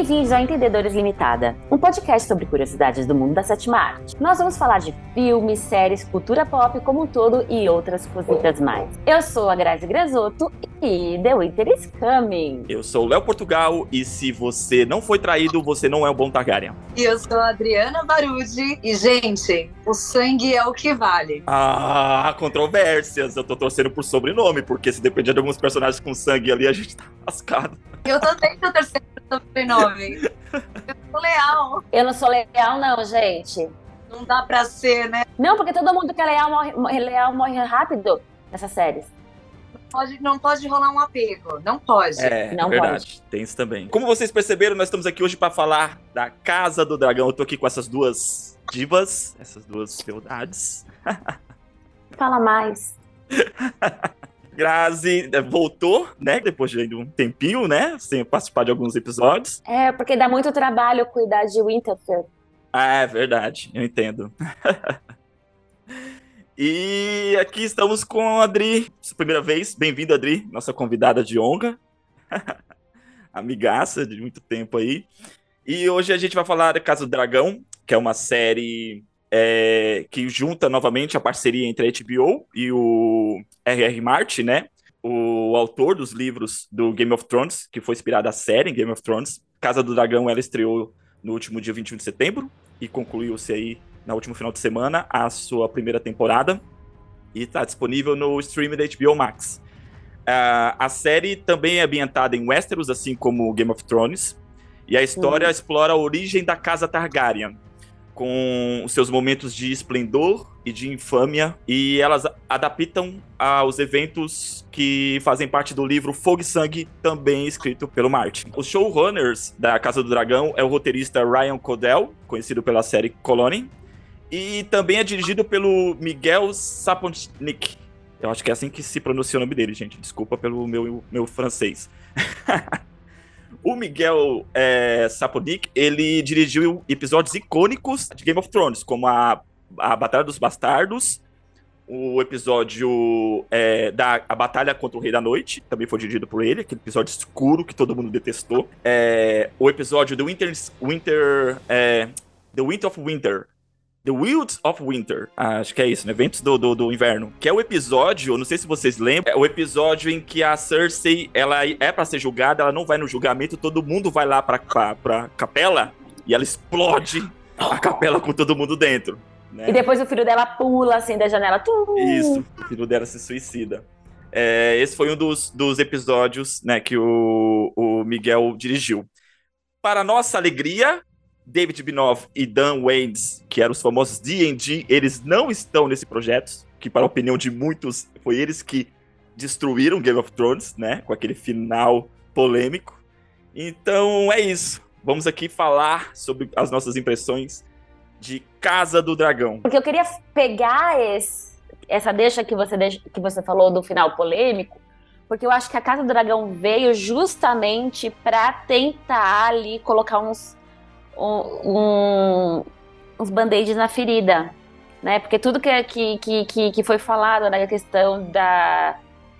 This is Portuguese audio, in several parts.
Bem-vindos ao Entendedores Limitada, um podcast sobre curiosidades do mundo da sétima arte. Nós vamos falar de filmes, séries, cultura pop como um todo e outras cositas mais. Eu sou a Grazi Grazotto e The Winter is Coming. Eu sou o Léo Portugal e se você não foi traído, você não é um bom Targaryen. E eu sou a Adriana Barudi e, gente, o sangue é o que vale. Ah, controvérsias. Eu tô torcendo por sobrenome, porque se depender de alguns personagens com sangue ali, a gente tá lascado. Eu também tô torcendo sobrenome. Eu sou leal. Eu não sou leal, não, gente. Não dá pra ser, né? Não, porque todo mundo que é leal morre, leal morre rápido nessas séries. Pode, não pode rolar um apego. Não pode. É, Não verdade. Tem isso também. Como vocês perceberam, nós estamos aqui hoje para falar da Casa do Dragão. Eu tô aqui com essas duas divas, essas duas feudades. Fala mais. Grazi eh, voltou, né? Depois de um tempinho, né? Sem participar de alguns episódios. É, porque dá muito trabalho cuidar de Winterfell. Ah, é verdade, eu entendo. e aqui estamos com a Adri, sua primeira vez. Bem-vindo, Adri, nossa convidada de honra. Amigaça de muito tempo aí. E hoje a gente vai falar da Casa do Dragão, que é uma série é, que junta novamente a parceria entre a HBO e o R.R. Martin, né? O autor dos livros do Game of Thrones, que foi inspirada a série em Game of Thrones. Casa do Dragão, ela estreou no último dia 21 de setembro e concluiu-se aí no último final de semana a sua primeira temporada e está disponível no stream da HBO Max. Ah, a série também é ambientada em Westeros, assim como Game of Thrones, e a história Uhum. explora a origem da casa Targaryen, com os seus momentos de esplendor e de infâmia, e elas adaptam aos eventos que fazem parte do livro Fogo e Sangue, também escrito pelo Martin. Os showrunners da Casa do Dragão é o roteirista Ryan Codell, conhecido pela série Colony, e também é dirigido pelo Miguel Sapochnik. Eu acho que é assim que se pronuncia o nome dele, gente. Desculpa pelo meu, meu francês. o Miguel é, ele dirigiu episódios icônicos de Game of Thrones, como a, a Batalha dos Bastardos, o episódio é, da a Batalha contra o Rei da Noite, também foi dirigido por ele, aquele episódio escuro que todo mundo detestou. É, o episódio do Winter, Winter é, The Winter of Winter, The Wilds of Winter. Ah, acho que é isso, né? Ventos do, do, do Inverno. Que é o episódio, não sei se vocês lembram, é o episódio em que a Cersei, ela é pra ser julgada, ela não vai no julgamento, todo mundo vai lá pra, pra, pra capela e ela explode a capela com todo mundo dentro. Né? E depois o filho dela pula assim da janela. Tu! Isso, o filho dela se suicida. É, esse foi um dos, dos episódios né, que o, o Miguel dirigiu. Para nossa alegria, David Binoff e Dan Waynes, que eram os famosos D&D, eles não estão nesse projeto, que para a opinião de muitos, foi eles que destruíram Game of Thrones, né, com aquele final polêmico. Então é isso. Vamos aqui falar sobre as nossas impressões de Casa do Dragão. Porque eu queria pegar esse- essa deixa que você, deixa- que você falou do final polêmico, porque eu acho que a Casa do Dragão veio justamente para tentar ali colocar uns, um- uns band-aids na ferida, né? Porque tudo que, que, que, que, que foi falado na questão da,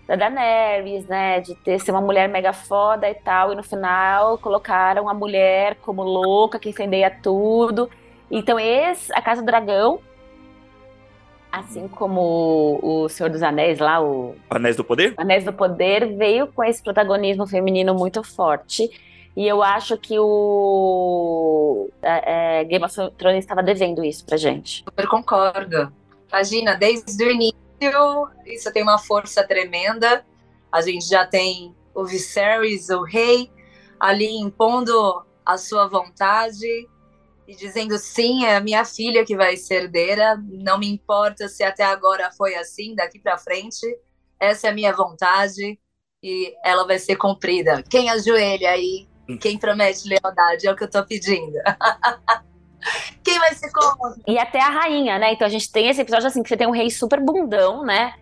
da Daenerys, né? De ter ser uma mulher mega foda e tal, e no final colocaram a mulher como louca, que incendeia tudo. Então, esse, a Casa do Dragão, assim como o Senhor dos Anéis lá, o Anéis do Poder? Anéis do Poder, veio com esse protagonismo feminino muito forte. E eu acho que o é, é, Game of Thrones estava devendo isso pra gente. Super concordo. Imagina, desde o início, isso tem uma força tremenda. A gente já tem o Viserys, o rei, ali impondo a sua vontade e dizendo sim, é a minha filha que vai ser herdeira. Não me importa se até agora foi assim, daqui para frente. Essa é a minha vontade e ela vai ser cumprida. Quem ajoelha aí? Quem promete lealdade é o que eu tô pedindo. Quem vai ser contra? E até a rainha, né? Então a gente tem esse episódio assim que você tem um rei super bundão, né?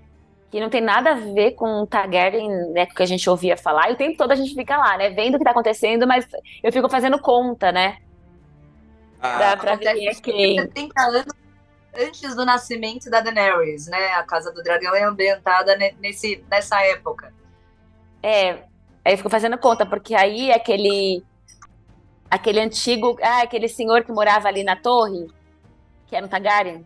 Que não tem nada a ver com Targaryen, né? Que a gente ouvia falar. E o tempo todo a gente fica lá, né? Vendo o que tá acontecendo, mas eu fico fazendo conta, né? Pra, pra ver quem é quem. 70 anos antes do nascimento da Daenerys, né? A Casa do Dragão é ambientada ne- nesse, nessa época. É, aí eu fico fazendo conta, porque aí aquele Aquele antigo. Ah, aquele senhor que morava ali na torre, que era um Targaryen.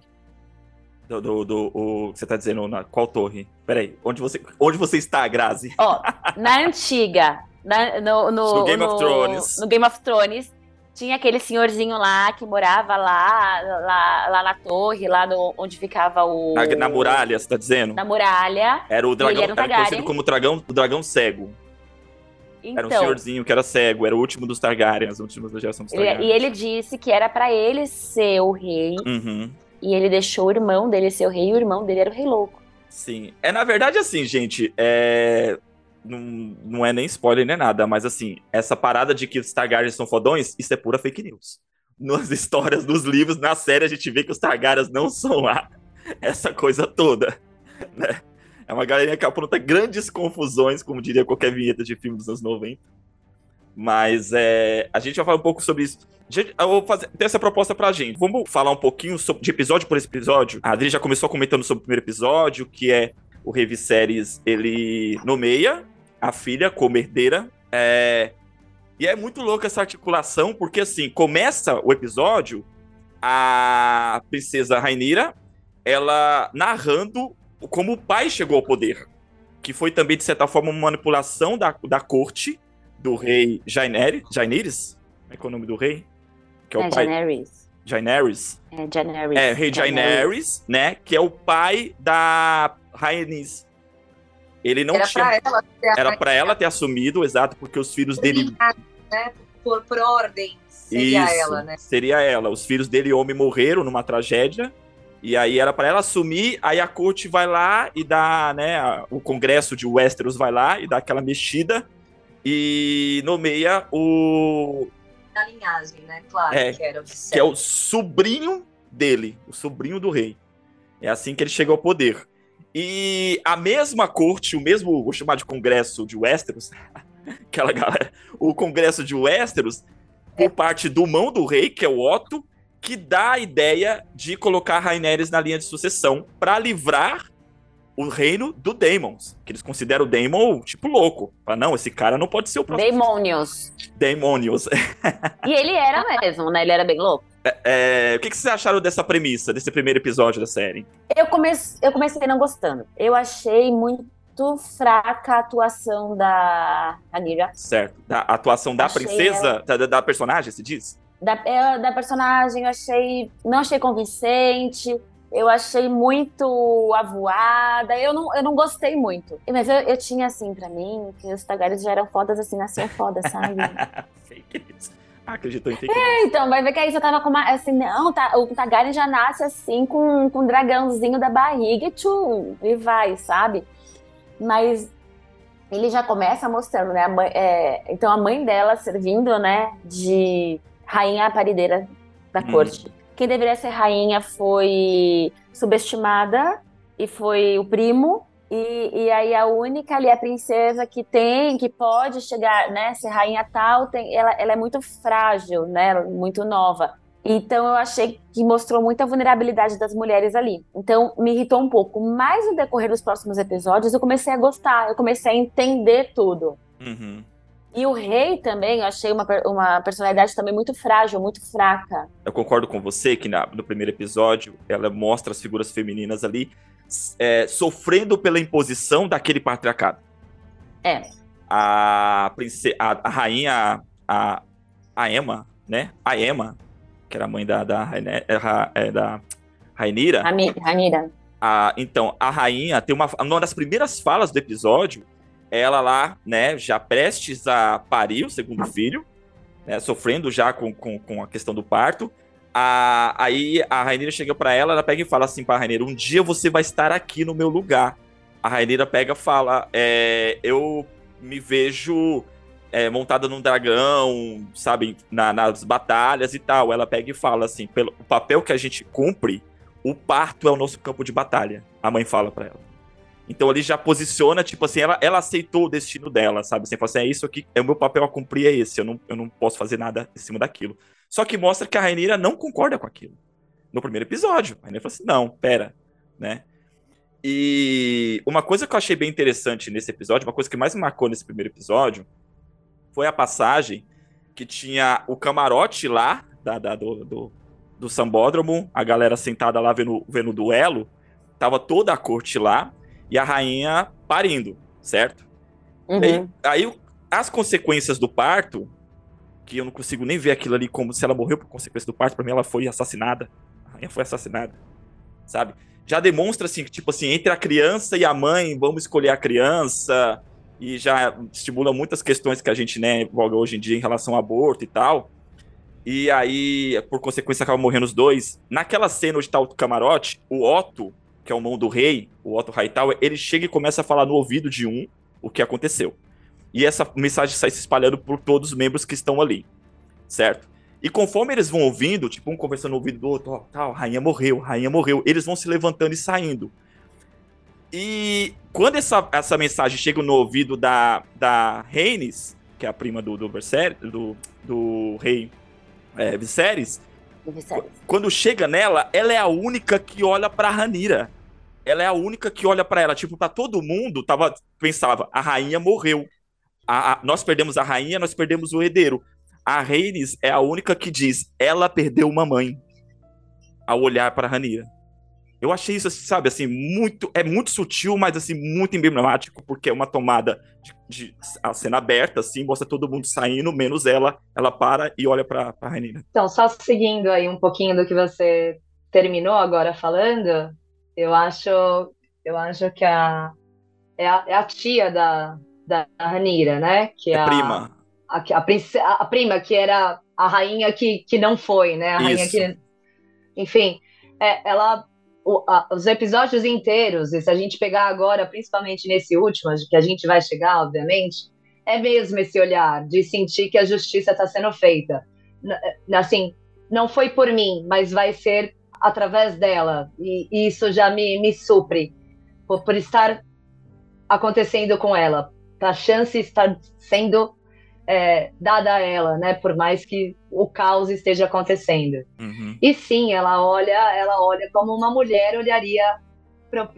Do, do, do o, você tá dizendo na qual torre? Peraí, onde você, onde você está, Grazi? Ó, na antiga, na, no, no, No Game of no- Thrones. No Game of Thrones, tinha aquele senhorzinho lá que morava lá, lá, lá na torre, lá no, onde ficava o. Na, na muralha, você tá dizendo? Na muralha. Era o dragão, ele era um era conhecido como dragão, o dragão cego. Era um Então, senhorzinho que era cego, era o último dos Targaryens, o último da geração dos Targaryens. e ele disse que era pra ele ser o rei, Uhum. e ele deixou o irmão dele ser o rei, e o irmão dele era o rei louco. Sim. É, na verdade, assim, gente, é... Não, não é nem spoiler nem nada, mas assim, essa parada de que os Targaryens são fodões, isso é pura fake news. Nas histórias, nos livros, na série, a gente vê que os Targaryens não são lá. Essa coisa toda, né? É uma galerinha que apronta grandes confusões, como diria qualquer vinheta de filme dos anos 90. Mas é, a gente vai falar um pouco sobre isso. Gente, eu vou fazer ter essa proposta pra gente. Vamos falar um pouquinho sobre, de episódio por episódio. A Adri já começou comentando sobre o primeiro episódio, que é o Rei Viserys, ele nomeia a filha como herdeira. É, e é muito louca essa articulação, porque assim, começa o episódio, a princesa Rainira, ela narrando como o pai chegou ao poder. Que foi também, de certa forma, uma manipulação da, da corte do rei Jaener- Jaenerys. Como é que é o nome do rei? Que é o é, pai. Jaenerys. Jaenerys. É, Jaenerys. É, rei Jaenerys, né? Que é o pai da Rhaenys. Ele não Era tinha. pra ela ter Era pra ela ter assumido, exato, porque os filhos dele. né? Por, por ordem, seria Isso, ela, né? Seria ela. Os filhos dele, homem, morreram numa tragédia. E aí era pra ela assumir, aí a corte vai lá e dá, né? O congresso de Westeros vai lá e dá aquela mexida e nomeia o. Na linhagem, né? Claro É, que era o que é o sobrinho dele, o sobrinho do rei. É assim que ele chega ao poder. E a mesma corte, o mesmo, vou chamar de congresso de Westeros, aquela galera, o congresso de Westeros, por parte do mão do rei, que é o Otto, que dá a ideia de colocar a Rhaenyra na linha de sucessão para livrar o reino do Daemons, que eles consideram o Daemon tipo louco. Fala, não, esse cara não pode ser o próximo Demônios. Daemonios. E ele era mesmo, né? Ele era bem louco. É, o que, que vocês acharam dessa premissa, desse primeiro episódio da série? Eu, comece, eu comecei não gostando. Eu achei muito fraca a atuação da Anira. Certo. Da atuação da Achei princesa, da, da personagem, se diz? Da, eu- da personagem, eu achei. Não achei convincente. Eu achei muito avoada. Eu não, eu não gostei muito. Mas eu, eu tinha, assim, pra mim, que os Targaryens já eram fodas, assim, nasciam fodas, sabe? fake news. Ah, acreditou em fake news. Então, vai ver que aí você tava com uma. Assim, não, tá, o Targaryen já nasce assim com, com um dragãozinho da barriga e tchum, e vai, sabe? Mas ele já começa mostrando, né? a mãe- é, então a mãe dela servindo, né, de rainha parideira da Hum. corte. Quem deveria ser rainha foi subestimada e foi o primo. E, e aí a única ali, a princesa que tem, que pode chegar, né, ser rainha tal, tem, ela, ela é muito frágil, né, muito nova. Então eu achei que mostrou muita vulnerabilidade das mulheres ali. Então me irritou um pouco. Mas no decorrer dos próximos episódios eu comecei a gostar, eu comecei a entender tudo. Uhum. E o rei também, eu achei uma, uma personalidade também muito frágil, muito fraca. Eu concordo com você que na- no primeiro episódio ela mostra as figuras femininas ali é, sofrendo pela imposição daquele patriarcado. É. A, a, a rainha, a, a Emma, né? A Emma, que era a mãe da, da, é, é, da Rainira. Rami- Ranira. A, então, a rainha tem uma, uma das primeiras falas do episódio, ela lá, né, já prestes a parir o segundo filho, né, sofrendo já com, com, com a questão do parto. A, aí a Rainira chega pra ela, ela pega e fala assim pra Rainira: Um dia você vai estar aqui no meu lugar. A Rainira pega e fala: é, Eu me vejo é, montada num dragão, sabe, na- nas batalhas e tal. Ela pega e fala assim: pelo papel que a gente cumpre, o parto é o nosso campo de batalha. A mãe fala pra ela. Então ele já posiciona, tipo assim, ela, ela aceitou o destino dela, sabe? Assim, assim, é isso aqui, é o meu papel a cumprir, é esse. Eu não, eu não posso fazer nada em cima daquilo. Só que mostra que a Rainira não concorda com aquilo. No primeiro episódio. A Rainira fala assim, não, pera, né? E uma coisa que eu achei bem interessante nesse episódio, uma coisa que mais me marcou nesse primeiro episódio, foi a passagem que tinha o camarote lá, da, da do, do, do, Sambódromo, a galera sentada lá vendo, vendo o duelo, tava toda a corte lá, e a rainha parindo, certo? Uhum. Aí, aí, as consequências do parto, que eu não consigo nem ver aquilo ali como se ela morreu por consequência do parto, pra mim ela foi assassinada. A rainha foi assassinada, sabe? Já demonstra assim, tipo assim, entre a criança e a mãe, vamos escolher a criança, e já estimula muitas questões que a gente, né, voga hoje em dia em relação ao aborto e tal. E aí, por consequência, acaba morrendo os dois. Naquela cena onde tá o camarote, o Otto, que é o mão do rei, o Otto Hightower, ele chega e começa a falar no ouvido de um o que aconteceu. E essa mensagem sai se espalhando por todos os membros que estão ali, certo? E conforme eles vão ouvindo, tipo, um conversando no ouvido do outro, ó, tal, rainha morreu, rainha morreu, eles vão se levantando e saindo. E quando essa, essa mensagem chega no ouvido da, da Rhaenys, que é a prima do, do, Berser, do, do rei é, Viserys, quando chega nela, ela é a única que olha pra Ranira. Ela é a única que olha para ela. Tipo, pra todo mundo, tava, pensava, a rainha morreu. A, a, nós perdemos a rainha, nós perdemos o herdeiro. A Rhaenys é a única que diz, ela perdeu uma mãe. Ao olhar para Ranira. Eu achei isso, sabe, assim, muito. É muito sutil, mas assim, muito emblemático, porque é uma tomada de, de a cena aberta, assim, mostra todo mundo saindo, menos ela. Ela para e olha pra, pra Renina. Então, só seguindo aí um pouquinho do que você terminou agora falando, eu acho. Eu acho que a. É a, é a tia da, da Ranira, né? Que é, é a prima. A, a, a, prima, que era a rainha que, que não foi, né? A rainha Isso. que. Enfim, é, ela o, a, os episódios inteiros, e se a gente pegar agora, principalmente nesse último, que a gente vai chegar, obviamente, é mesmo esse olhar de sentir que a justiça está sendo feita. Assim, não foi por mim, mas vai ser através dela. E, e isso já me, me supre por, por estar acontecendo com ela. A chance estar sendo é, dada a ela, né? Por mais que o caos esteja acontecendo. Uhum. E sim, ela olha, ela olha como uma mulher olharia para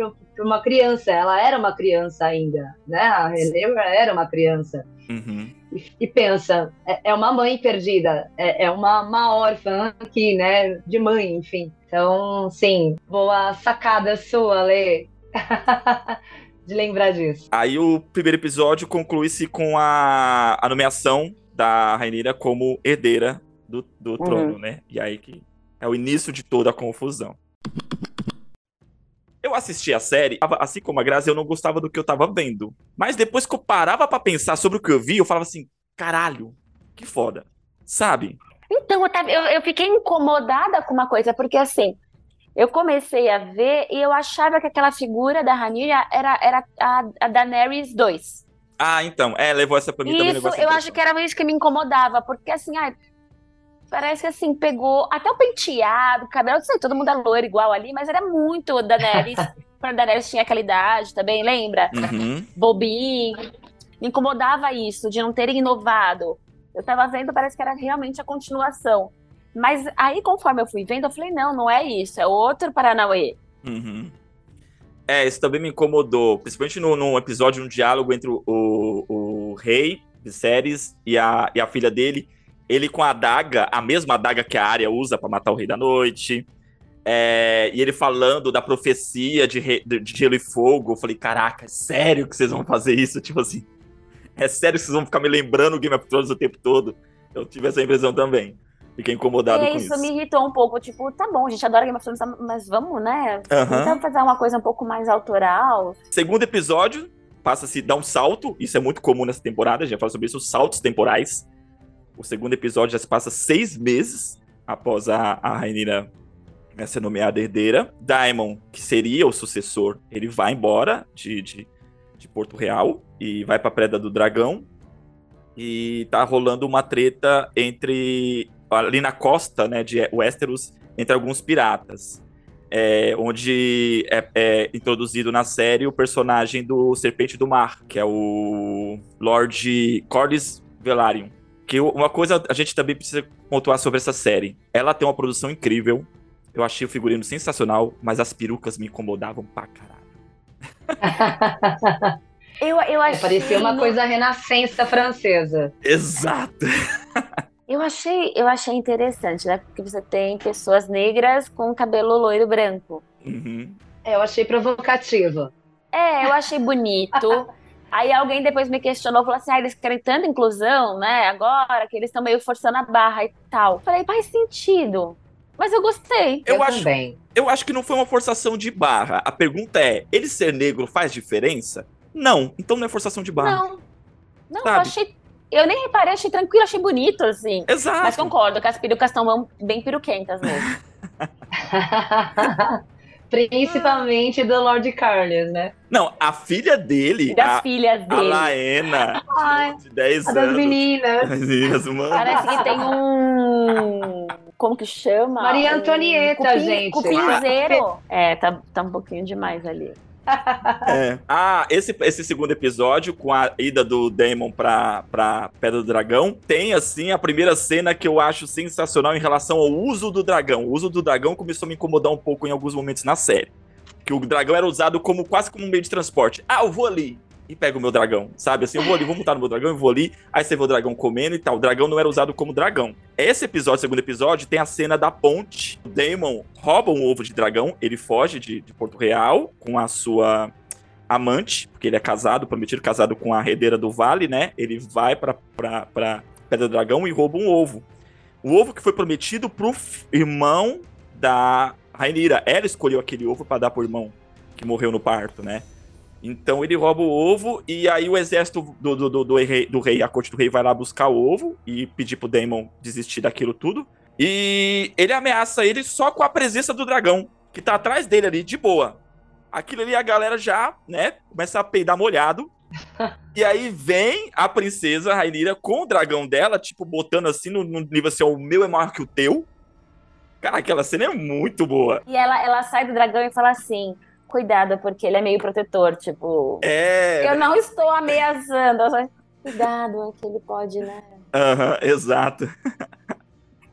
uma criança. Ela era uma criança ainda, né? A Helena era uma criança. Uhum. E, e, pensa, é, é, uma mãe perdida, é, é uma, uma órfã aqui, né? De mãe, enfim. Então, sim, boa sacada sua, Lê. de lembrar disso. Aí o primeiro episódio conclui-se com a, a nomeação da Rainira como herdeira do, do uhum. trono, né? E aí que é o início de toda a confusão. Eu assisti a série, assim como a Grazi, eu não gostava do que eu tava vendo. Mas depois que eu parava para pensar sobre o que eu vi, eu falava assim, caralho, que foda. Sabe? Então, eu, tava, eu, eu fiquei incomodada com uma coisa, porque assim, eu comecei a ver e eu achava que aquela figura da Ranira era, era a, a Daenerys 2. Ah, então. É, levou essa pra mim isso, também. eu acho que era isso que me incomodava, porque assim, ai, parece que assim, pegou até o penteado, o cabelo, não sei, todo mundo é loiro igual ali, mas era muito Daenerys. Quando a Daenerys tinha aquela idade também, lembra? Uhum. Bobinho. Me incomodava isso, de não terem inovado. Eu tava vendo, parece que era realmente a continuação. Mas aí, conforme eu fui vendo, eu falei, não, não é isso, é outro Paranauê. Uhum. É, isso também me incomodou, principalmente num episódio, um diálogo entre o, o, o rei Viserys e a, e a filha dele, ele com a adaga, a mesma adaga que a Arya usa para matar o Rei da Noite, é, e ele falando da profecia de, re, de, de, Gelo e Fogo, eu falei, caraca, é sério que vocês vão fazer isso? Tipo assim, é sério que vocês vão ficar me lembrando o Game of Thrones o tempo todo? Eu tive essa impressão também. Fiquei incomodado é, com isso. Isso me irritou um pouco. Tipo, tá bom, a gente adora Game of Thrones, mas vamos, né? Uhum. Vamos fazer uma coisa um pouco mais autoral. Segundo episódio, passa-se dar um salto. Isso é muito comum nessa temporada. A gente já fala sobre isso, os saltos temporais. O segundo episódio já se passa seis meses após a, a Rainira né, ser nomeada herdeira. Daemon, que seria o sucessor, ele vai embora de, de, de Porto Real e vai pra Preda do Dragão. E tá rolando uma treta entre ali na costa né, de Westeros entre alguns piratas. É, onde é, é, introduzido na série o personagem do Serpente do Mar, que é o Lord Corlys Velaryon. Que uma coisa a gente também precisa pontuar sobre essa série. Ela tem uma produção incrível. Eu achei o figurino sensacional, mas as perucas me incomodavam pra caralho. eu, eu achei... Parecia uma coisa renascença francesa. Exato. Eu achei, eu achei interessante, né? Porque você tem pessoas negras com cabelo loiro branco. Uhum. É, eu achei provocativo. É, eu achei bonito. Aí alguém depois me questionou, falou assim: ah, eles querem tanta inclusão, né? Agora que eles estão meio forçando a barra e tal. Falei, faz sentido. Mas eu gostei. Eu, Eu acho, também. eu acho que não foi uma forçação de barra. A pergunta é: ele ser negro faz diferença? Não. Então não é forçação de barra. Não. Não, eu Sabe? achei. Eu nem reparei, achei tranquilo, achei bonito, assim. Exato. Mas concordo que as perucas estão bem peruquentas mesmo. Principalmente do Lord Carlos, né? Não, a filha dele, E das a, filhas a dele. Laena, Ai, de 10 a das anos. meninas. As meninas, mano. Parece que tem um. Como que chama? Maria Um Antonieta, cupim- gente. Cupinzeiro. É, tá, tá um pouquinho demais ali. É. Ah, esse, esse segundo episódio, com a ida do Daemon pra, pra Pedra do Dragão, tem, assim, a primeira cena que eu acho sensacional em relação ao uso do dragão. O uso do dragão começou a me incomodar um pouco em alguns momentos na série. Que o dragão era usado como quase como um meio de transporte. Ah, eu vou ali e pego o meu dragão, sabe? Assim, eu vou ali, vou montar no meu dragão, eu vou ali, aí você vê o dragão comendo e tal. O dragão não era usado como dragão. Esse episódio, segundo episódio, tem a cena da ponte. O Daemon rouba um ovo de dragão, ele foge de, de Porto Real com a sua amante, porque ele é casado, prometido casado com a herdeira do vale, né? Ele vai pra, pra, pra Pedra do Dragão e rouba um ovo. O ovo que foi prometido pro irmão da Rainira. Ela escolheu aquele ovo pra dar pro irmão que morreu no parto, né? Então ele rouba o ovo e aí o exército do, do, do, do rei, do rei, a corte do rei, vai lá buscar o ovo e pedir pro Daemon desistir daquilo tudo. E ele ameaça ele só com a presença do dragão, que tá atrás dele ali, de boa. Aquilo ali a galera já, né, começa a peidar molhado. e aí vem a princesa Rainira com o dragão dela, tipo, botando assim no, no nível assim, ó, o meu é maior que o teu. Cara, aquela cena é muito boa. E ela, ela sai do dragão e fala assim: cuidado, porque ele é meio protetor. Tipo, É. eu não estou ameaçando. Eu só, cuidado, é que ele pode, né? Aham, exato.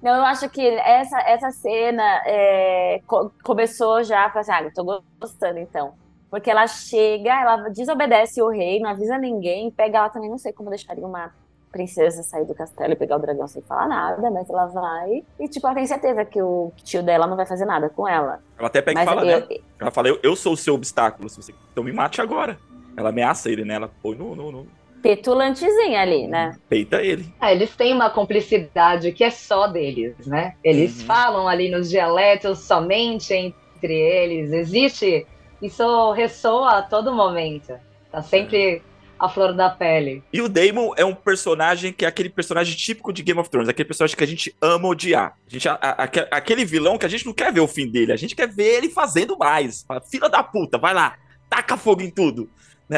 Não, eu acho que essa, essa cena é, co- começou já, assim, ah, eu tô gostando então. Porque ela chega, ela desobedece o rei, não avisa ninguém, pega ela também, não sei como deixaria uma princesa sair do castelo e pegar o dragão sem falar nada, mas ela vai e, tipo, ela tem certeza que o tio dela não vai fazer nada com ela. Ela até pega Mas e fala, eu, né? Ela fala, eu, eu sou o seu obstáculo, se você... então me mate agora. Ela ameaça ele, né? Ela põe no, no, no... petulantezinha ali, né? peita ele. Ah, eles têm uma cumplicidade que é só deles, né? Eles Uhum. falam ali nos dialetos somente entre eles. Existe. Isso ressoa a todo momento. Tá sempre a flor da pele. E o Daemon é um personagem que é aquele personagem típico de Game of Thrones, aquele personagem que a gente ama odiar. A gente, a- a- aque- aquele vilão que a gente não quer ver o fim dele, a gente quer ver ele fazendo mais. Filha da puta, vai lá, taca fogo em tudo.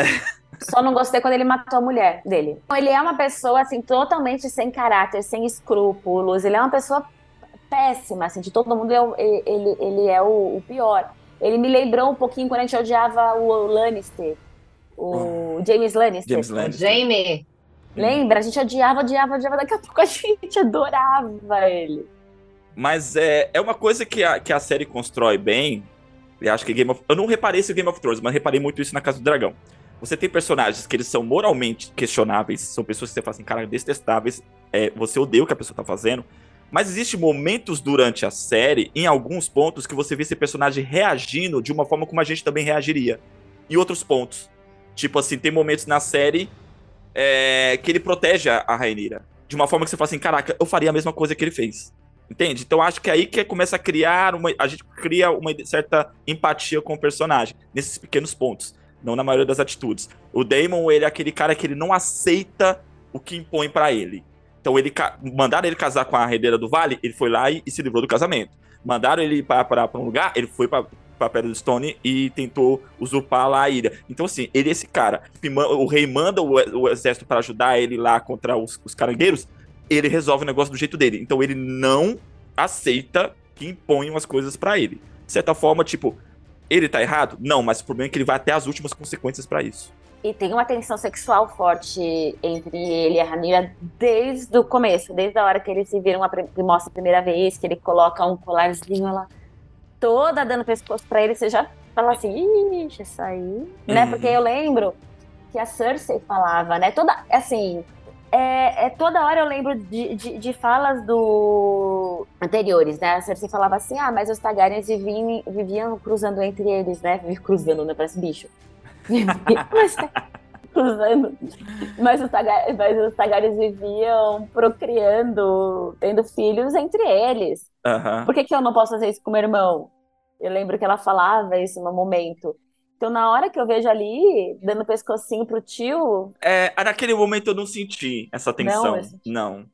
Só não gostei quando ele matou a mulher dele. Ele é uma pessoa, assim, totalmente sem caráter, sem escrúpulos. Ele é uma pessoa péssima, assim, de todo mundo. é o- Ele, ele é o, o pior. Ele me lembrou um pouquinho quando a gente odiava o Lannister. O James Lannister. James Lannister. Jamie, Lembra? A gente odiava, odiava, odiava. Daqui a pouco a gente adorava ele. Mas é, é uma coisa que a, que a série constrói bem. Eu acho que Game of... Eu não reparei esse Game of Thrones, mas reparei muito isso na Casa do Dragão. Você tem personagens que eles são moralmente questionáveis, são pessoas que você fala assim, cara, detestáveis, é, você odeia o que a pessoa tá fazendo. Mas existem momentos durante a série, em alguns pontos, que você vê esse personagem reagindo de uma forma como a gente também reagiria. Em outros pontos. Tipo assim, tem momentos na série é, que ele protege a, Rainira. De uma forma que você fala assim, caraca, eu faria a mesma coisa que ele fez. Entende? Então acho que é aí que começa a criar uma. A gente cria uma certa empatia com o personagem, nesses pequenos pontos. Não na maioria das atitudes. O Damon, ele é aquele cara que ele não aceita o que impõe pra ele. Então ele mandaram ele casar com a herdeira do Vale, ele foi lá e, e se livrou do casamento. Mandaram ele pra um lugar, ele foi pra, pra Pedra do Stone e tentou usurpar lá a ilha. Então, assim, ele é esse cara. O rei manda o, exército para ajudar ele lá contra os, os carangueiros. Ele resolve o negócio do jeito dele. Então, ele não aceita que imponham as coisas pra ele. De certa forma, tipo, ele tá errado? Não, mas o problema é que ele vai até as últimas consequências pra isso. E tem uma tensão sexual forte entre ele e a Ranira desde o começo, desde a hora que eles se viram, a, que mostra a primeira vez, que ele coloca um colarzinho, ela toda dando pescoço pra ele, você já fala assim, ixi, isso aí, né? Uhum. Porque eu lembro que a Cersei falava, né? Toda, assim, é, é, toda hora eu lembro de, de, de, falas do anteriores, né? A Cersei falava assim, ah, mas os Targaryens viviam, viviam cruzando entre eles, né? Cruzando, né? Parece bicho. mas, cruzando. Mas os, Targaryens, mas os Targaryens viviam procriando, tendo filhos entre eles. Uhum. Por que, que eu não posso fazer isso com meu irmão? Eu lembro que ela falava isso no momento. Então, na hora que eu vejo ali, dando pescocinho pro tio. É, naquele momento eu não senti essa tensão. Não, senti. não.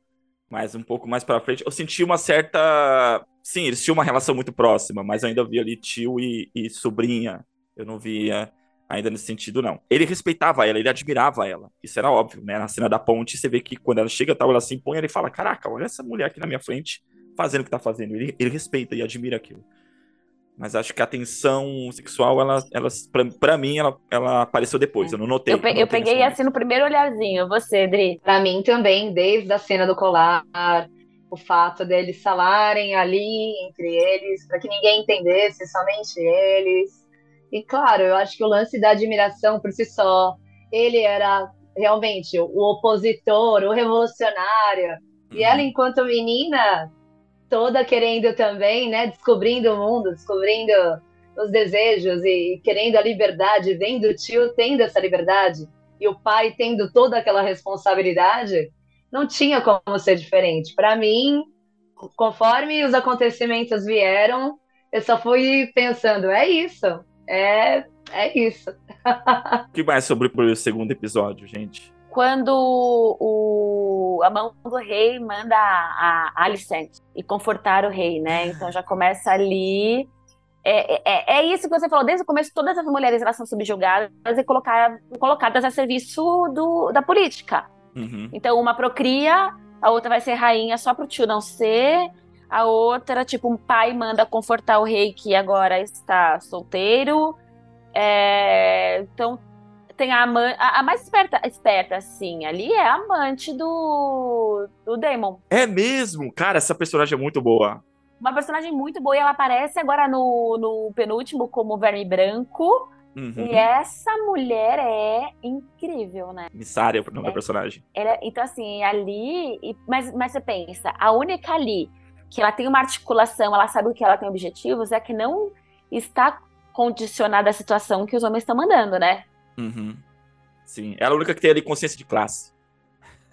Mas um pouco mais pra frente, eu senti uma certa. Sim, eles tinham uma relação muito próxima, mas eu ainda vi ali tio e, e sobrinha. Eu não via ainda nesse sentido, não. Ele respeitava ela, ele admirava ela. Isso era óbvio, né? Na cena da ponte, você vê que quando ela chega, tal, ela se impõe, ele fala: Caraca, olha essa mulher aqui na minha frente fazendo o que tá fazendo. Ele, ele respeita e admira aquilo. Mas acho que a tensão sexual, ela, ela pra, pra mim, ela, ela apareceu depois. Eu não notei. Eu, pe eu peguei assim no primeiro olharzinho. Você, Dri? Pra mim também, desde a cena do colar, o fato deles falarem ali entre eles, para que ninguém entendesse, somente eles. E claro, eu acho que o lance da admiração por si só, ele era realmente o opositor, o revolucionário. E uhum. ela, enquanto menina, toda querendo também, né, descobrindo o mundo, descobrindo os desejos e querendo a liberdade, vendo o tio tendo essa liberdade e o pai tendo toda aquela responsabilidade, não tinha como ser diferente. Para mim, conforme os acontecimentos vieram, eu só fui pensando, é isso, é, é isso. o que mais sobre o segundo episódio, gente? Quando o, a mão do rei manda a, a Alicent e confortar o rei, né? Então já começa ali. É, é, é, isso que você falou, desde o começo, todas as mulheres elas são subjugadas e colocar, colocadas a serviço do, da política. Uhum. Então, uma procria, a outra vai ser rainha só para o tio não ser, a outra, tipo, um pai manda confortar o rei que agora está solteiro. É, então, tem a, a, a mais esperta, esperta, assim, ali é a amante do, do Damon. É mesmo? Cara, essa personagem é muito boa. Uma personagem muito boa e ela aparece agora no, no penúltimo como Verme Branco. Uhum. E essa mulher é incrível, né? Missária, o nome é, da personagem. Ela, então, assim, ali. Mas, mas você pensa, a única ali que ela tem uma articulação, ela sabe o que ela tem objetivos, é que não está condicionada à situação que os homens estão mandando, né? Uhum. Sim, ela é a única que tem ali consciência de classe.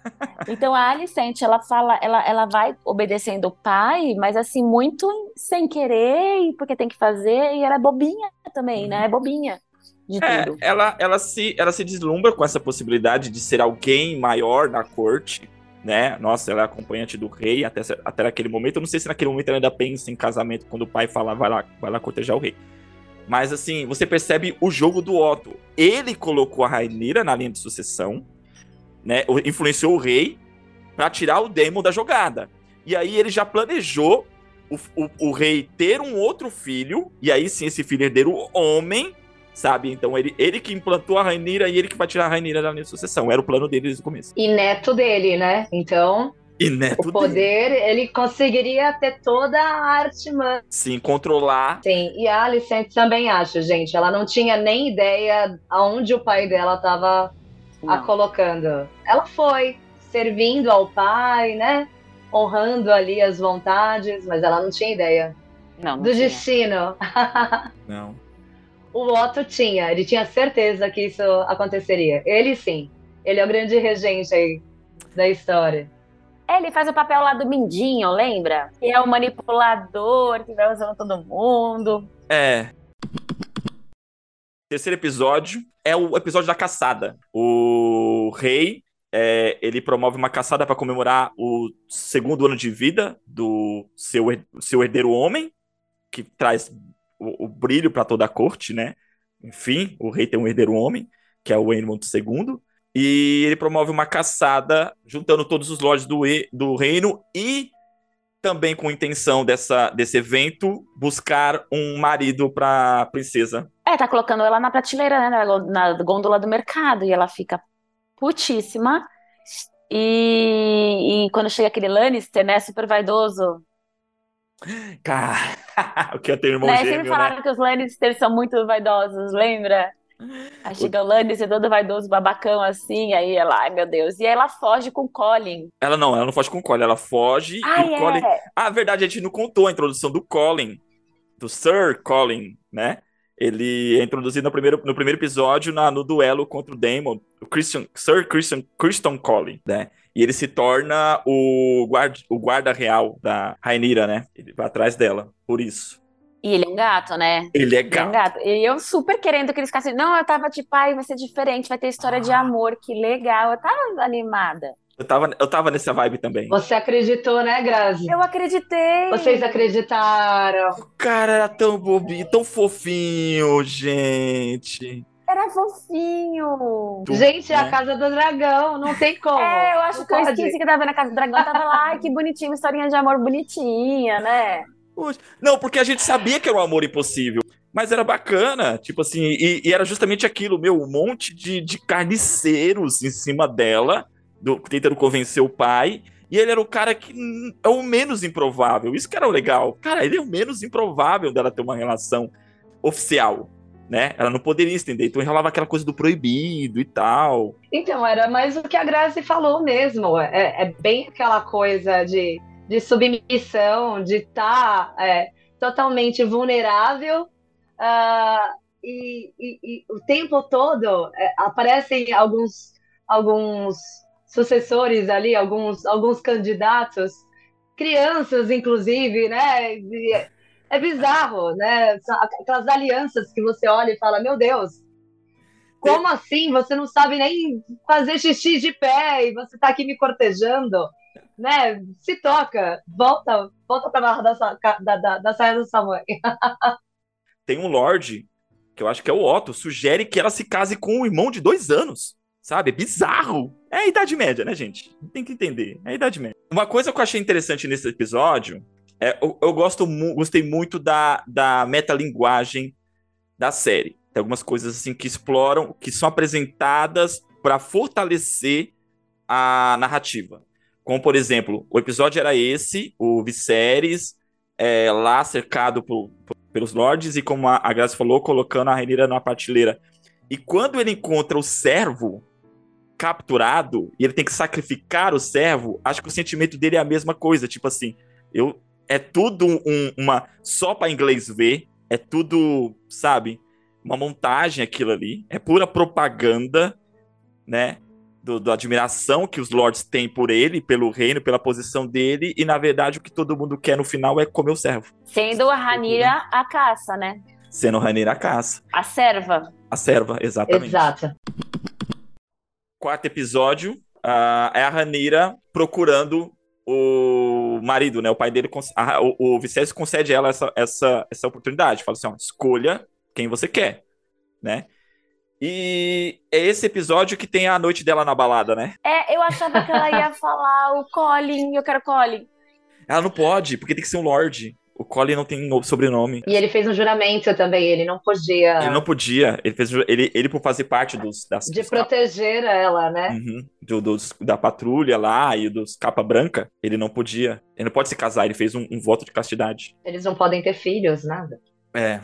Então a Alicente, ela fala, ela, ela vai obedecendo o pai, mas assim, muito sem querer, porque tem que fazer, e ela é bobinha também, uhum. né? É bobinha de é, tudo. Ela, ela, se, ela se deslumbra com essa possibilidade de ser alguém maior na corte, né? Nossa, ela é acompanhante do rei até, até aquele momento. Eu não sei se naquele momento ela ainda pensa em casamento, quando o pai fala, vai lá, vai lá cortejar o rei. Mas assim, você percebe o jogo do Otto. Ele colocou a Rainira na linha de sucessão, né? Influenciou o rei para tirar o Daemon da jogada. E aí ele já planejou o, o, o, rei ter um outro filho, e aí sim esse filho herdeiro homem, sabe? Então ele, ele que implantou a Rainira e ele que vai tirar a Rainira da linha de sucessão. Era o plano dele desde o começo. E neto dele, né? Então e neto o poder, dele. ele conseguiria ter toda a arte mãe. Sim, controlar. Sim, e a Alicente também acha, gente. Ela não tinha nem ideia aonde o pai dela estava a colocando. Ela foi servindo ao pai, né? Honrando ali as vontades, mas ela não tinha ideia não, não do tinha. destino. não. O Otto tinha, ele tinha certeza que isso aconteceria. Ele sim. Ele é o grande regente aí da história. Ele faz o papel lá do Mindinho, lembra? Que é o manipulador que vai usando todo mundo. É. Terceiro episódio é o episódio da caçada. O rei é, ele promove uma caçada para comemorar o segundo ano de vida do seu, seu herdeiro homem, que traz o, o brilho para toda a corte, né? Enfim, o rei tem um herdeiro homem, que é o Edmund II. E ele promove uma caçada juntando todos os lords do, do reino e também com intenção dessa, desse evento buscar um marido para princesa. É, tá colocando ela na prateleira, né, na, na gôndola do mercado e ela fica putíssima. E, e quando chega aquele Lannister, né, super vaidoso. Cara, o que eu tenho irmão né, gêmeo, Sempre falaram né? que os Lannisters são muito vaidosos, lembra? Aí chega o Lannister é todo vaidoso, babacão assim, aí ela, ai meu Deus. E aí ela foge com o Colin. Ela não, ela não foge com o Colin, ela foge ah, e o é. Colin. Ah, verdade, a gente não contou a introdução do Colin, do Sir Colin, né? Ele é introduzido no primeiro, no primeiro episódio na, no duelo contra o Daemon, o Christian, Sir Christian, Christian Colin, né? E ele se torna o guarda, o guarda real da Rainira, né? Ele vai atrás dela, por isso. E ele é um gato, né? Ele é gato. Ele é um gato. E eu super querendo que eles ficassem. Não, eu tava tipo, ai, vai ser diferente, vai ter história ah. de amor, que legal. Eu tava animada. Eu tava, eu tava nessa vibe também. Você acreditou, né, Grazi? Eu acreditei. Vocês acreditaram. O cara era tão bobinho, tão fofinho, gente. Era fofinho. Gente, é a Casa do Dragão, não tem como. É, eu acho não que pode. eu esqueci que tava na Casa do Dragão. Tava lá, ai, que bonitinho, historinha de amor bonitinha, né? Não, porque a gente sabia que era um amor impossível. Mas era bacana, tipo assim, e, e era justamente aquilo, meu, um monte de, de carniceiros em cima dela, do, tentando convencer o pai. E ele era o cara que é o menos improvável. Isso que era o legal. Cara, ele é o menos improvável dela ter uma relação oficial né? Ela não poderia estender, então enrolava aquela coisa do proibido e tal. Então, era mais o que a Grazi falou mesmo. É, é bem aquela coisa de, de submissão, de estar tá, é, totalmente vulnerável. Uh, e, e, e, o tempo todo é, aparecem alguns, alguns sucessores ali, alguns, alguns candidatos, crianças, inclusive, né? é bizarro, né? Aquelas alianças que você olha e fala, meu Deus, como assim? Você não sabe nem fazer xixi de pé e você está aqui me cortejando, né? Se toca, volta, volta para barra da, da, da, da saia da sua mãe. Tem um Lorde, que eu acho que é o Otto, sugere que ela se case com um irmão de dois anos. Sabe? É bizarro. É a Idade Média, né, gente? Tem que entender. É a Idade Média. Uma coisa que eu achei interessante nesse episódio é, eu, eu gosto gostei muito da, da metalinguagem da série. Tem algumas coisas assim que exploram, que são apresentadas para fortalecer a narrativa. Como, por exemplo, o episódio era esse, o Viserys é, lá cercado por, por, pelos lords e, como a, a Graça falou, colocando a Rainira na prateleira. E quando ele encontra o servo capturado e ele tem que sacrificar o servo, acho que o sentimento dele é a mesma coisa. Tipo assim, eu é tudo um, uma só para inglês ver, é tudo, sabe, uma montagem aquilo ali, é pura propaganda, né? Do, do, admiração que os lords têm por ele, pelo reino, pela posição dele, e na verdade o que todo mundo quer no final é comer o servo. Sendo a Ranira a caça, né? Sendo a Ranira a caça. A serva. A serva, exatamente. Exato. Quarto episódio uh, é a Ranira procurando o marido, né? O pai dele, a, o, o Vicente concede a ela essa, essa, essa oportunidade. Fala assim: ó, escolha quem você quer, né? E é esse episódio que tem a noite dela na balada, né? É, eu achava que ela ia falar o Colin, eu quero Colin. Ela não pode, porque tem que ser um Lorde. O Colin não tem sobrenome. E ele fez um juramento também, ele não podia. Ele não podia. Ele fez ele, ele por fazer parte dos. Das, de dos proteger capa... ela, né? Uhum. Do, dos, da patrulha lá e dos capa branca. Ele não podia. Ele não pode se casar, ele fez um, um voto de castidade. Eles não podem ter filhos, nada. É.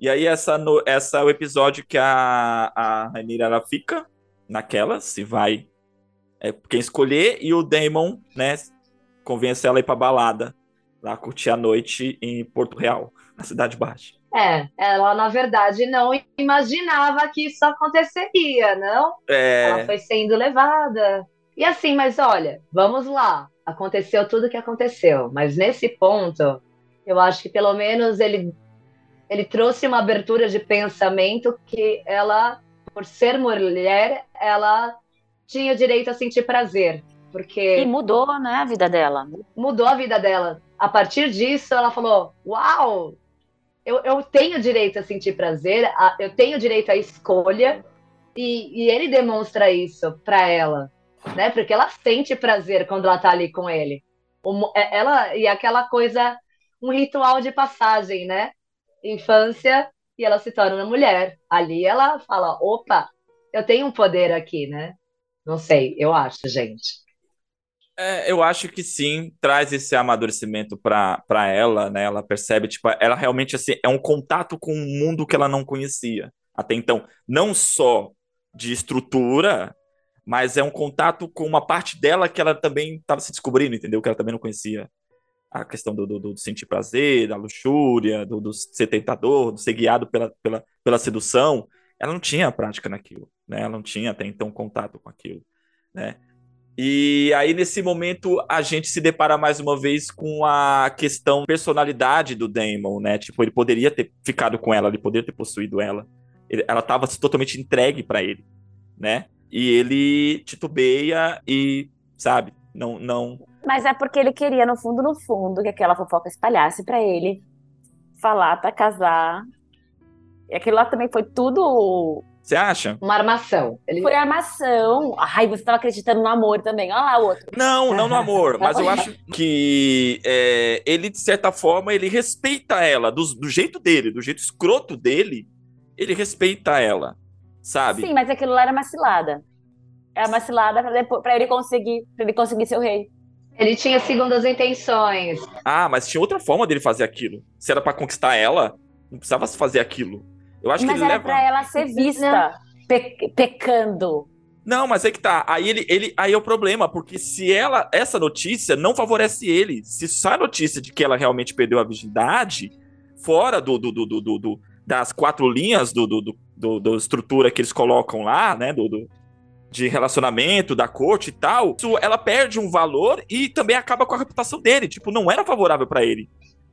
E aí, essa, no, essa é o episódio que a, a Rainira ela fica naquela, se vai. É quem escolher, e o Damon, né, convence ela a ir pra balada lá curtir a noite em Porto Real, na Cidade Baixa. É, ela na verdade não imaginava que isso aconteceria, não? É... Ela foi sendo levada. E assim, mas olha, vamos lá. Aconteceu tudo o que aconteceu, mas nesse ponto, eu acho que pelo menos ele ele trouxe uma abertura de pensamento que ela, por ser mulher, ela tinha direito a sentir prazer, porque e mudou, né, a vida dela. Mudou a vida dela a partir disso, ela falou: Uau, eu, eu tenho direito a sentir prazer, a, eu tenho direito à escolha, e, e ele demonstra isso para ela, né? Porque ela sente prazer quando ela tá ali com ele. O, é, ela e aquela coisa, um ritual de passagem, né? Infância e ela se torna mulher. Ali ela fala: opa, eu tenho um poder aqui, né? Não sei, eu acho, gente. É, eu acho que sim, traz esse amadurecimento para ela, né? Ela percebe, tipo, ela realmente assim, é um contato com um mundo que ela não conhecia. até então, não só de estrutura, mas é um contato com uma parte dela que ela também estava se descobrindo, entendeu? Que ela também não conhecia. A questão do, do, do sentir prazer, da luxúria, do, do, ser tentador, do ser guiado pela, pela, pela sedução. Ela não tinha prática naquilo, né? Ela não tinha até então contato com aquilo, né? E aí, nesse momento, a gente se depara mais uma vez com a questão personalidade do Damon, né? Tipo, ele poderia ter ficado com ela, ele poderia ter possuído ela. Ele, ela estava totalmente entregue para ele, né? E ele titubeia e, sabe, não, não. Mas é porque ele queria, no fundo, no fundo, que aquela fofoca espalhasse para ele falar para casar. E aquilo lá também foi tudo você acha? Uma armação. Ele... Foi armação. Ai, você estava acreditando no amor também. Olha lá o outro. Não, não no amor. mas eu acho que é, ele, de certa forma, ele respeita ela. Do, do jeito dele, do jeito escroto dele, ele respeita ela. Sabe? Sim, mas aquilo lá era macilada. Era macilada para ele conseguir, pra ele conseguir ser o rei. Ele tinha segundas intenções. Ah, mas tinha outra forma dele fazer aquilo. Se era para conquistar ela, não precisava fazer aquilo. Eu acho mas que ele era leva... pra ela ser vista pe pecando. Não, mas é que tá. Aí ele, ele, aí é o problema, porque se ela, essa notícia não favorece ele. Se sai a notícia de que ela realmente perdeu a virgindade, fora do, do, do, do, do das quatro linhas do, do, do, do, estrutura que eles colocam lá, né, do, do, de relacionamento, da corte e tal, isso, ela perde um valor e também acaba com a reputação dele. Tipo, não era favorável para ele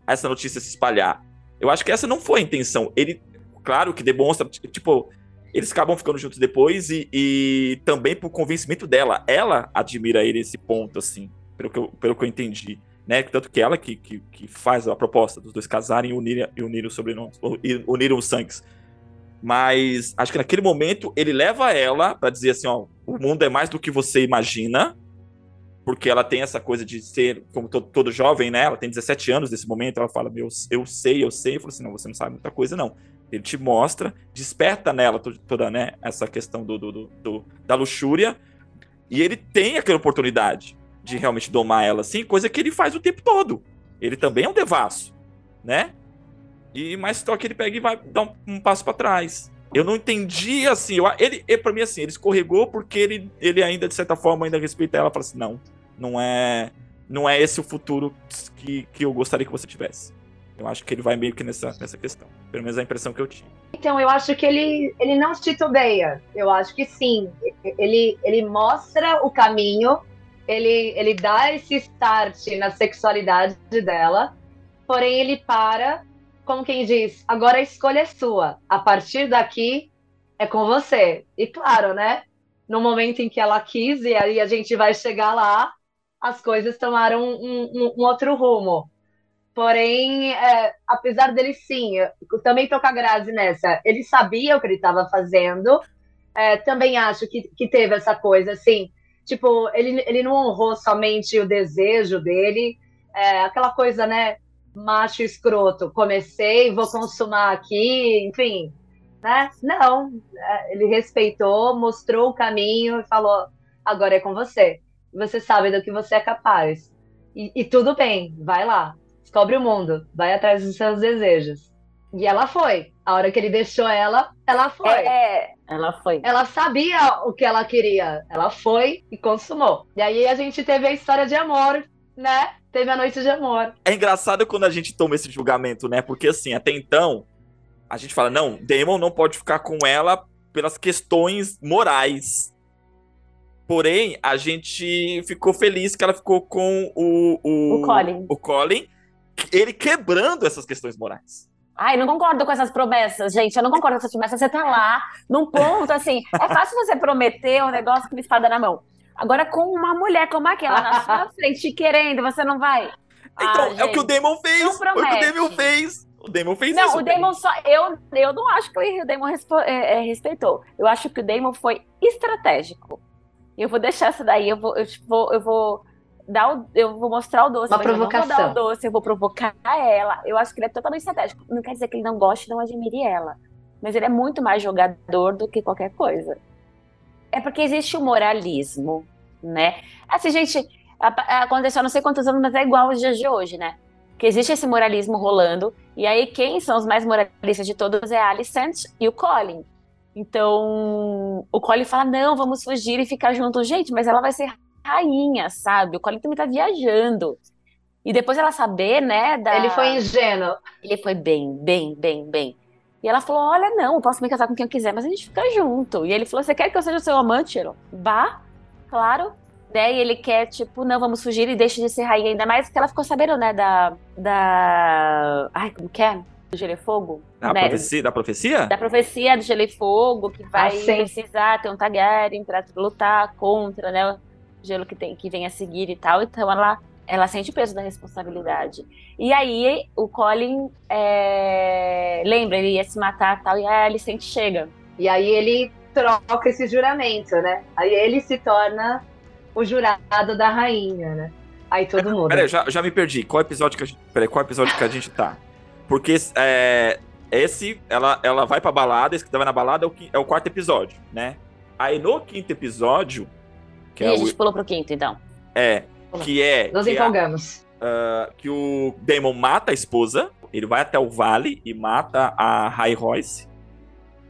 essa notícia se espalhar. Eu acho que essa não foi a intenção. Ele, claro que demonstra, tipo, eles acabam ficando juntos depois e, e, também por convencimento dela. Ela admira ele esse ponto, assim, pelo que eu, pelo que eu entendi. Né? Tanto que ela que, que, que faz a proposta dos dois casarem e unirem, unirem os sobrenomes, unirem os sangues. Mas acho que naquele momento ele leva ela para dizer assim: ó, o mundo é mais do que você imagina, porque ela tem essa coisa de ser, como todo, todo, jovem, né? Ela tem 17 anos nesse momento, ela fala, meu, eu sei, eu sei. Eu falo assim, não, você não sabe muita coisa, não. Ele te mostra, desperta nela toda, né, essa questão do, do, do, da luxúria, e ele tem aquela oportunidade de realmente domar ela assim, coisa que ele faz o tempo todo. Ele também é um devasso, né? E mas só que ele pega e vai dar um, um passo para trás. Eu não entendi assim, eu, ele, ele para mim assim, ele escorregou porque ele, ele ainda de certa forma ainda respeita ela, fala assim, não, não é não é esse o futuro que, que eu gostaria que você tivesse. Eu acho que ele vai meio que nessa, nessa questão. Pelo menos a impressão que eu tive. Então, eu acho que ele, ele não titubeia. Eu acho que sim. Ele, ele mostra o caminho, ele, ele dá esse start na sexualidade dela, porém ele para, como quem diz, agora a escolha é sua. A partir daqui é com você. E claro, né? No momento em que ela quis, e aí a gente vai chegar lá, as coisas tomaram um, um, um outro rumo. Porém, é, apesar dele sim, eu também tô com a Grazi nessa. Ele sabia o que ele estava fazendo. É, também acho que, que teve essa coisa, assim. Tipo, ele, ele não honrou somente o desejo dele. É, aquela coisa, né? Macho escroto. Comecei, vou consumar aqui, enfim. Né? Não. É, ele respeitou, mostrou o caminho e falou: agora é com você. Você sabe do que você é capaz. E, e tudo bem, vai lá descobre o mundo, vai atrás dos seus desejos. E ela foi. A hora que ele deixou ela, ela foi. É, ela foi. Ela sabia o que ela queria. Ela foi e consumou. E aí a gente teve a história de amor, né? Teve a noite de amor. É engraçado quando a gente toma esse julgamento, né? Porque assim, até então, a gente fala, não, Damon não pode ficar com ela pelas questões morais. Porém, a gente ficou feliz que ela ficou com o, o, o Colin. O Colin ele quebrando essas questões morais. Ai, não concordo com essas promessas, gente. Eu não concordo com essas promessas. Você tá lá, num ponto assim. É fácil você prometer um negócio com uma espada na mão. Agora, com uma mulher como aquela na sua frente, querendo, você não vai. Então, ah, é gente, o que o Damon fez. Foi o que o Damon fez. O Damon fez não, isso. Não, o Damon só. Eu, eu não acho que o Damon é, é, respeitou. Eu acho que o Damon foi estratégico. Eu vou deixar essa daí, eu vou, eu, tipo, eu vou dar o, eu vou mostrar o doce, Uma provocação. eu não vou dar o doce, eu vou provocar ela. Eu acho que ele é totalmente estratégico. Não quer dizer que ele não goste, não admire ela. Mas ele é muito mais jogador do que qualquer coisa. É porque existe o moralismo, né? Assim, gente, aconteceu não sei quantos anos, mas é igual aos dias de hoje, né? Que existe esse moralismo rolando. E aí, quem são os mais moralistas de todos é a Alicent e o Colin. Então, o Colin fala: não, vamos fugir e ficar junto. Gente, mas ela vai ser rainha, sabe? O Colin também tá viajando. E depois ela saber, né? Da... Ele foi ingênuo. Ele foi bem, bem, bem, bem. E ela falou: Olha, não, eu posso me casar com quem eu quiser, mas a gente fica junto. E ele falou: Você quer que eu seja o seu amante? Ela, bah, claro. Né? E ele quer, tipo, não, vamos fugir e deixe de ser rainha. Ainda mais que ela ficou sabendo, né, da. da... Ai, como que é? do Gelo e Fogo. Da, né? profecia, da profecia? Da profecia do Gelo e Fogo, que vai ah, precisar ter um Targaryen pra lutar contra, né? O gelo que, tem, que vem a seguir e tal. Então ela, ela sente o peso da responsabilidade. E aí o Colin é... lembra, ele ia se matar e tal, e a Alicent chega. E aí ele troca esse juramento, né? Aí ele se torna o jurado da rainha, né? Aí todo mundo. Peraí, já, já me perdi. Qual episódio que a gente. Peraí, qual episódio que a gente tá? Porque é, esse, ela, ela vai pra balada, esse que tava na balada é o, é o quarto episódio, né? Aí no quinto episódio. Que e é a gente o, pulou pro quinto, então. É. Que é. Nos que empolgamos. É, uh, que o Damon mata a esposa. Ele vai até o vale e mata a High Royce.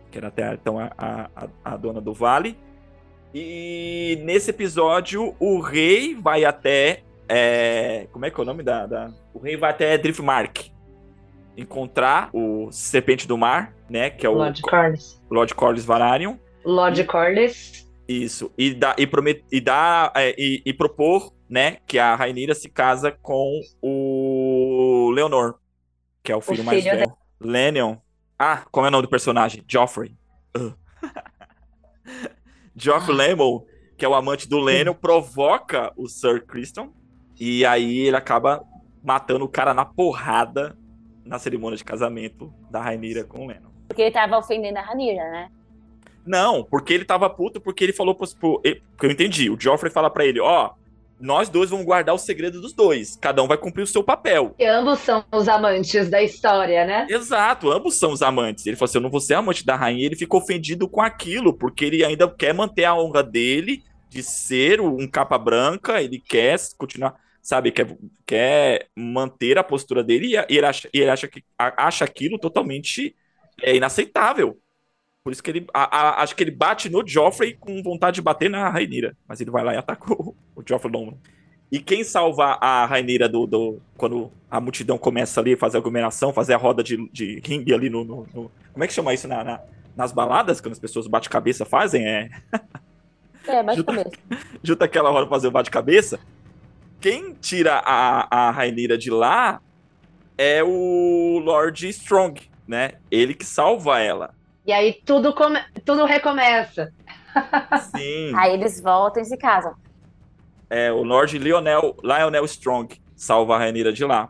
Que era até então a, a, a dona do vale. E nesse episódio, o rei vai até. É, como é que é o nome da, da. O rei vai até Driftmark encontrar o Serpente do Mar, né? Que é o Lord Corlys. Lord Corlys Vararion. Lord Corlys. Isso. E dá e, promet, e, dá, é, e, e, propor, né, que a Rainira se casa com o Leonor, que é o filho o mais filho velho. Da... Lennon. Ah, como é o nome do personagem? Joffrey. Uh. Joffrey ah. Lemon, que é o amante do Lennon, provoca o Sir Criston. E aí ele acaba matando o cara na porrada na cerimônia de casamento da Rainira com o Lennon. Porque ele tava ofendendo a Rainira, né? Não, porque ele tava puto, porque ele falou pro. Porque eu entendi. O Joffrey fala para ele: ó, nós dois vamos guardar o segredo dos dois. Cada um vai cumprir o seu papel. E ambos são os amantes da história, né? Exato, ambos são os amantes. Ele falou assim: eu não vou ser amante da rainha. Ele ficou ofendido com aquilo, porque ele ainda quer manter a honra dele de ser um capa branca, ele quer continuar sabe, quer, quer manter a postura dele e, ele acha, ele acha, que, acha aquilo totalmente é, inaceitável. Por isso que ele. A, a, acho que ele bate no Joffrey com vontade de bater na Rainira. Mas ele vai lá e ataca Joffrey Longman. E quem salva a Rainira do, do, Quando a multidão começa ali a fazer aglomeração, fazer a roda de, de ringue ali no, no, no, Como é que chama isso na, na, nas baladas? Quando as pessoas bate-cabeça fazem? É. É, bate-cabeça. Junta, junta aquela roda pra fazer o bate-cabeça quem tira a, a Rainira de lá é o Lord Strong, né? Ele que salva ela. E aí tudo, come... tudo recomeça. Sim. aí eles voltam e se casam. É, o Lord Lionel, Lionel Strong salva a Rainira de lá.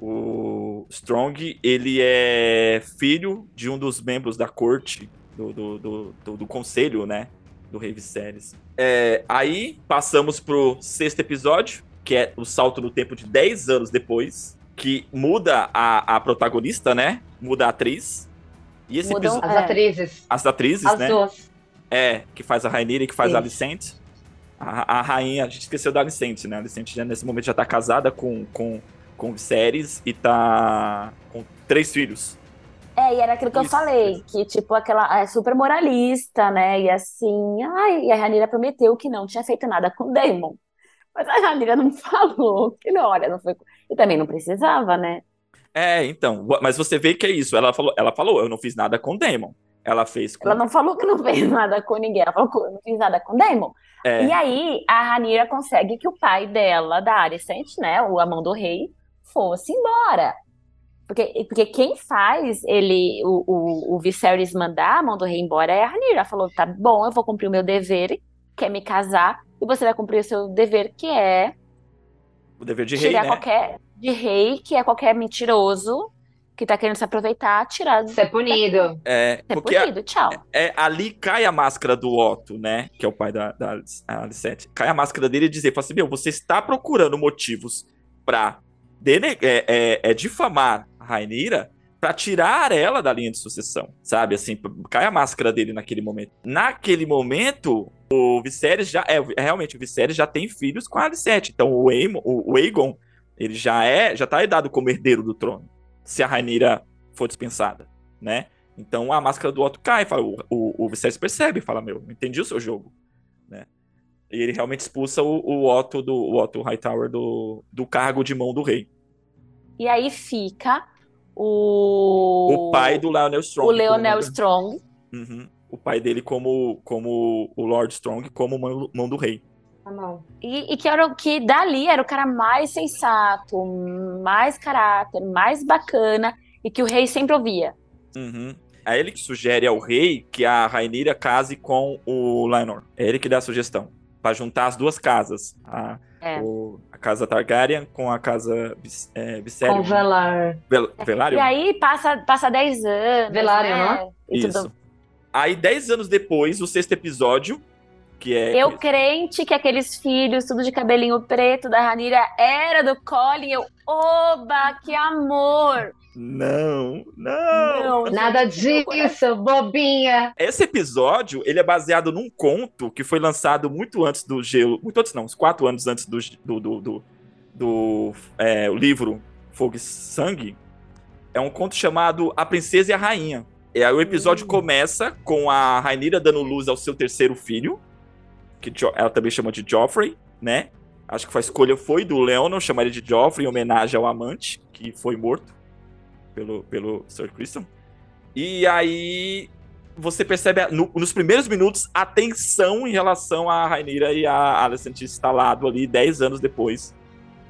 O Strong, ele é filho de um dos membros da corte, do, do, do, do, do conselho, né? Do Rei Viserys. É, aí, passamos pro sexto episódio, que é o salto no tempo de 10 anos depois, que muda a, a protagonista, né? Muda a atriz. E esse Mudam episódio... as atrizes. As atrizes, as né? Duas. É, que faz a Rainira e que faz Isso. a Alicente. A, a, rainha, a gente esqueceu da Alicente, né? A Alicente já, nesse momento já tá casada com, com, com Viserys e tá com três filhos. É, e era aquilo que Isso. eu falei, que tipo, aquela é super moralista, né? E assim, ai, e a Rainira prometeu que não tinha feito nada com Daemon. Mas a Ranira não falou que não, olha, não foi. E também não precisava, né? É, então, mas você vê que é isso. Ela falou, ela falou, eu não fiz nada com o Demon. Ela fez com... Ela não falou que não fez nada com ninguém, ela falou que não fiz nada com o Demon. É. E aí, a Ranira consegue que o pai dela, da Alicent, né, o Amão do Rei, fosse embora. Porque, porque quem faz ele, o, o, o Viserys mandar a Mão do Rei embora é a Ranira. Ela falou, tá bom, eu vou cumprir o meu dever, quer me casar, e você vai cumprir o seu dever, que é o dever de rei, né? qualquer de rei, que é qualquer mentiroso que tá querendo se aproveitar, tirar. Ser punido. É, Ser punido, a, tchau. É, ali cai a máscara do Otto, né? Que é o pai da, da Alicete. Cai a máscara dele e dizer, fala assim, meu, você está procurando motivos pra é, é, é, difamar a Rainira para tirar ela da linha de sucessão, sabe? Assim, cai a máscara dele naquele momento. Naquele momento, o Viserys já é, é realmente o Viserys já tem filhos com a Alicete. Então o, Aemon, o, o Aegon, ele já é, já tá dado como herdeiro do trono, se a Rainira for dispensada, né? Então a máscara do Otto cai, fala, o, o, o Viserys percebe, fala, meu, entendi o seu jogo, né? E ele realmente expulsa o, o Otto do o Otto Hightower do, do cargo de mão do rei. E aí fica o. O pai do Lionel Strong. O Leonel Strong. Uhum. O pai dele como, como o Lord Strong, como mão, mão do rei. Tá e, e, que, era, que dali era o cara mais sensato, mais caráter, mais bacana, e que o rei sempre ouvia. Uhum. É ele que sugere ao rei que a Rainira case com o Lionel. É ele que dá a sugestão. para juntar as duas casas. A, é. o, a casa Targaryen com a casa é, Viserion. Com Velar. Vel, Velaryon? E aí passa, passa 10 anos. Velaryon, né? Isso. Tudo. Aí, 10 anos depois, o sexto episódio, que é. Eu crente que aqueles filhos, tudo de cabelinho preto da Ranira, era do Colin. Eu, oba, que amor! Não, não. não Nada disso, bobinha. Esse episódio, ele é baseado num conto que foi lançado muito antes do gelo. Muito antes, não, uns quatro anos antes do, do, do, do, do é, o livro Fogo e Sangue. É um conto chamado A Princesa e a Rainha. É, o episódio hum. começa com a Rainira dando luz ao seu terceiro filho, que ela também chama de Joffrey, né? Acho que a escolha foi do Leonon chamar ele de Joffrey em homenagem ao amante, que foi morto pelo, pelo Sir Christian. E aí você percebe no, nos primeiros minutos a tensão em relação a Rainira e a Alicent instalado ali 10 anos depois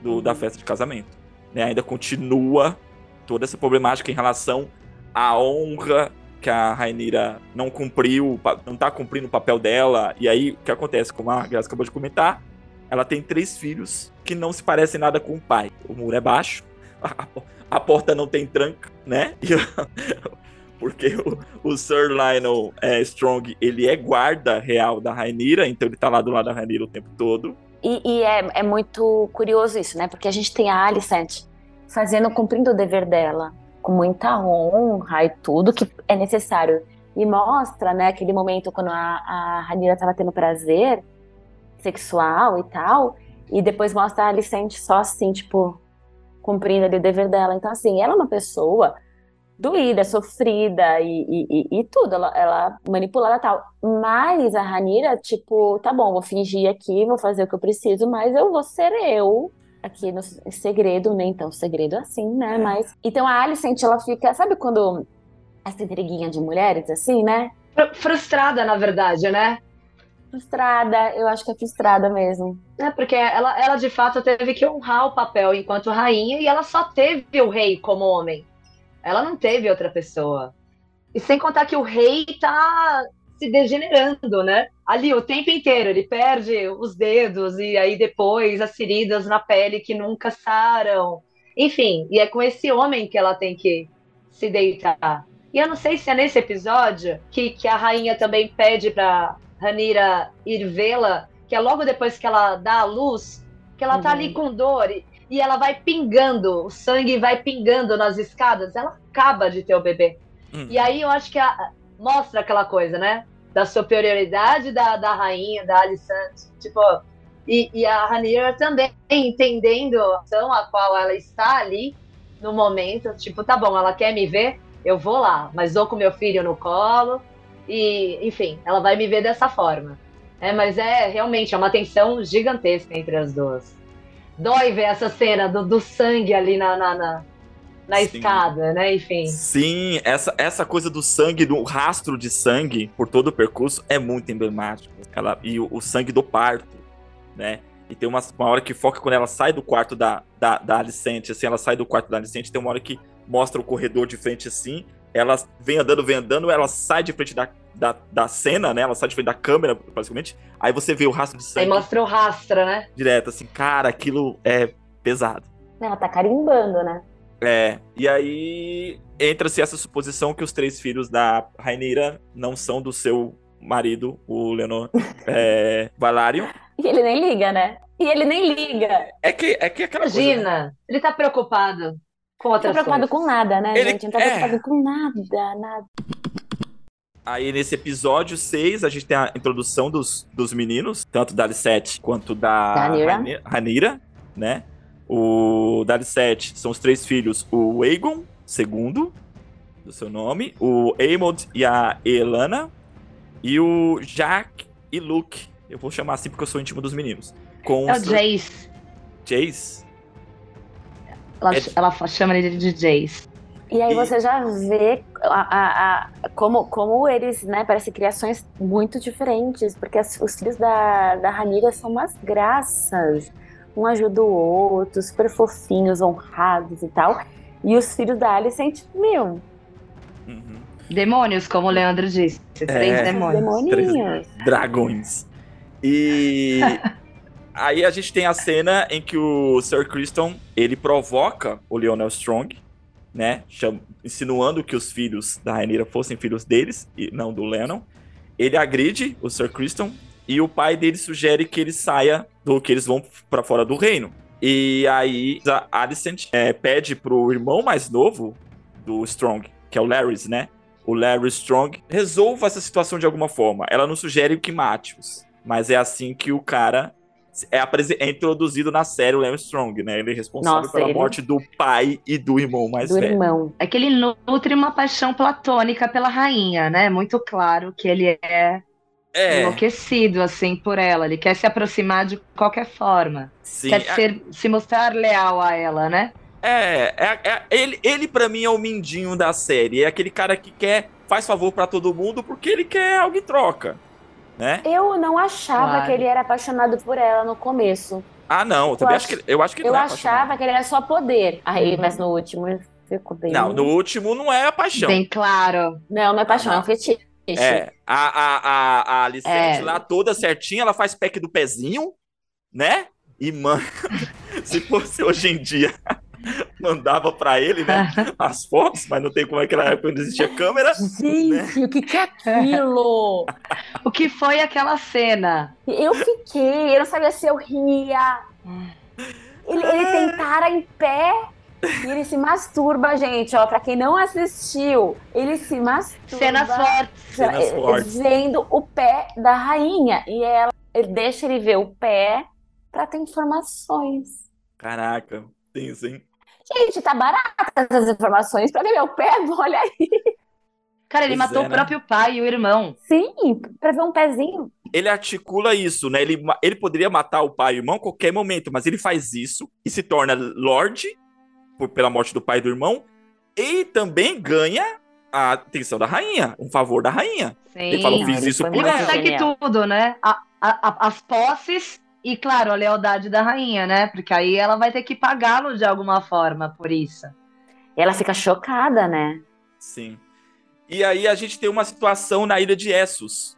do, uhum. da festa de casamento. Né? Ainda continua toda essa problemática em relação à honra que a Rainira não cumpriu, não tá cumprindo o papel dela. E aí, o que acontece? Como a Graça acabou de comentar, ela tem três filhos que não se parecem nada com o pai. O muro é baixo, a, a porta não tem tranca, né? porque o, o, Sir Lionel é, Strong, ele é guarda real da Rainira, então ele tá lá do lado da Rainira o tempo todo. E, e é, é, muito curioso isso, né? Porque a gente tem a Alicent fazendo, cumprindo o dever dela com muita honra e tudo que é necessário. E mostra, né, aquele momento quando a, a Ranira estava tendo prazer sexual e tal, e depois mostra a Alicente só assim, tipo, cumprindo ali o dever dela. Então, assim, ela é uma pessoa doída, sofrida e, e, e, tudo, ela, ela manipulada e tal. Mas a Ranira, tipo, tá bom, vou fingir aqui, vou fazer o que eu preciso, mas eu vou ser eu aqui no segredo, nem tão segredo assim, né? É. Mas. Então a Alicent, ela fica. Sabe quando. Essa intriguinha de mulheres, assim, né? Frustrada, na verdade, né? Frustrada, eu acho que é frustrada mesmo. É, porque ela, ela de fato teve que honrar o papel enquanto rainha e ela só teve o rei como homem. Ela não teve outra pessoa. E sem contar que o rei tá se degenerando, né? Ali o tempo inteiro, ele perde os dedos e aí depois as feridas na pele que nunca saram. Enfim, e é com esse homem que ela tem que se deitar. E eu não sei se é nesse episódio que, que a rainha também pede para Ranira ir vê-la, que é logo depois que ela dá a luz, que ela uhum. tá ali uhum. com dor e, e ela vai pingando, o sangue vai pingando nas escadas, ela acaba de ter o bebê. Uhum. E aí eu acho que a, mostra aquela coisa, né? Da superioridade da, da rainha, da Alicante. Tipo, e, e a Ranira também entendendo a ação a qual ela está ali no momento. Tipo, tá bom, ela quer me ver, eu vou lá, mas vou com meu filho no colo. E, enfim, ela vai me ver dessa forma. É, mas é realmente é uma tensão gigantesca entre as duas. Dói ver essa cena do, do sangue ali na, na, na na Sim. escada, né? Enfim. Sim, essa, essa coisa do sangue, do rastro de sangue por todo o percurso é muito emblemático. Ela, e o, o sangue do parto, né? E tem uma, uma hora que foca quando ela sai do quarto da, da, da Alicente, assim, ela sai do quarto da Alicente, tem uma hora que mostra o corredor de frente assim, ela vem andando, vem andando, ela sai de frente da, da, da cena, né? Ela sai de frente da câmera, basicamente. Aí você vê o rastro de sangue. Aí mostra o rastro, né? Direto, assim, cara, aquilo é pesado. Ela tá carimbando, né? É, e aí entra-se essa suposição que os três filhos da Rainira não são do seu marido, o Leonor é, Valarion. E ele nem liga, né? E ele nem liga. É que, é que aquela Imagina, coisa, né? ele tá preocupado com outras Não tá preocupado coisas. com nada, né, ele, gente? Não tá é... preocupado com nada, nada. Aí nesse episódio 6, a gente tem a introdução dos, dos meninos, tanto da Alicete quanto da Ranira, né? O 7 são os três filhos, o Aegon, segundo, do seu nome, o Amond e a Elana, e o Jack e Luke. Eu vou chamar assim porque eu sou íntimo dos meninos. Com é o Jace. Jace? Ela, é... ela chama ele de Jace. E aí e... você já vê a, a, a, como, como eles, né, parecem criações muito diferentes, porque as, os filhos da, da Ranira são umas graças. Um ajuda o outro, super fofinhos, honrados e tal. E os filhos da Alicent, meu. Uhum. Demônios, como o Leandro disse. Três é, demônios. Três dragões. E aí a gente tem a cena em que o Sir Criston, ele provoca o Lionel Strong, né? Insinuando que os filhos da Rainira fossem filhos deles e não do Lennon. Ele agride o Sir Criston e o pai dele sugere que ele saia do que eles vão para fora do reino. E aí a Alicent é, pede pro irmão mais novo do Strong, que é o Larry, né? O Larry Strong resolva essa situação de alguma forma. Ela não sugere que mate-os, mas é assim que o cara é, é, introduzido na série o Larry Strong, né? Ele é responsável Nossa, pela ele... morte do pai e do irmão mais do velho. Irmão. É que ele nutre uma paixão platônica pela rainha, né? Muito claro que ele é é. enlouquecido assim por ela. Ele quer se aproximar de qualquer forma. Sim. Quer ser, se mostrar leal a ela, né? É, é, é ele, ele para mim é o mindinho da série. É aquele cara que quer, faz favor para todo mundo porque ele quer algo em troca, né? Eu não achava claro. que ele era apaixonado por ela no começo. Ah, não, eu também acho, acho que eu acho que Eu é achava que ele era só poder. Aí, uhum. mas no último ficou bem. Não, no último não é a paixão. Bem claro. Não, não é paixão, é um fetiche. É, a, a, a, a Alicente é. lá toda certinha, ela faz pack do pezinho, né? E, mano, se fosse hoje em dia, mandava para ele, né? As fotos, mas não tem como é que era quando existia câmera. Gente, né? o que, que é aquilo? o que foi aquela cena? Eu fiquei, eu não sabia se eu ria. Ele, ele tentara em pé e ele se masturba, gente, ó, pra quem não assistiu, ele se masturba. Cenas fortes. Cenas fortes. Vendo o pé da rainha. E ela ele deixa ele ver o pé pra ter informações. Caraca, tem sim. Gente, tá barata essas informações pra ver meu pé, olha aí. Cara, ele pois matou é, o né? próprio pai e o irmão. Sim, pra ver um pezinho. Ele articula isso, né? Ele, ele poderia matar o pai e o irmão a qualquer momento, mas ele faz isso e se torna Lorde por, pela morte do pai e do irmão, e também ganha a atenção da rainha, um favor da rainha. Sim, ele fala, fiz isso por Ele consegue tudo, né? A, a, as posses e, claro, a lealdade da rainha, né? Porque aí ela vai ter que pagá-lo de alguma forma por isso. Ela fica chocada, né? Sim. E aí a gente tem uma situação na ilha de Essos,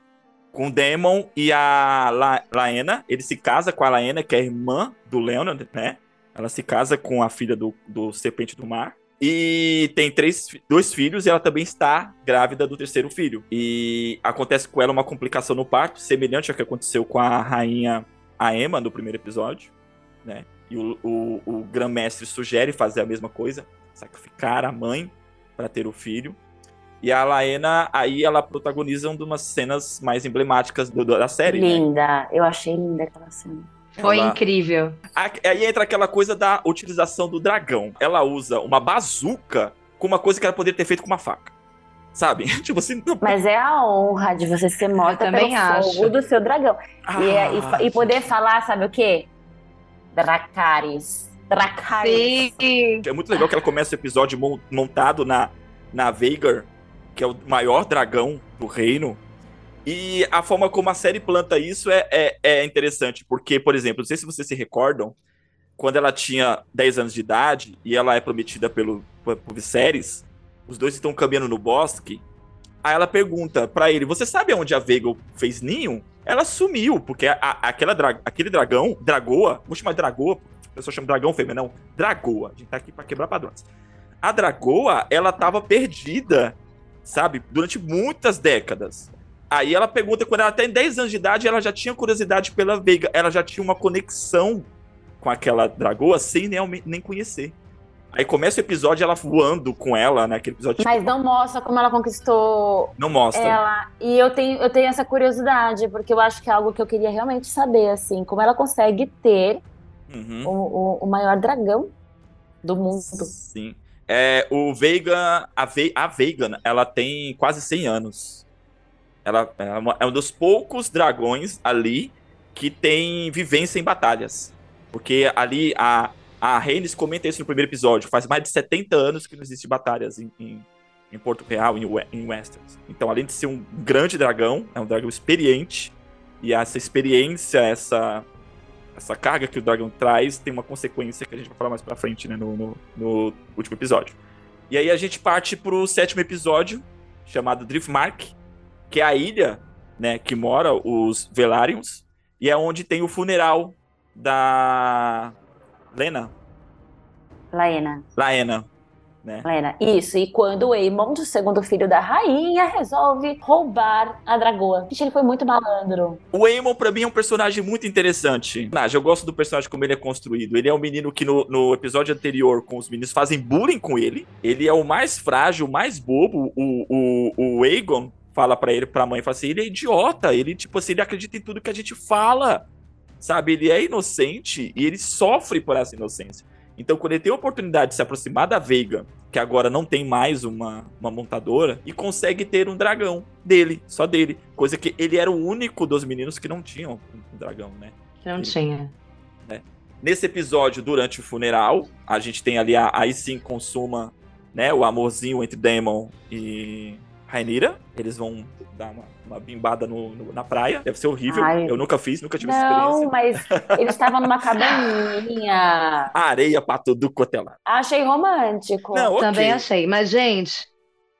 com o Demon e a La Laena. Ele se casa com a Laena, que é irmã do Leonard, né? Ela se casa com a filha do, do Serpente do Mar. E tem três, dois filhos e ela também está grávida do terceiro filho. E acontece com ela uma complicação no parto, semelhante ao que aconteceu com a rainha Aema no primeiro episódio, né? E o, o, o grão-mestre sugere fazer a mesma coisa, sacrificar a mãe para ter o filho. E a Laena, aí ela protagoniza uma das cenas mais emblemáticas do, da série. Né? Linda, né? eu achei linda aquela cena. Foi ela... incrível. Aí entra aquela coisa da utilização do dragão. Ela usa uma bazuca com uma coisa que ela poderia ter feito com uma faca. Sabe? tipo assim. Não... Mas é a honra de você ser morta pelo acho. fogo do seu dragão. Ah, e, e, e, poder falar, sabe o quê? Dracarys. Dracarys. Sim. É muito legal que ela começa o episódio montado na, na Veigar, que é o maior dragão do reino. E a forma como a série planta isso é, é, é, interessante, porque, por exemplo, não sei se vocês se recordam, quando ela tinha 10 anos de idade e ela é prometida pelo, por Viserys, os dois estão caminhando no bosque, aí ela pergunta para ele, você sabe onde a Veiga fez ninho? Ela sumiu, porque a, aquela dra aquele dragão, Dragoa, vou chamar de Dragoa, a pessoa chama dragão fêmea, não, Dragoa, a gente tá aqui pra quebrar padrões. A Dragoa, ela tava perdida, sabe, durante muitas décadas. Aí ela pergunta, quando ela tem 10 anos de idade, ela já tinha curiosidade pela Veiga, ela já tinha uma conexão com aquela dragoa sem nem, nem conhecer. Aí começa o episódio ela voando com ela, né? Aquele episódio. Mas não mostra como ela conquistou. Não mostra. Ela. E eu tenho, eu tenho essa curiosidade, porque eu acho que é algo que eu queria realmente saber, assim, como ela consegue ter uhum. o, o, o, maior dragão do mundo. Sim. É, o Veiga, a, Ve a Veiga, ela tem quase 100 anos. Ela é, uma, é um dos poucos dragões ali que tem vivência em batalhas. Porque ali a, a Rhaenys comenta isso no primeiro episódio. Faz mais de 70 anos que não existe batalhas em, em, em Porto Real, em, em Westeros. Então, além de ser um grande dragão, é um dragão experiente. E essa experiência, essa, essa carga que o dragão traz, tem uma consequência que a gente vai falar mais pra frente, né? No, no, no último episódio. E aí a gente parte pro sétimo episódio, chamado Driftmark, que é a ilha, né, que mora os Velaryon, e é onde tem o funeral da Lena. Laena. Laena. Né? Lena, isso. E quando o Aemon, o segundo filho da rainha, resolve roubar a dragoa. Gente, ele foi muito malandro. O Aemon, pra mim, é um personagem muito interessante. Eu gosto do personagem como ele é construído. Ele é um menino que no, no episódio anterior, com os meninos, fazem bullying com ele. Ele é o mais frágil, o mais bobo. O, o, o Aegon fala para ele, pra mãe, fala assim, ele é idiota. Ele, tipo assim, ele acredita em tudo que a gente fala. Sabe? Ele é inocente e ele sofre por essa inocência. Então, quando ele tem a oportunidade de se aproximar da Veiga, que agora não tem mais uma, uma montadora, e consegue ter um dragão dele, só dele. Coisa que ele era o único dos meninos que não tinham um dragão, né? Não ele, tinha. Né? Nesse episódio, durante o funeral, a gente tem ali, a, aí sim consuma né, o amorzinho entre Daemon e Rainira. Eles vão dar uma, uma bimbada no, no, na praia. Deve ser horrível. Ai. Eu nunca fiz, nunca tive não, essa experiência. Não, mas eles estavam numa cabaninha. Areia pra tudo quanto é. Achei romântico. Não, okay. Também achei. Mas, gente,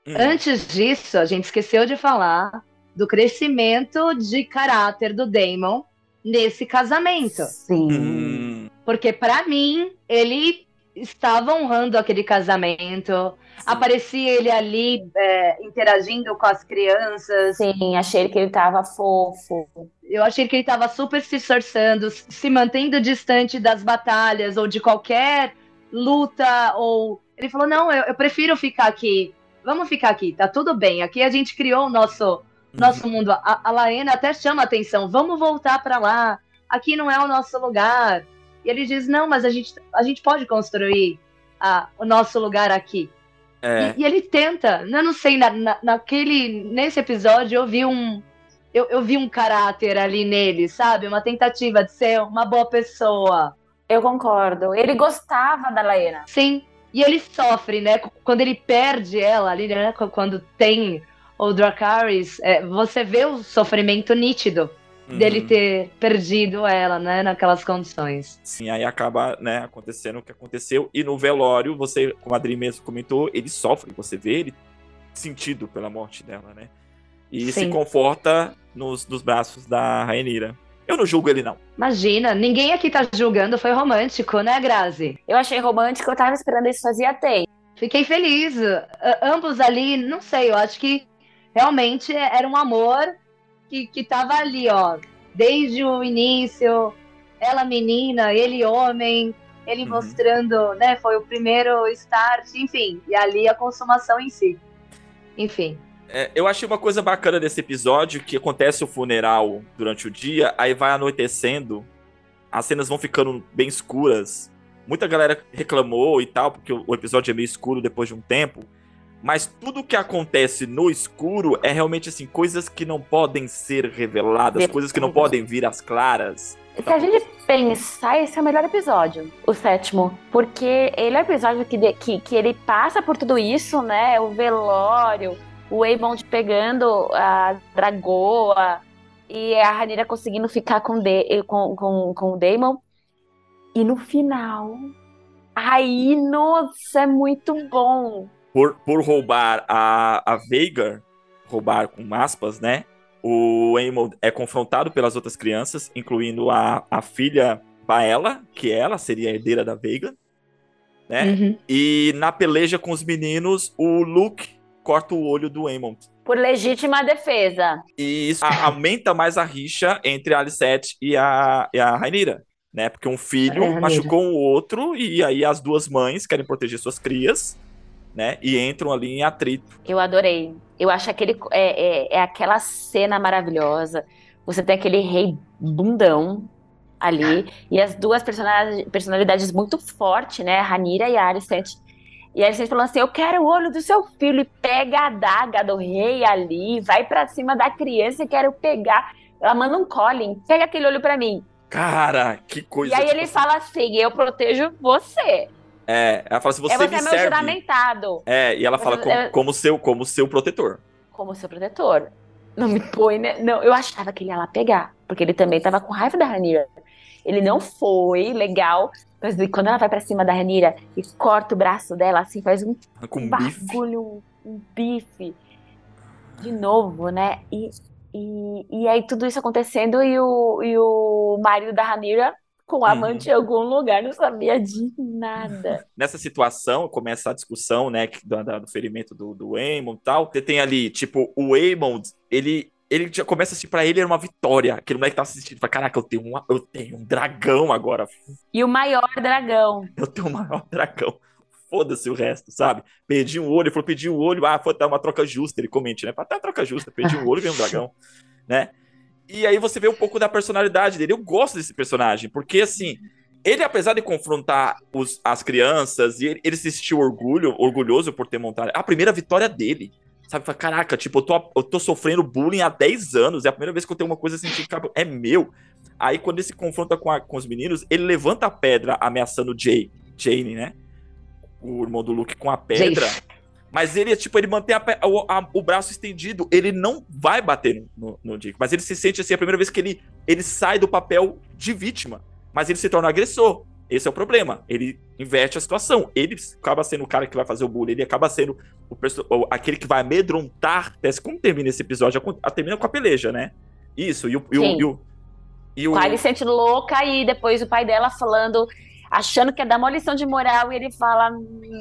hum. antes disso, a gente esqueceu de falar do crescimento de caráter do Damon nesse casamento. Sim. Hum. Porque, para mim, ele estava honrando aquele casamento. Sim. Aparecia ele ali é, interagindo com as crianças. Sim, achei que ele estava fofo. Eu achei que ele estava super se esforçando, se mantendo distante das batalhas ou de qualquer luta. Ou ele falou: não, eu, eu prefiro ficar aqui. Vamos ficar aqui, tá tudo bem. Aqui a gente criou o nosso nosso uhum. mundo. A, a Laena até chama atenção. Vamos voltar para lá. Aqui não é o nosso lugar. E ele diz: não, mas a gente, a gente pode construir a, o nosso lugar aqui. É. E, e, ele tenta. Eu não sei, na, na, naquele, nesse episódio eu vi um. Eu, eu vi um caráter ali nele, sabe? Uma tentativa de ser uma boa pessoa. Eu concordo. Ele gostava da Laena. Sim. E ele sofre, né? Quando ele perde ela ali, né? Quando tem o Dracarys, é, você vê o sofrimento nítido uhum. dele ter perdido ela, né, naquelas condições. Sim, aí acaba, né, acontecendo o que aconteceu. E no velório, você, como a Adri mesmo comentou, ele sofre, você vê ele sentido pela morte dela, né? E Sim. se conforta nos, nos braços da Rainira. Eu não julgo ele, não. Imagina, ninguém aqui tá julgando, foi romântico, né, Grazi? Eu achei romântico, eu tava esperando isso fazia tempo. Fiquei feliz. ambos ali, não sei, eu acho que realmente era um amor que, que tava ali, ó, desde o início, ela menina, ele homem, ele uhum. mostrando, né, foi o primeiro start, enfim, e ali a consumação em si. Enfim. É, eu achei uma coisa bacana desse episódio, que acontece o funeral durante o dia, aí vai anoitecendo, as cenas vão ficando bem escuras. Muita galera reclamou e tal, porque o episódio é meio escuro depois de um tempo. Mas tudo que acontece no escuro é realmente assim, coisas que não podem ser reveladas, coisas que não podem vir às claras. Se a gente pensar, esse é o melhor episódio, o sétimo. Porque ele é o episódio que, que, que ele passa por tudo isso, né? O velório, o Aemond pegando a dragoa e a Ranira conseguindo ficar com, de, com, com, com o Daemon. E no final. Aí, nossa, é muito bom por, por roubar a, a Veigar, roubar com aspas, né? O Aemon é confrontado pelas outras crianças, incluindo a, a filha Baela, que ela seria a herdeira da Veiga, né? Uhum. E na peleja com os meninos, o Luke corta o olho do Aemon. Por legítima defesa. E isso aumenta mais a rixa entre a Alicete e a, e a Rainira, né? Porque um filho é, machucou o outro e aí as duas mães querem proteger suas crias né? E entram ali em atrito. Eu adorei. Eu acho aquele é, é, é aquela cena maravilhosa. Você tem aquele rei bundão ali e as duas personalidades muito fortes, né? Ranira e Alicent. E aí vocês falam assim: eu quero o olho do seu filho. E pega a adaga do rei ali, vai para cima da criança e quero pegar. Ela manda um Colin, pega aquele olho para mim. Cara, que coisa. E aí ele fala assim: eu protejo você. É, ela fala assim: você, é você me é meu serve. juramentado. É, e ela fala Você- como, é- como seu, como seu protetor. Como seu protetor. Não me põe, né? Não, eu achava que ele ia lá pegar, porque ele também tava com raiva da Ranira. Ele não foi legal, mas quando ela vai pra cima da Ranira e corta o braço dela, assim, faz um Com um bife. bagulho, um, um bife. De novo, né? E, e, e aí tudo isso acontecendo e o, e o marido da Ranira com Uhum. amante em algum lugar não sabia de nada. Nessa situação, começa a discussão, né, da- do ferimento do, do Aemon e tal. Você tem ali, tipo, o Aemon, ele, ele já começa assim, pra ele era uma vitória. Aquele moleque tá assistindo, fala, caraca, eu tenho, uma, eu tenho um dragão agora. E o maior dragão. Eu tenho o maior dragão. Foda-se o resto, sabe? Perdi um olho, ele falou, perdi um olho, ah, foi dar uma troca justa, ele comente, né? Tá uma troca justa, perdi um olho e veio um dragão, né? E aí você vê um pouco da personalidade dele. Eu gosto desse personagem, porque assim, ele, apesar de confrontar os- as crianças, e ele, ele se sentiu orgulho, orgulhoso por ter montado. A primeira vitória dele. Sabe, fala, caraca, tipo, eu tô, eu tô sofrendo bullying há 10 anos. É a primeira vez que eu tenho uma coisa assim que cara, é meu. Aí, quando ele se confronta com, a- com os meninos, ele levanta a pedra ameaçando o Jay, Jane, né? O irmão do Luke com a pedra. Mas ele, tipo, ele mantém a o, a- o braço estendido. Ele não vai bater no, no Dick. Mas ele se sente assim, a primeira vez que ele, ele sai do papel de vítima. Mas ele se torna agressor. Esse é o problema. Ele inverte a situação. Ele acaba sendo o cara que vai fazer o bullying. Ele acaba sendo o aquele que vai amedrontar. Como termina esse episódio? A- a- Termina com a peleja, né? Isso. E o. E o, e o, e o- se sente louca e depois o pai dela falando, achando que é dar uma lição de moral, e ele fala: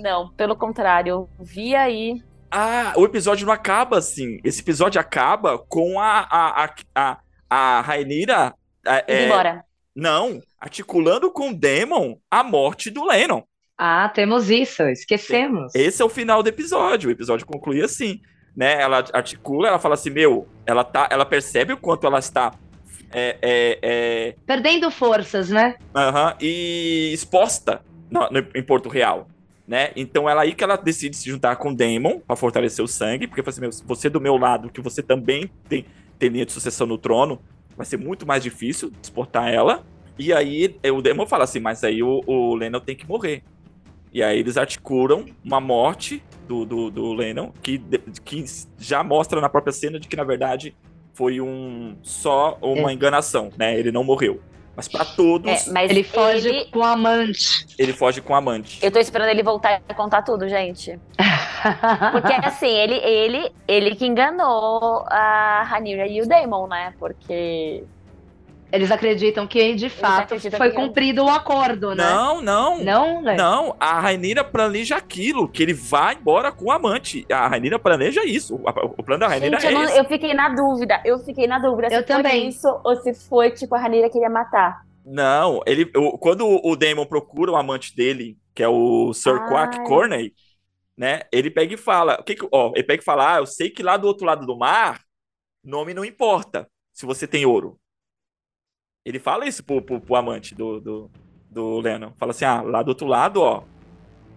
Não, pelo contrário, vi aí. Ah, o episódio não acaba assim. Esse episódio acaba com a a, a, a, a Rainira. é, Indo embora. Não, articulando com o Demon a morte do Lennon. Ah, temos isso, esquecemos. Esse é o final do episódio. O episódio conclui assim, né? Ela articula, ela fala assim, meu, ela tá, ela percebe o quanto ela está é, é, é, Perdendo forças, né? aham, e exposta no- no- em Porto Real, né? Então ela aí que ela decide se juntar com o Demon pra fortalecer o sangue, porque fala assim, você do meu lado, que você também tem, tem linha de sucessão no trono, vai ser muito mais difícil exportar ela. E aí eh, o Demon fala assim, mas aí o, o Lennon tem que morrer. E aí eles articulam uma morte do, do, do Lennon, que, que já mostra na própria cena de que, na verdade, foi um só uma É. enganação, né? Ele não morreu. Mas pra todos, É, mas Ele foge ele- com a amante. ele foge com a amante. Eu tô esperando ele voltar e contar tudo, gente. Porque assim, ele, ele, ele que enganou a Ranira e o Damon, né? Porque. Eles acreditam que, de fato, foi que- cumprido o acordo, né? Não, não. Não, né? Não, a Rainira planeja aquilo, que ele vai embora com o amante. A Rainira planeja isso. O, plano da Rainira Gente, eu, é não- esse. eu fiquei na dúvida. Eu fiquei na dúvida se Eu foi também. isso ou se foi, tipo, a Ranira queria matar. Não, ele, quando o Damon procura o amante dele, que é o Sir Ai. Quack Corney, né? Ele pega e fala, o que que, ó, ele pega e fala, ah, eu sei que lá do outro lado do mar, nome não importa, se você tem ouro. Ele fala isso pro, pro, pro amante do, do, do Lennon. Fala assim, ah, lá do outro lado, ó,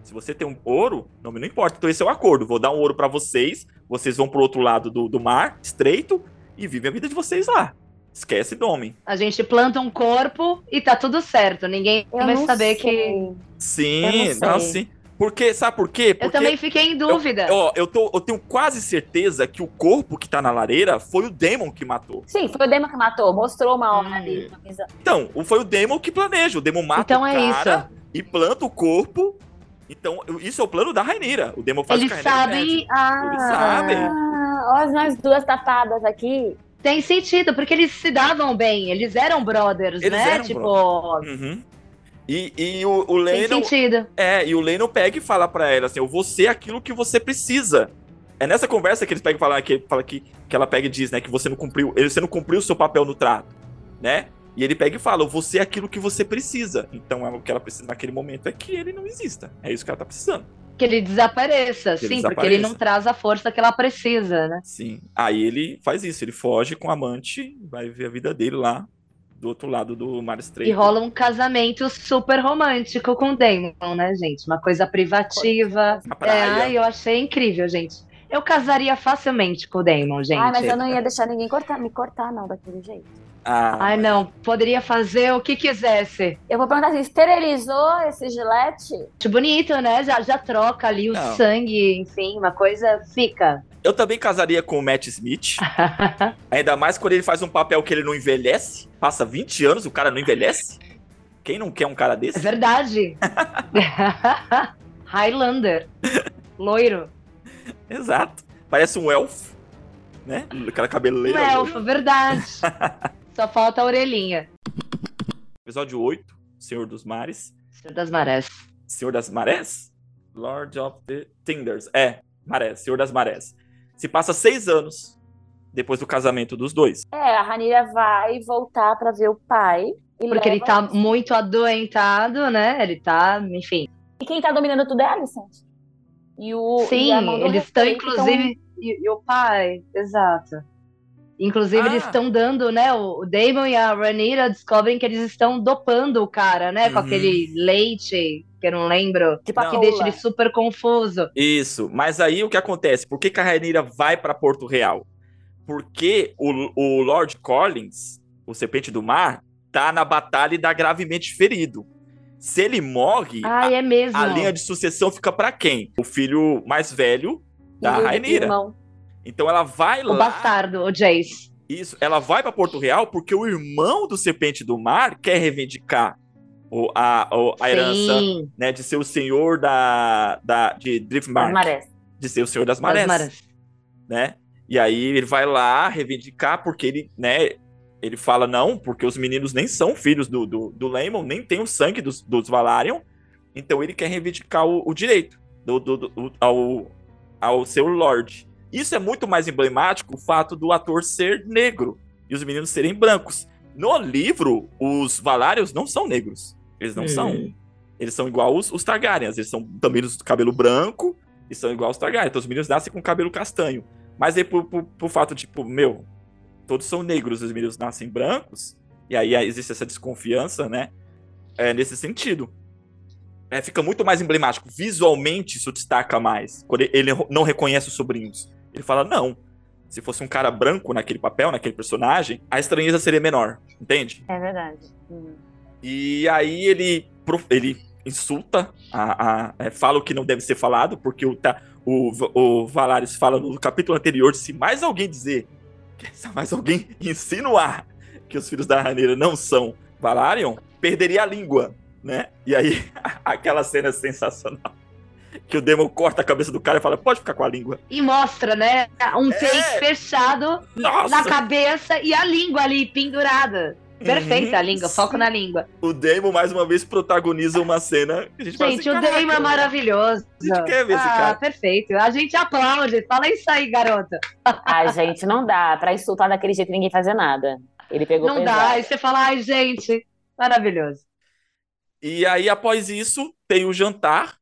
se você tem um ouro, nome não importa. Então esse é o acordo, vou dar um ouro pra vocês, vocês vão pro outro lado do, do mar, estreito, e vivem a vida de vocês lá. Esquece nome. A gente planta um corpo e tá tudo certo. Ninguém Eu vai não saber sei. que. Sim, Eu não não, sei. sim. Porque, sabe por quê? Porque Eu também fiquei em dúvida. Ó, eu, tô, eu tenho quase certeza que o corpo que tá na lareira foi o Demon que matou. Sim, foi o Damon que matou. Mostrou uma hora Hum. ali. visão. Então, foi o Demon que planeja. O Demon mata Então o é cara e planta o corpo. Então, isso é o plano da Rainira. O Demon faz Eles o que a sabem. Ah, Eles sabem. Ó, nós duas tapadas aqui. Tem sentido, porque eles se davam bem. Eles eram brothers, Eles né? eram tipo, Uhum. E, e o, o tem Lennon. sentido. É, e o Lennon pega e fala pra ela assim: eu vou ser aquilo que você precisa. É nessa conversa que eles pegam e falam que, fala que, que ela pega e diz, né, que você não cumpriu, ele- você não cumpriu o seu papel no trato, né? E ele pega e fala: eu vou ser aquilo que você precisa. Então, ela- o que ela precisa naquele momento é que ele não exista. É isso que ela tá precisando. Que ele desapareça, Que ele sim, porque ele não desapareça. traz a força que ela precisa, né? Sim. Aí ele faz isso, ele foge com a amante, vai viver a vida dele lá, do outro lado do mar estreito. E rola um casamento super romântico com o Damon, né, gente? Uma coisa privativa. Na praia. É, ai, eu achei incrível, gente. Eu casaria facilmente com o Damon, gente. Ai, mas eu não ia deixar ninguém cortar, me cortar, não, daquele jeito. Ah, Ai, não. Poderia fazer o que quisesse. Eu vou perguntar assim: esterilizou esse gilete? Bonito, né? Já, já troca ali o Não. sangue, enfim, uma coisa fica. Eu também casaria com o Matt Smith. Ainda mais quando ele faz um papel que ele não envelhece. Passa 20 anos, o cara não envelhece. Quem não quer um cara É desse? verdade. Highlander. Loiro. Exato. Parece um elfo, né? Aquela Um cabeleira. elfo, verdade. Só falta a orelhinha. Episódio 8, Senhor dos Mares. Senhor das Marés. Senhor das Marés? Lord of the Tinders. É, Marés, Senhor das Marés. Se passa seis anos depois do casamento dos dois. É, a Ranira vai voltar pra ver o pai. E Porque ele tá muito adoentado, né? Ele tá, enfim. E quem tá dominando tudo é a Alicent. E o. Sim, e eles estão, respeito, inclusive. E, e o pai, exato. Inclusive, Ah. eles estão dando, né? O Damon e a Ranira descobrem que eles estão dopando o cara, né? Com Uhum. aquele leite, que eu não lembro. Tipo Não. a Que deixa ele super confuso. Isso. Mas aí o que acontece? Por que, que a Rainira vai para Porto Real? Porque o, o Lord Collins, o Serpente do Mar, tá na batalha e dá gravemente ferido. Se ele morre, Ai, é mesmo. a linha de sucessão fica para quem? O filho mais velho da o Rainira. Então ela vai O lá. bastardo, o Jace. Isso, ela vai para Porto Real porque o irmão do Serpente do Mar quer reivindicar o- a, o- a herança né, de ser o senhor da, da, de Driftmark, marés. de ser o senhor das das marés, marés. né? E aí ele vai lá reivindicar porque ele, né, ele fala não, porque os meninos nem são filhos do, do, do Lemon, nem tem o sangue dos, dos Valarion, então ele quer reivindicar o, o direito do, do, do- ao, ao seu Lorde. Isso é muito mais emblemático o fato do ator ser negro e os meninos serem brancos. No livro, os Valarios não são negros. Eles não Hum. são. Eles são igual os, os Targaryens. Eles são também os do cabelo branco e são igual os Targaryen. Então os meninos nascem com cabelo castanho. Mas aí, por, por, por fato, tipo, meu, todos são negros, os meninos nascem brancos. E aí existe essa desconfiança, né? É, nesse sentido. É, fica muito mais emblemático. Visualmente, isso destaca mais. Quando ele não reconhece os sobrinhos. Ele fala, não. Se fosse um cara branco naquele papel, naquele personagem, a estranheza seria menor. Entende? É verdade. Hum. E aí ele, ele insulta, a, a- é, fala o que não deve ser falado, porque o, tá, o, o Valaris fala no capítulo anterior, se mais alguém dizer, se mais alguém insinuar que os filhos da Raneira não são Valarion, perderia a língua, né? E aí, aquela cena é sensacional. Que o Demon corta a cabeça do cara e fala, pode ficar com a língua. E mostra, né? Um É. take fechado Nossa! na cabeça e a língua ali pendurada. Perfeita a Uhum, língua, foco na língua. O Demon, mais uma vez, protagoniza uma cena que a gente, fala Gente, assim, o Damon é "Caraca, maravilhoso. A gente quer ver esse ah, cara. perfeito. A gente aplaude. Fala isso aí, garota. Ai, gente, não dá pra insultar daquele jeito ninguém fazer nada. Ele pegou Não pesado. dá. Aí você fala, ai, gente, maravilhoso. E aí, após isso, tem o jantar,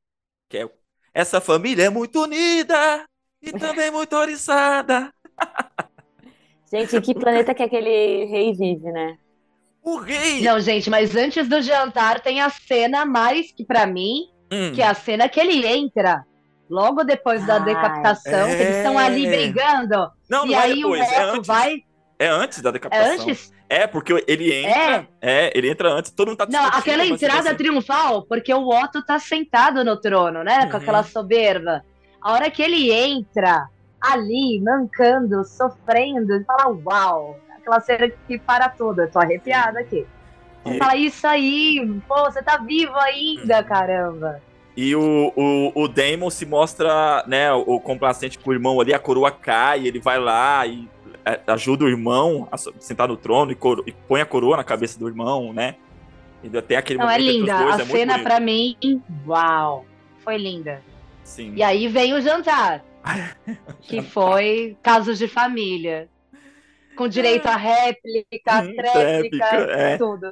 que é essa família é muito unida e também muito oriçada. Gente, em que planeta que aquele rei vive, né? O rei. Não, gente, mas antes do jantar tem a cena mais que pra mim, Hum, que é a cena que ele entra. Logo depois da Ai, decapitação, que eles estão ali é. brigando. não, e não é aí depois, o é Otto antes. vai. É antes da É decapitação. antes? É, porque ele entra. É, ele entra antes, todo mundo tá Não, aquela entrada assim, triunfal, porque o Otto tá sentado no trono, né? Com Uhum. aquela soberba. A hora que ele entra ali, mancando, sofrendo, ele fala, uau! Aquela cena que para tudo. Eu tô arrepiada aqui. E- fala, isso aí, pô, você tá vivo ainda, Uhum. caramba. E o, o, o Damon se mostra, né, o, o complacente com o irmão ali, a coroa cai, ele vai lá e é, ajuda o irmão a sentar no trono e, coro- e põe a coroa na cabeça do irmão, né? E até aquele Não, é momento os linda. dois A é cena pra mim, uau, foi linda. Sim. E aí vem o jantar, que foi casos de família. Com direito a réplica, Hum, tréplica, tréplica, é. tudo.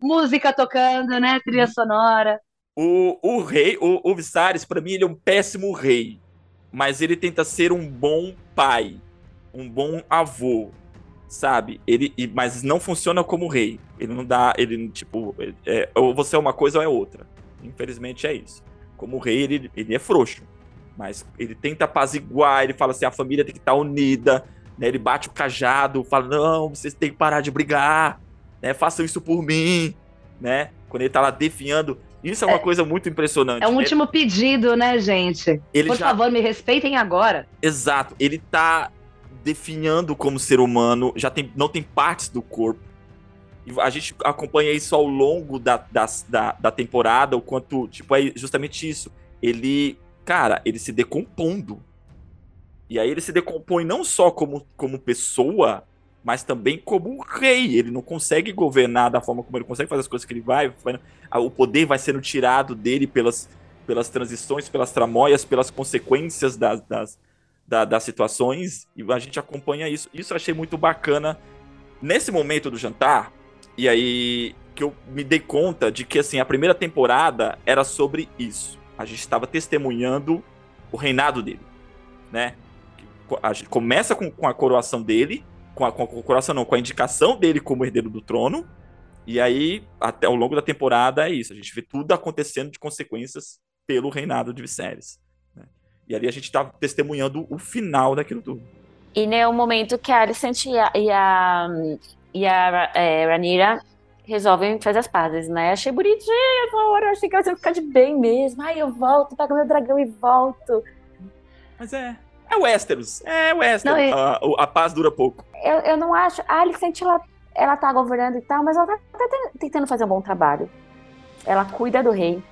Música tocando, né? Trilha sonora. O, o rei, o, o Viserys, pra mim, ele é um péssimo rei. Mas ele tenta ser um bom pai. Um bom avô. sabe? Ele, mas não funciona como rei. Ele não dá, ele tipo, é, ou você é uma coisa ou é outra. Infelizmente é isso. Como rei, ele, ele é frouxo. Mas ele tenta apaziguar, ele fala assim: a família tem que estar tá unida. Né? Ele bate o cajado, fala: não, vocês têm que parar de brigar. Né? Façam isso por mim. Né? Quando ele tá lá defiando. Isso é uma é, coisa muito impressionante. É um último pedido, né, gente? Por já... favor, me respeitem agora. Exato. Ele tá definhando como ser humano, já tem, não tem partes do corpo. A gente acompanha isso ao longo da, da, da, da temporada, o quanto, tipo, é justamente isso. Ele cara, ele se decompondo. E aí ele se decompõe não só como, como pessoa, mas também como rei. Ele não consegue governar da forma como ele consegue fazer as coisas que ele vai. O poder vai sendo tirado dele pelas, pelas transições, pelas tramóias, pelas consequências das, das, das, das situações. E a gente acompanha isso. Isso eu achei muito bacana nesse momento do jantar. E aí que eu me dei conta de que assim a primeira temporada era sobre isso a gente estava testemunhando o reinado dele, né? A gente começa com, com a coroação dele, com a, com a coroação não, com a indicação dele como herdeiro do trono, e aí, até ao longo da temporada, é isso. A gente vê tudo acontecendo de consequências pelo reinado de Viserys. E ali a gente está testemunhando o final daquilo tudo. E né, o momento que a Alicent e a, e a, e a é, Ranira resolvem fazer as pazes, né? Achei bonitinho essa hora, achei que elas iam ficar de bem mesmo. Ai, eu volto, pego meu dragão e volto. Mas é. É o Westeros. É o Westeros. Não, a, a, paz dura pouco. Eu, eu não acho. A Alicent, ela, ela tá governando e tal, mas ela tá, tá tentando fazer um bom trabalho. Ela cuida do rei.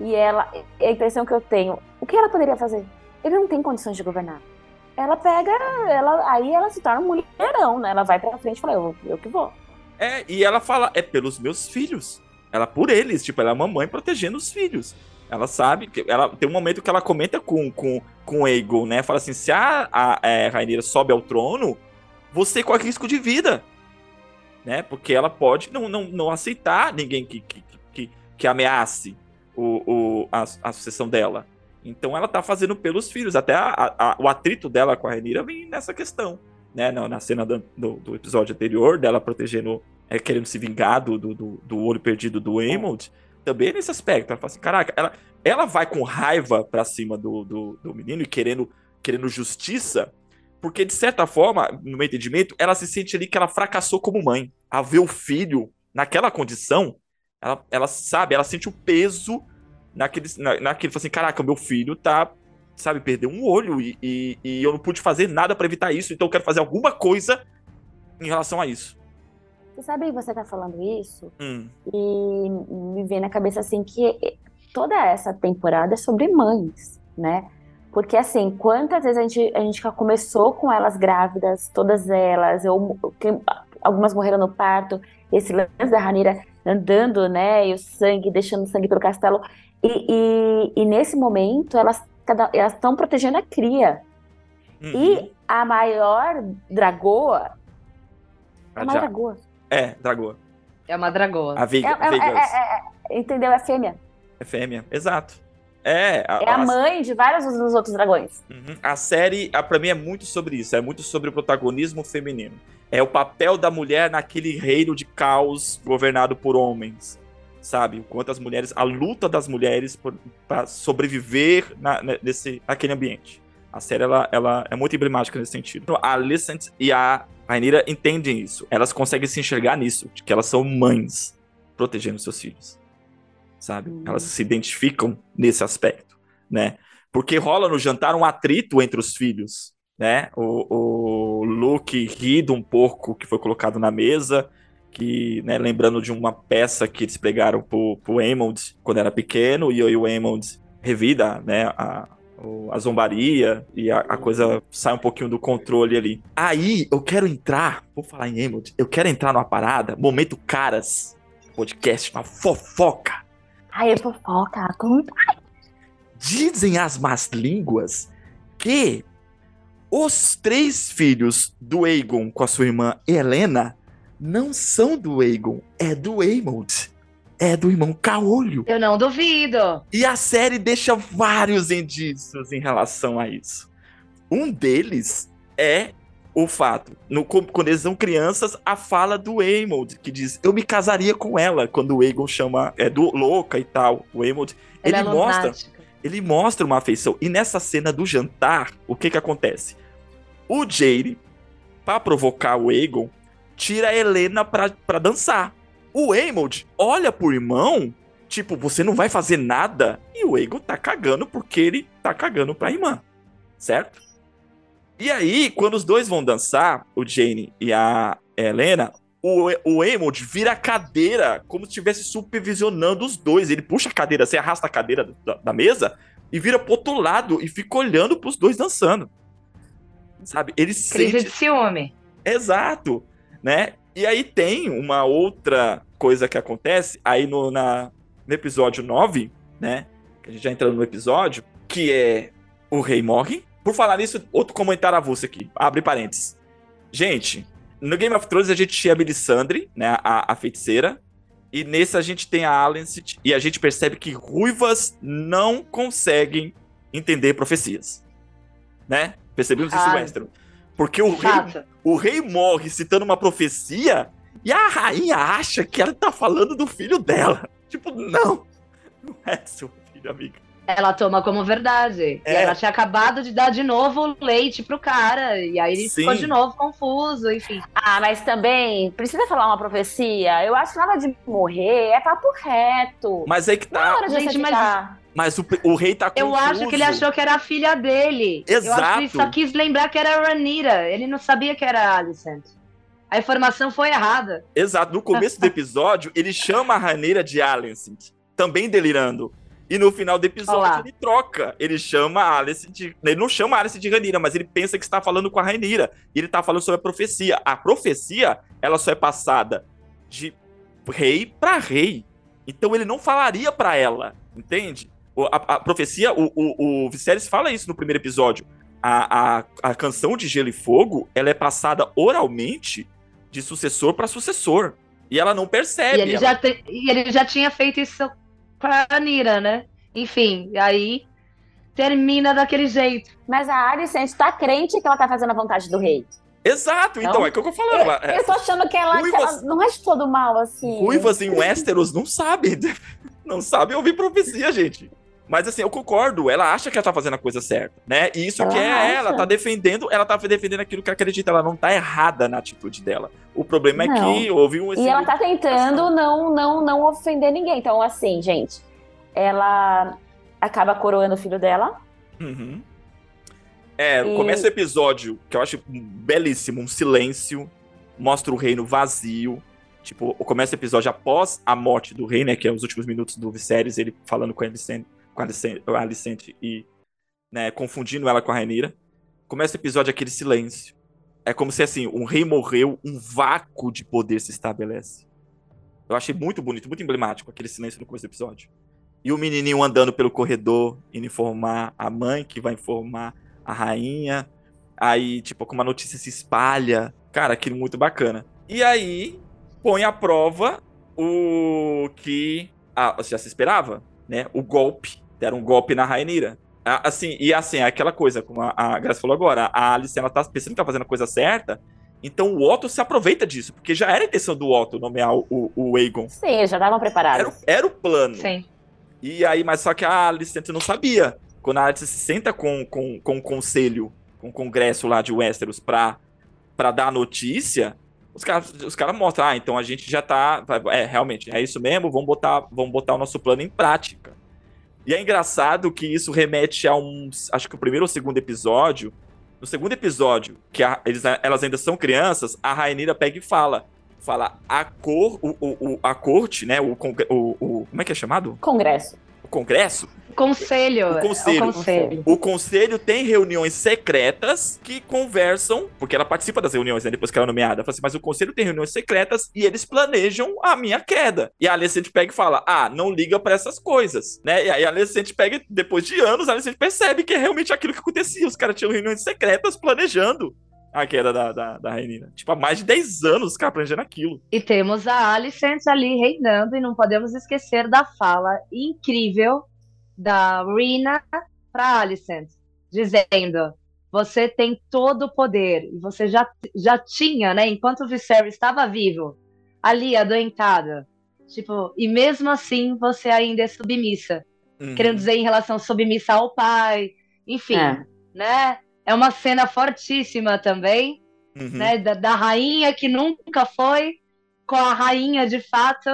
E ela. A impressão que eu tenho. O que ela poderia fazer? Ele não tem condições de governar. Ela pega. Ela, aí ela se torna um mulherão, né? Ela vai pra frente e fala: eu, eu que vou. É, e ela fala, é pelos meus filhos. Ela por eles, tipo, ela é a mamãe protegendo os filhos. Ela sabe que ela tem um momento que ela comenta com com com Aegon, né? Fala assim, se a, a é, Rainha sobe ao trono, você corre risco de vida, né? Porque ela pode não, não, não aceitar ninguém que, que, que, que ameace o, o, a, a sucessão dela. Então ela tá fazendo pelos filhos. Até a, a, o atrito dela com a Rainha vem nessa questão né, na cena do, do, episódio anterior, dela protegendo, é, querendo se vingar do, do, do olho perdido do Aemond, também nesse aspecto. Ela fala assim, caraca, ela, ela vai com raiva pra cima do, do, do menino e querendo, querendo justiça, porque de certa forma, no meu entendimento, ela se sente ali que ela fracassou como mãe. A ver o filho naquela condição, ela, ela sabe, ela sente o peso naquele, na, naquele, assim, caraca, meu filho tá sabe, perder um olho e, e, e eu não pude fazer nada para evitar isso, então eu quero fazer alguma coisa em relação a isso. Você sabe, você tá falando isso hum. e me vem na cabeça assim que toda essa temporada é sobre mães, né? Porque assim, quantas vezes a gente, a gente começou com elas grávidas, todas elas, eu, algumas morreram no parto, esse lance da Ranira andando, né, e o sangue, deixando sangue pelo castelo. E, e, e nesse momento, elas estão protegendo a cria. Uhum. E a maior dragoa. A, a maior dragoa. É, dragoa. É uma dragoa. A Veiga, é, é, é, é, entendeu? É fêmea. É fêmea, exato. É, a, é a, a mãe de vários dos outros dragões. Uhum. A série, a, pra mim, é muito sobre isso. É muito sobre o protagonismo feminino. É o papel da mulher naquele reino de caos governado por homens sabe? O quanto as mulheres, a luta das mulheres para sobreviver na, nesse, naquele ambiente. A série ela, ela é muito emblemática nesse sentido. A Alicent e a Rainira entendem isso. Elas conseguem se enxergar nisso, de que elas são mães protegendo seus filhos. Sabe? Uhum. Elas se identificam nesse aspecto, né? Porque rola no jantar um atrito entre os filhos, né? O, o Luke ri de um porco que foi colocado na mesa que, né, lembrando de uma peça que eles pregaram pro, pro Aemond quando era pequeno, e, o Aemond revida, né, a, a zombaria e a, a, coisa sai um pouquinho do controle ali. Aí eu quero entrar, vou falar em Aemond, eu quero entrar numa parada, momento caras, podcast, uma fofoca. Ai, é fofoca, conta. Dizem as más línguas que os três filhos do Aegon com a sua irmã Helena não são do Aegon, é do Aemond. É do irmão Caolho. Eu não duvido. E a série deixa vários indícios em relação a isso. Um deles é o fato, no, quando eles são crianças, a fala do Aemond, que diz, eu me casaria com ela, quando o Aegon chama, é do louca e tal, o Aemond, ele, ele é mostra, ele mostra uma afeição, e nessa cena do jantar, o que que acontece? O Jaire, para provocar o Aegon, tira a Helena pra, pra dançar. O Aemond olha pro irmão, tipo, você não vai fazer nada, e o Aegon tá cagando porque ele tá cagando pra irmã, certo? E aí, quando os dois vão dançar, o Jane e a Helena, o, o vira a cadeira como se estivesse supervisionando os dois. Ele puxa a cadeira, você arrasta a cadeira da, da mesa e vira pro outro lado e fica olhando pros dois dançando. Sabe? Ele Crise sente... de ciúme. Exato, né? E aí tem uma outra coisa que acontece aí no, na, no episódio 9, né? Que a gente já entrando no episódio, que é o rei morre, por falar nisso, outro comentário avulso aqui. Abre parênteses. Gente, no Game of Thrones a gente tinha a Melisandre, né, a, a feiticeira, e nesse a gente tem a Alicent, e a gente percebe que ruivas não conseguem entender profecias. Né? Percebemos isso, Westeros. Porque o rei, o rei morre citando uma profecia e a rainha acha que ela tá falando do filho dela. Tipo, não. Não é seu filho, amiga ela toma como verdade. É. E ela tinha acabado de dar de novo leite pro cara. E aí ele Sim. ficou de novo confuso, enfim. Ah, mas também, precisa falar uma profecia? Eu acho que nada de morrer é papo reto. Mas é que tá. Não, gente, mas... Mas o, o, rei tá confuso. Eu acho que ele achou que era a filha dele. Exato. Eu acho que ele só quis lembrar que era a Ranira. Ele não sabia que era a Alicent. A informação foi errada. Exato. No começo do episódio, ele chama a Ranira de Alicent. Também delirando. E no final do episódio Olá. ele troca. Ele chama a Alice de. Ele não chama a Alice de Ranira, mas ele pensa que está falando com a Rainira. E ele está falando sobre a profecia. A profecia, ela só é passada de rei para rei. Então ele não falaria para ela, entende? A, a profecia, o, o, o Viserys fala isso no primeiro episódio. A, a, a canção de Gelo e Fogo, ela é passada oralmente de sucessor para sucessor. E ela não percebe. E ele, ela... já te... e ele já tinha feito isso pra Anira, né? Enfim, aí termina daquele jeito. Mas a Alicent tá crente que ela tá fazendo a vontade do rei. Exato, então, então é o que eu tô falando. Eu, eu tô achando que ela, Ruivas, que ela não é de todo mal, assim. Ruivas em Westeros não sabe, não sabe ouvir profecia, gente. Mas assim, eu concordo, ela acha que ela tá fazendo a coisa certa, né? E isso ela que é acha. ela, tá defendendo, ela tá defendendo aquilo que acredita, ela não tá errada na atitude dela. O problema não. é que houve um E ela tá tentando não não não ofender ninguém. Então, assim, gente, ela acaba coroando o filho dela. Uhum. É, e... começa o episódio, que eu acho belíssimo, um silêncio, mostra o reino vazio. Tipo, começa o episódio após a morte do rei, né? Que é os últimos minutos do Viserys, ele falando com a Alicente, com a Alicente e né, confundindo ela com a Rainira. Começa o episódio aquele silêncio. É como se, assim, um rei morreu, um vácuo de poder se estabelece. Eu achei muito bonito, muito emblemático aquele silêncio no começo do episódio. E o menininho andando pelo corredor, indo informar a mãe, que vai informar a rainha. Aí, tipo, como a notícia se espalha. Cara, aquilo muito bacana. E aí, põe à prova o que ah, já se esperava, né? O golpe. Deram um golpe na Rainira. Assim, e assim, é aquela coisa, como a, Graça falou agora, a Alice, ela tá pensando que tá fazendo a coisa certa, então o Otto se aproveita disso, porque já era a intenção do Otto nomear o, o Aegon. Sim, já estavam preparados. Era, era, o plano. Sim. E aí, mas só que a Alicent não sabia. Quando a Alicent se senta com, com, com o conselho, com o congresso lá de Westeros pra, pra dar a notícia, os caras os cara mostram, ah, então a gente já tá. É, realmente, é isso mesmo, vamos botar, vamos botar o nosso plano em prática. E é engraçado que isso remete a uns. Acho que o primeiro ou segundo episódio. No segundo episódio, que a, eles, elas ainda são crianças, a Rainira pega e fala: fala a cor, o, o, a corte, né? O, o, o, como é que é chamado? Congresso. O Congresso Conselho. O conselho. É o conselho. O conselho tem reuniões secretas que conversam, porque ela participa das reuniões, né, depois que ela é nomeada. Fala assim, mas o conselho tem reuniões secretas e eles planejam a minha queda. E a Alicente pega e fala: ah, não liga para essas coisas, né? E aí a Alicente pega, depois de anos, a Alicente percebe que é realmente aquilo que acontecia. Os caras tinham reuniões secretas planejando a queda da, da, da Rainina. Tipo, há mais de 10 anos os caras planejando aquilo. E temos a Alicent ali reinando, e não podemos esquecer da fala incrível da Rina para Alicent, dizendo: você tem todo o poder. E você já, já tinha, né? Enquanto o Viserys estava vivo, ali, adoentada. Tipo, e mesmo assim você ainda é submissa. Uhum. Querendo dizer em relação submissa ao pai, enfim, é. né? É uma cena fortíssima também, uhum. né? Da, da rainha que nunca foi, com a rainha de fato,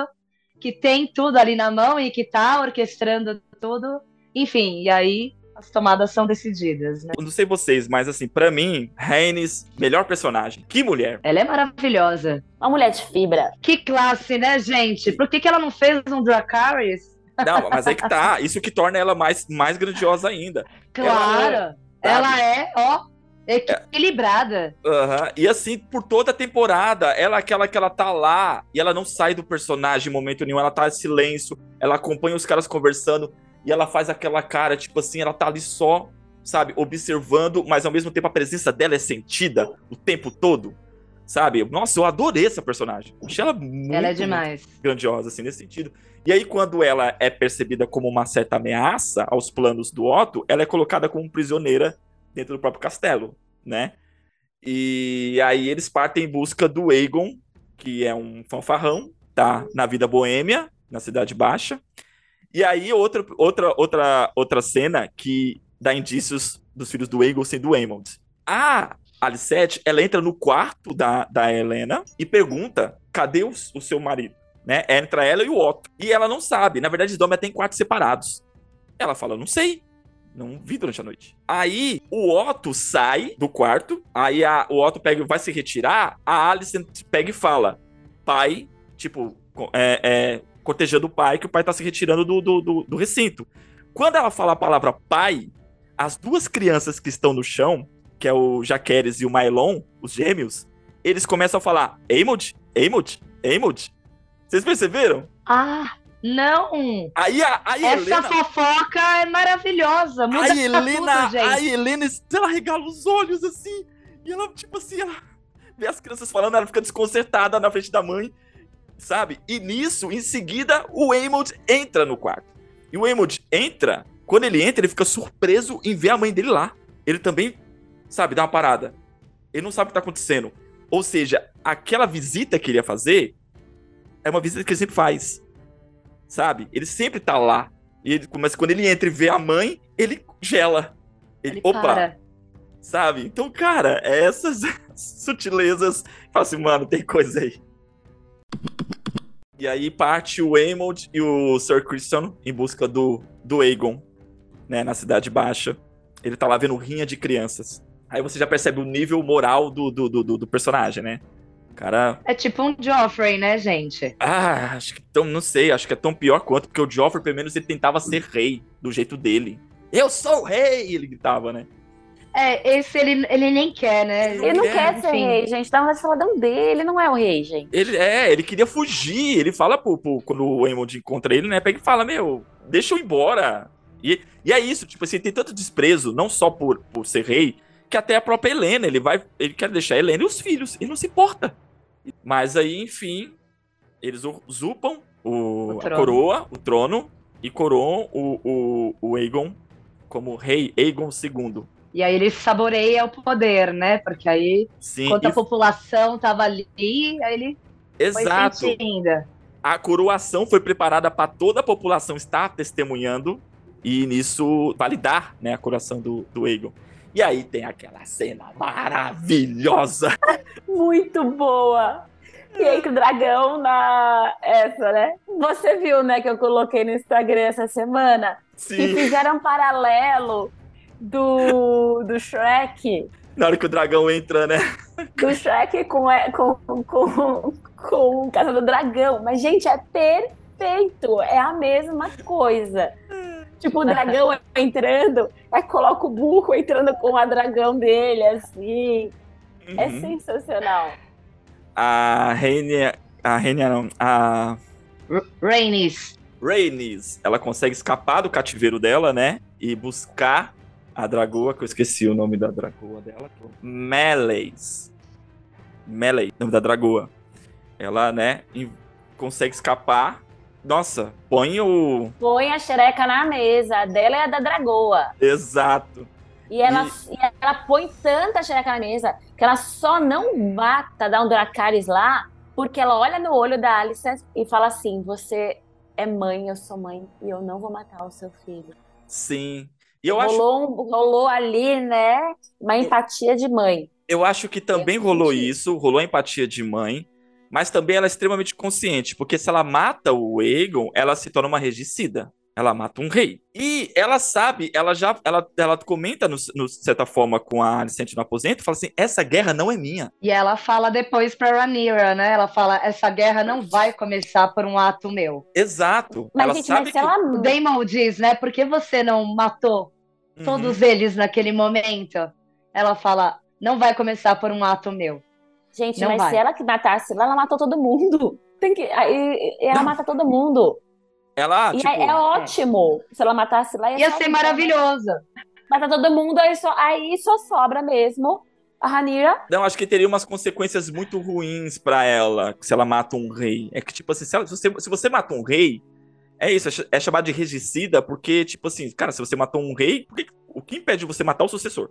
que tem tudo ali na mão e que tá orquestrando tudo. Enfim, e aí as tomadas são decididas, né? não sei vocês, mas assim, para mim, Rhaenys, melhor personagem. Que mulher. Ela é maravilhosa. Uma mulher de fibra. Que classe, né, gente? Por que, que ela não fez um Dracarys? Não, mas aí que tá. Isso que torna ela mais, mais grandiosa ainda. Claro. Ela, ela é, ó, equilibrada. Uhum. E assim, por toda a temporada, ela é aquela que ela tá lá e ela não sai do personagem em momento nenhum, ela tá em silêncio, ela acompanha os caras conversando e ela faz aquela cara, tipo assim, ela tá ali só, sabe, observando, mas ao mesmo tempo a presença dela é sentida o tempo todo, sabe? Nossa, eu adorei essa personagem. Achei ela muito, ela é demais. grandiosa, assim, nesse sentido. E aí, quando ela é percebida como uma certa ameaça aos planos do Otto, ela é colocada como prisioneira dentro do próprio castelo, né? E aí eles partem em busca do Aegon, que é um fanfarrão, tá na vida boêmia, na Cidade Baixa. E aí, outra, outra, outra, outra cena que dá indícios dos filhos do Aegon sendo Aemond. A Alicete, ela entra no quarto da, da Helena e pergunta, cadê o, o seu marido? Né? Entra ela e o Otto. E ela não sabe. Na verdade, dois têm quartos separados. Ela fala, não sei. Não vi durante a noite. Aí o Otto sai do quarto. Aí a, o Otto pega, vai se retirar. A Alice pega e fala: Pai, tipo, é, é, cortejando o pai, que o pai tá se retirando do, do, do, do recinto. Quando ela fala a palavra pai, as duas crianças que estão no chão, que é o Jaqueres e o Mylon, os gêmeos, eles começam a falar: Eimod, Eimod, Eimod. Vocês perceberam? Ah, não! Aí a, a Essa Helena... fofoca é maravilhosa. Muda a Helena, tudo, a Helena, ela regala os olhos assim, e ela, tipo assim, ela vê as crianças falando, ela fica desconcertada na frente da mãe sabe? E nisso, em seguida, o Aemond entra no quarto. E o Aemond entra, quando ele entra, ele fica surpreso em ver a mãe dele lá. Ele também, sabe, dá uma parada. Ele não sabe o que tá acontecendo. Ou seja, aquela visita que ele ia fazer é uma visita que ele sempre faz. Sabe? Ele sempre tá lá. E ele, mas quando ele entra e vê a mãe, ele gela. Ele, ele opa! Para. Sabe? Então, cara, é essas sutilezas. Fala assim, mano, tem coisa aí. E aí parte o Aemond e o Sir Christian em busca do, do Aegon, né, na Cidade Baixa. Ele tá lá vendo rinha de crianças. Aí você já percebe o nível moral do, do, do, do personagem, né? Cara. É tipo um Joffrey, né, gente? Ah, acho que tão, não sei, acho que é tão pior quanto, porque o Joffrey, pelo menos, ele tentava ser rei do jeito dele. Eu sou o rei! Ele gritava, né? É, esse ele, ele nem quer, né? Ele não quer, ser enfim. rei, gente. Tá na faladão dele, ele não é o rei, gente. Ele é, ele queria fugir. Ele fala pro, pro quando o Eamon encontra ele, né? Pega e fala: Meu, deixa eu ir embora. E, e é isso, tipo assim, tem tanto desprezo, não só por, por ser rei, que até a própria Helena, ele vai. Ele quer deixar a Helena e os filhos. Ele não se importa. Mas aí, enfim, eles usurpam o, o a coroa, o trono, e coroam o, o, o Aegon como rei Aegon II. E aí ele saboreia o poder, né? Porque aí, Sim, enquanto a população tava ali, aí ele Exato. foi sentindo. A coroação foi preparada para toda a população estar testemunhando e nisso validar né, a coroação do, do Aegon. E aí tem aquela cena maravilhosa. Muito boa. E aí que o dragão na essa, né? Você viu, né, que eu coloquei no Instagram essa semana? Sim. Que fizeram um paralelo do, do Shrek. Na hora que o dragão entra, né? Do Shrek com, com, com, com o Casa do Dragão. Mas, gente, é perfeito. É a mesma coisa. Tipo, o dragão entrando, aí coloca o burro entrando com a dragão dele, assim. É uhum. É sensacional. A Rainha. A Rainha não. A. Rainis. Rainis. Ela consegue escapar do cativeiro dela, né? E buscar a dragoa, que eu esqueci o nome da dragoa dela. Meleis. Melee, nome da dragoa. Ela, né, consegue escapar. Nossa, põe o. Põe a xereca na mesa. A dela é a da dragoa. Exato. E ela, e... e ela põe tanta xereca na mesa que ela só não mata, um Dracarys lá, porque ela olha no olho da Alice e fala assim: Você é mãe, eu sou mãe, e eu não vou matar o seu filho. Sim. E eu rolou, acho... rolou ali, né, uma empatia de mãe. Eu acho que também rolou isso, rolou a empatia de mãe, mas também ela é extremamente consciente, porque se ela mata o Aegon, ela se torna uma regicida. Ela mata um rei. E ela sabe, ela já ela, ela comenta, no, no certa forma, com a Alicente no aposento, fala assim: essa guerra não é minha. E ela fala depois pra Ranira, né? Ela fala: essa guerra não vai começar por um ato meu. Exato. Mas, ela gente, sabe mas se que... ela. O Damon diz, né? Por que você não matou Uhum. todos eles naquele momento? Ela fala: não vai começar por um ato meu. Gente, Não mas vai. se ela que matasse lá, ela matou todo mundo. Tem que. Aí, ela Não. mata todo mundo. Ela, e tipo, aí é ótimo. Se ela matasse lá, Ia só- ser maravilhoso. Mata todo mundo, aí só, aí só sobra mesmo a Ranira. Não, acho que teria umas consequências muito ruins pra ela se ela mata um rei. É que, tipo assim, se, ela- se você, se você mata um rei, é isso, é é chamado de regicida, porque, tipo assim, cara, se você matou um rei, por que- o que impede você matar o sucessor?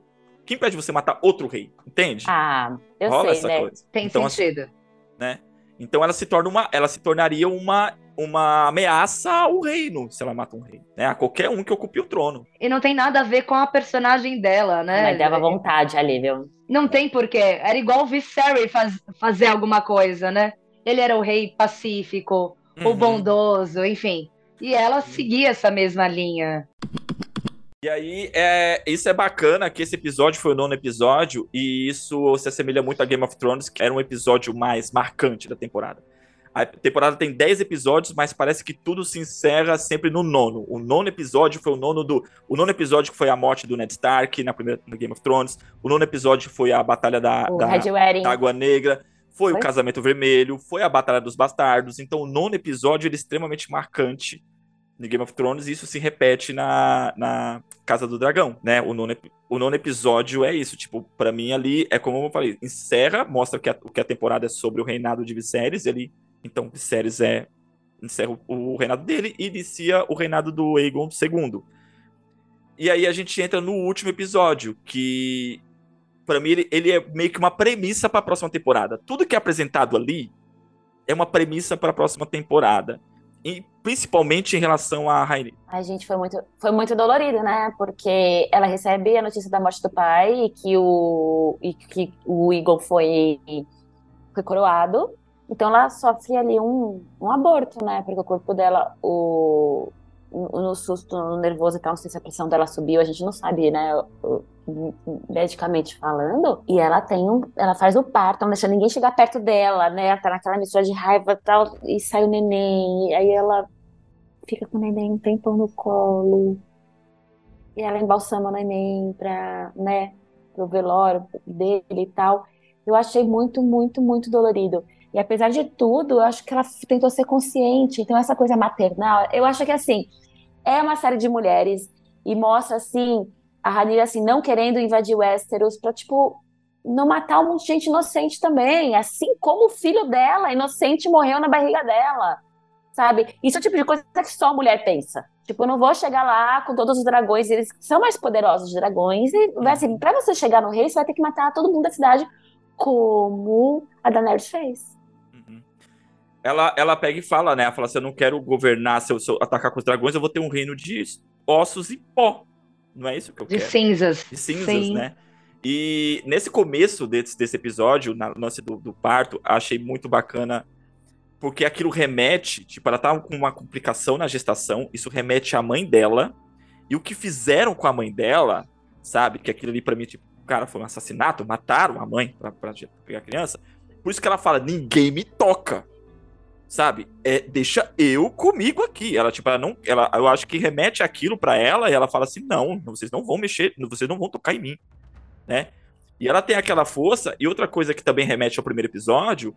O que impede você matar outro rei? Entende? Ah, eu Rola sei, essa né? coisa. Tem então, assim, sentido. né? Então ela se torna uma, ela se tornaria uma, uma ameaça ao reino se ela mata um rei, né? A qualquer um que ocupe o trono. E não tem nada a ver com a personagem dela, né? Mas dava vontade ali, viu? Não tem porquê. Era igual o Viserys faz, fazer alguma coisa, né? Ele era o rei pacífico, o Uhum. bondoso, enfim. E ela seguia essa mesma linha. E aí, é, isso é bacana que esse episódio foi o nono episódio, e isso se assemelha muito a Game of Thrones, que era um episódio mais marcante da temporada. A temporada tem 10 episódios, mas parece que tudo se encerra sempre no nono. O nono episódio foi o nono do. O nono episódio que foi a morte do Ned Stark na primeira no Game of Thrones. O nono episódio foi a Batalha da, O da, da Água Negra. Foi, Foi? o Casamento Vermelho, foi a Batalha dos Bastardos. Então, o nono episódio é extremamente marcante no Game of Thrones e isso se repete na, na Casa do Dragão, né? O nono, o nono episódio é isso. Tipo, pra mim ali é como eu falei, encerra, mostra que a, que a temporada é sobre o reinado de Viserys. Ele, então, Viserys é encerra o, o reinado dele e inicia o reinado do Aegon II. E aí a gente entra no último episódio, que Pra mim ele, ele é meio que uma premissa pra próxima temporada. Tudo que é apresentado ali é uma premissa pra próxima temporada. E principalmente em relação a Rainha. A gente foi muito, foi muito dolorido, né? Porque ela recebe a notícia da morte do pai e que o, e que o Eagle foi, foi coroado. Então ela sofre ali um, um aborto, né? Porque o corpo dela, o, no susto, no nervoso e tal, não sei se a pressão dela subiu, a gente não sabe, né? o- Medicamente falando, e ela tem um, ela faz o parto, não deixa ninguém chegar perto dela, né? Ela tá naquela mistura de raiva e tal, e sai o neném, aí ela fica com o neném um tempão no colo. E ela embalsama o neném pra, né, pro velório dele e tal. Eu achei muito, muito, muito dolorido. E apesar de tudo, eu acho que ela tentou ser consciente. Então, essa coisa maternal, eu acho que assim, é uma série de mulheres e mostra assim, a Ranira assim, não querendo invadir Westeros pra, tipo, não matar um monte de gente inocente também. Assim como o filho dela, inocente, morreu na barriga dela sabe? Isso é o tipo de coisa que só a mulher pensa. Tipo, eu não vou chegar lá com todos os dragões, eles são mais poderosos os dragões, e assim, pra você chegar no rei, você vai ter que matar todo mundo da cidade, como a Daenerys fez. Uhum. Ela, ela pega e fala, né? Ela fala assim: eu não quero governar, se eu, se eu atacar com os dragões, eu vou ter um reino de ossos e pó. Não é isso que eu De quero. cinzas. de cinzas, Sim. né? E nesse começo desse, desse episódio, na lance do, do parto, achei muito bacana, porque aquilo remete, tipo, ela tava com uma complicação na gestação, isso remete à mãe dela, e o que fizeram com a mãe dela, sabe? Que aquilo ali pra mim, tipo, cara, foi um assassinato, mataram a mãe pra, pra pegar a criança. Por isso que ela fala, ninguém me toca. Sabe? É, deixa eu comigo aqui. Ela, tipo, ela não. Ela, eu acho que remete aquilo pra ela e ela fala assim: não, vocês não vão mexer, vocês não vão tocar em mim. Né? E ela tem aquela força. E outra coisa que também remete ao primeiro episódio: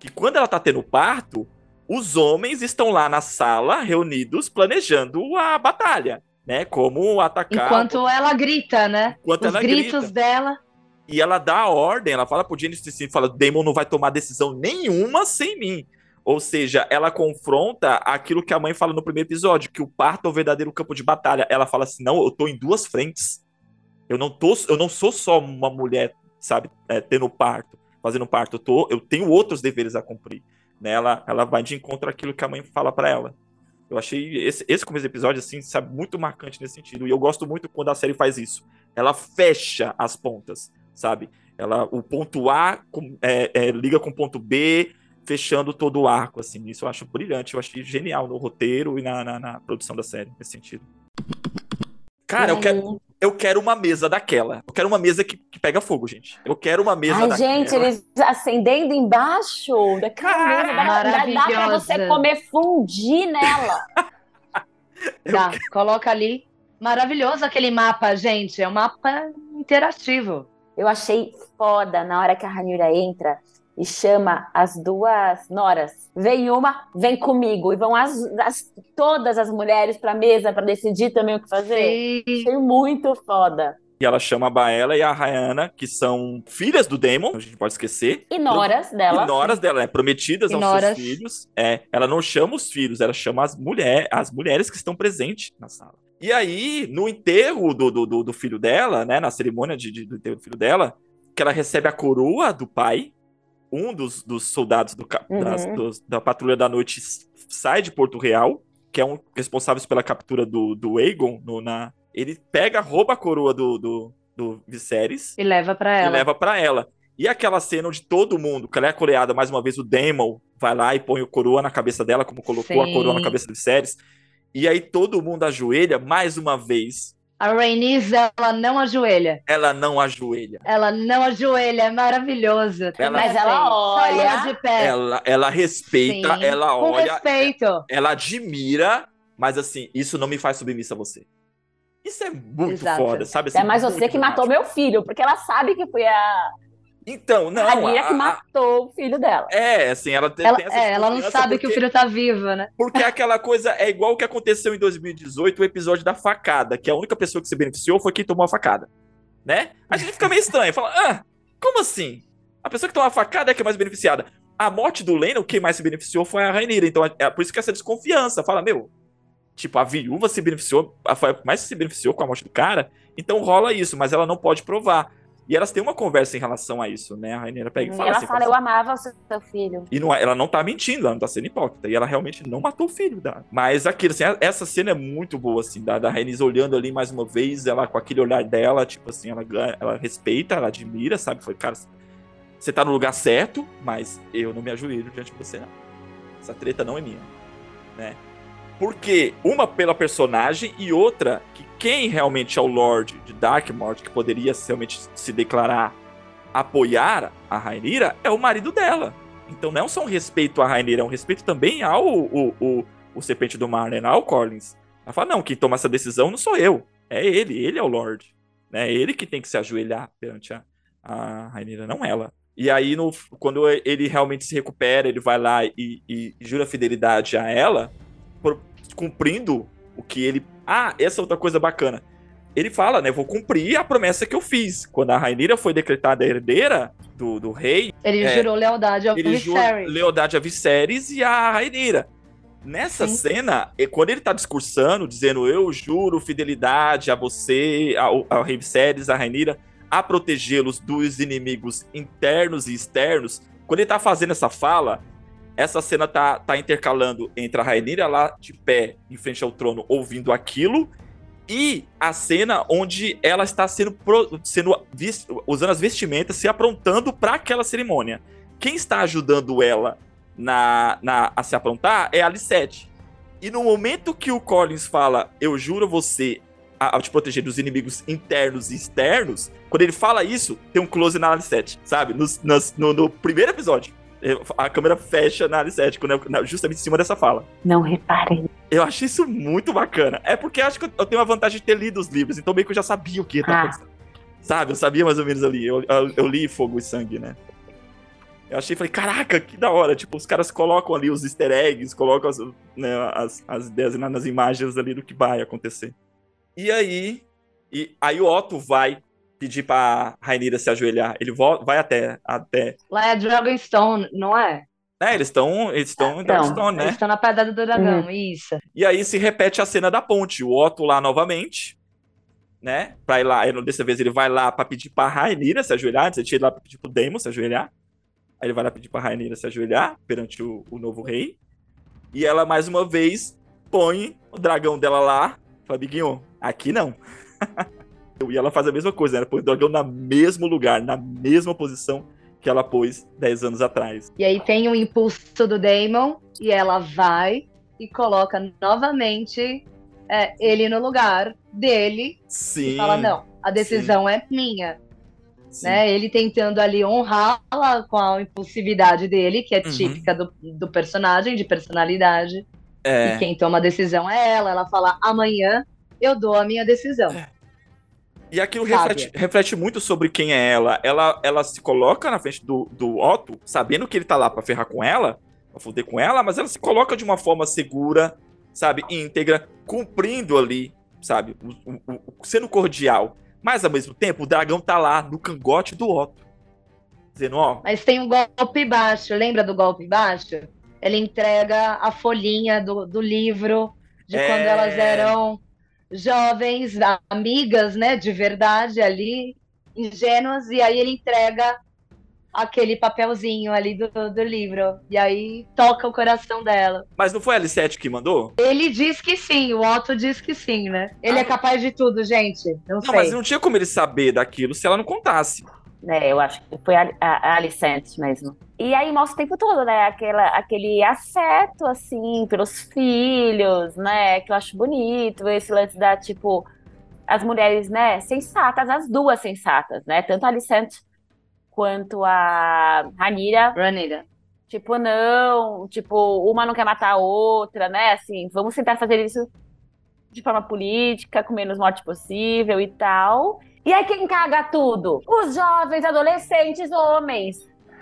que quando ela tá tendo parto, os homens estão lá na sala, reunidos, planejando a batalha. Né? Como atacar. Enquanto ela grita, né? enquanto Os gritos grita. dela. E ela dá a ordem, ela fala pro James assim, fala, Damon não vai tomar decisão nenhuma sem mim. Ou seja, ela confronta aquilo que a mãe fala no primeiro episódio, que o parto é o verdadeiro campo de batalha. Ela fala assim, não, eu tô em duas frentes. Eu não, tô, eu não sou só uma mulher, sabe, é, tendo parto, fazendo parto. Eu, tô, eu tenho outros deveres a cumprir. Né? Ela, ela vai de encontro àquilo que a mãe fala para ela. Eu achei esse, esse começo do episódio, assim, sabe, muito marcante nesse sentido. E eu gosto muito quando a série faz isso. Ela fecha as pontas, sabe? Ela, o ponto A com, é, é, liga com o ponto B, fechando todo o arco, assim. Isso eu acho brilhante, eu achei genial no roteiro e na, na, na produção da série, nesse sentido. Cara, eu quero, eu quero uma mesa daquela. Eu quero uma mesa que, que pega fogo, gente. Eu quero uma mesa Ai, daquela. gente, eles acendendo embaixo daquela Cara, mesa. Dá, dá, dá pra você comer fundir nela. Tá, coloca ali. Maravilhoso aquele mapa, gente. É um mapa interativo. Eu achei foda na hora que a Ranira entra e chama as duas noras. Vem uma, vem comigo. E vão as, as- todas as mulheres pra mesa pra decidir também o que fazer. Sim. Achei muito foda. E ela chama a Baela e a Rayana, que são filhas do Daemon, a gente pode esquecer. E noras dela. E noras dela, né? Prometidas E aos noras. seus filhos. É, ela não chama os filhos, ela chama as, mulher, as mulheres que estão presentes na sala. E aí, no enterro do, do, do- do filho dela, né? Na cerimônia de, de- do enterro do filho dela, que ela recebe a coroa do pai, um dos, dos soldados do Uhum. das- dos- da Patrulha da Noite sai de Porto Real, que é um responsável pela captura do, do Aegon no- na. Ele pega, rouba a coroa do, do, do Viserys E leva pra e ela. leva pra ela. E aquela cena onde todo mundo, que ela é coreada, mais uma vez o Daemon vai lá e põe o coroa na cabeça dela, como colocou a Sim. coroa na cabeça do Viserys. E aí todo mundo ajoelha mais uma vez. A Rhaenys, ela não ajoelha. Ela não ajoelha. Ela não ajoelha, é maravilhoso. Ela- Mas ela olha. ela de pé. Ela, ela respeita, Sim, ela Com olha, respeito. ela admira, mas assim, isso não me faz submissa a você. Isso é muito Exato. foda, sabe? É assim, mais muito você que matou meu filho, porque ela sabe que foi a Então, não. Ranira que a- a- matou o filho dela. é, assim, ela tem, Ela, é, ela não sabe que o porque- filho tá vivo, né? Porque aquela coisa é igual o que aconteceu em 2018, o episódio da facada, que a única pessoa que se beneficiou foi quem tomou a facada. Né? A gente fica meio estranho, fala, ah, como assim? A pessoa que tomou a facada é que é mais beneficiada. A morte do Leno, quem mais se beneficiou foi a Rainira. Então é por isso que essa desconfiança. Fala, meu, tipo, a viúva se beneficiou, a a mais se beneficiou com a morte do cara, então rola isso, mas ela não pode provar. E elas têm uma conversa em relação a isso, né? A Rainira pega e E fala ela assim, fala, eu assim, amava o seu filho. e não, é- ela não tá mentindo, ela não tá sendo hipócrita. E ela realmente não matou o filho dela. Mas aquilo, assim, essa cena é muito boa, assim, da, da Rhaenys olhando ali mais uma vez, ela com aquele olhar dela, tipo assim, ela, ela respeita, ela admira, sabe? Foi, cara, você tá no lugar certo, mas eu não me ajoelho diante de você, não. Essa treta não é minha, né? Porque uma pela personagem e outra que quem realmente é o Lorde de Darkmord, que poderia realmente se declarar apoiar a Rainira, é o marido dela. Então não é só um respeito à Rainira, é um respeito também ao o, o, o Serpente do Mar, né? Ao Collins. Ela fala, não, quem toma essa decisão não sou eu. É ele, ele é o Lorde. Né? É ele que tem que se ajoelhar perante a, a Rainira, não ela. E aí, no, quando ele realmente se recupera, ele vai lá e, e jura fidelidade a ela, por- cumprindo o que ele. Ah, essa é outra coisa bacana. Ele fala, né? Vou cumprir a promessa que eu fiz. Quando a Rainira foi decretada herdeira do, do rei, Ele É. jurou lealdade ao ele Viserys. lealdade a Viserys e a Rainira. Nessa Sim. cena, e quando ele tá discursando, dizendo eu juro fidelidade a você, ao, ao rei Viserys, a Rainira, a protegê-los dos inimigos internos e externos, quando ele tá fazendo essa fala, essa cena tá, tá intercalando entre a Rainira lá de pé, em frente ao trono, ouvindo aquilo, e a cena onde ela está sendo, pro- sendo usando as vestimentas, se aprontando para aquela cerimônia. Quem está ajudando ela na, na- a se aprontar é a Alicete. E no momento que o Collins fala, eu juro você a, te proteger dos inimigos internos e externos, quando ele fala isso, tem um close na Alicete, sabe? Nas- no, no primeiro episódio. A câmera fecha na Alicete, quando é- na- justamente em cima dessa fala. Não reparem. Eu achei isso muito bacana. É porque acho que eu- tenho a vantagem de ter lido os livros, então meio que eu já sabia o que ia Ah. acontecendo. Sabe? Eu sabia mais ou menos ali. Eu, eu, eu li Fogo e Sangue, né? Eu achei, falei, caraca, que da hora. Tipo, os caras colocam ali os easter eggs, colocam as, né, as, as ideias na- nas imagens ali do que vai acontecer. E aí, e aí o Otto vai pedir pra Rainira se ajoelhar. Ele vai até, até... Lá é Dragonstone, não é? É, eles estão eles estão em Então, Dragonstone, né? Eles estão na Pedra do Dragão, isso. E aí se repete a cena da ponte. O Otto lá novamente. né? Pra ir lá. Dessa vez ele vai lá pra pedir pra Rainira se ajoelhar. Antes ele tinha lá pra pedir pro Daemon se ajoelhar. Aí ele vai lá pedir pra Rainira se ajoelhar perante o, o novo rei. E ela, mais uma vez, põe o dragão dela lá. Fala, Biguinho, aqui não. e ela faz a mesma coisa, né? Ela põe o dragão no mesmo lugar, na mesma posição que ela pôs 10 anos atrás. E aí tem o um impulso do Daemon e ela vai e coloca novamente é, ele no lugar dele. Sim. E fala: não, a decisão sim. é minha. Né? Ele tentando ali honrá-la com a impulsividade dele, que é uhum. típica do, do personagem, de personalidade. É. E quem toma a decisão é ela. Ela fala: amanhã eu dou a minha decisão. É. E aquilo reflete, reflete, muito sobre quem é ela. Ela, ela se coloca na frente do, do Otto, sabendo que ele tá lá pra ferrar com ela, pra foder com ela, mas ela se coloca de uma forma segura, sabe, íntegra, cumprindo ali, sabe, o, o, o, sendo cordial. Mas ao mesmo tempo, o dragão tá lá no cangote do Otto. Dizendo, ó. Mas tem um golpe baixo, lembra do golpe baixo? Ele entrega a folhinha do, do livro de é... quando elas eram jovens, amigas, né, de verdade ali, ingênuas, e aí ele entrega aquele papelzinho ali do, do livro. E aí toca o coração dela. Mas não foi a L7 que mandou? Ele diz que sim, o Otto diz que sim, né? Ele ah, é capaz de tudo, gente. Não, não sei. mas não tinha como ele saber daquilo se ela não contasse. É, eu acho que foi a, a, a Alicente mesmo. E aí mostra o tempo todo, né? Aquela, aquele afeto, assim, pelos filhos, né? Que eu acho bonito. Esse lance da, tipo, as mulheres, né? Sensatas, as duas sensatas, né? Tanto a Alicente quanto a Ranira. Ranira. Tipo, não, tipo, uma não quer matar a outra, né? Assim, vamos tentar fazer isso de forma política, com menos morte possível e tal. E aí quem caga tudo? Os jovens, adolescentes, homens.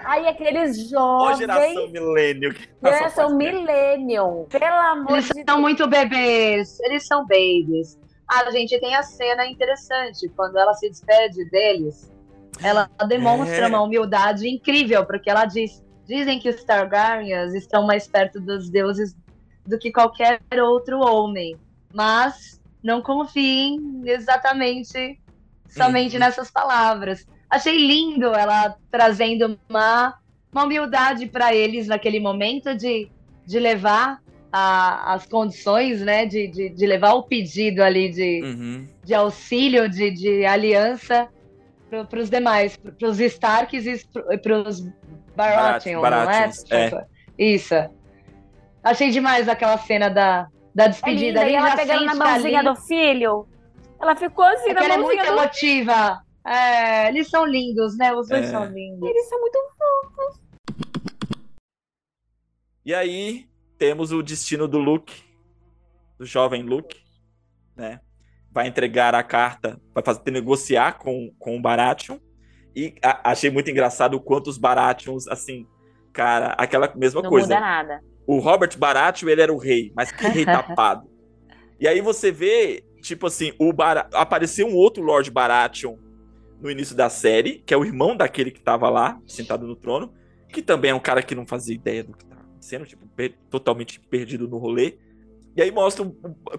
Aí aqueles jovens. Ô, geração milênio. Geração milênio. Pelo amor eles de Deus. Eles são muito bebês. Eles são babies. A gente tem a cena interessante. Quando ela se despede deles, ela demonstra é. uma humildade incrível, porque ela diz: dizem que os Targaryens estão mais perto dos deuses do que qualquer outro homem. Mas não confiem exatamente somente uhum. nessas palavras. Achei lindo ela trazendo uma, uma humildade para eles naquele momento de, de levar a, as condições, né? De, de, de, levar o pedido ali de, uhum. de auxílio, de, de aliança para os demais, para os Starks e para os Baratheon, não é? é? Isso. Achei demais aquela cena da, da despedida. É linda, ali, ela pegando na mãozinha ali. do filho. Ela ficou assim, é na ela é muito do... emotiva. É, eles são lindos, né? Os dois é. são lindos. Eles são muito fofos. E aí, temos o destino do Luke, do jovem Luke, né? Vai entregar a carta, vai fazer negociar com, com o Baratheon. E a, achei muito engraçado o quanto os Baratheons, assim, cara, aquela mesma Não coisa. Não muda nada. O Robert Baratheon, ele era o rei, mas que rei tapado. E aí você vê tipo assim, o Bar... apareceu um outro Lord Baratheon no início da série, que é o irmão daquele que tava lá, sentado no trono, que também é um cara que não fazia ideia do que tava acontecendo, tipo, per... totalmente perdido no rolê. E aí mostra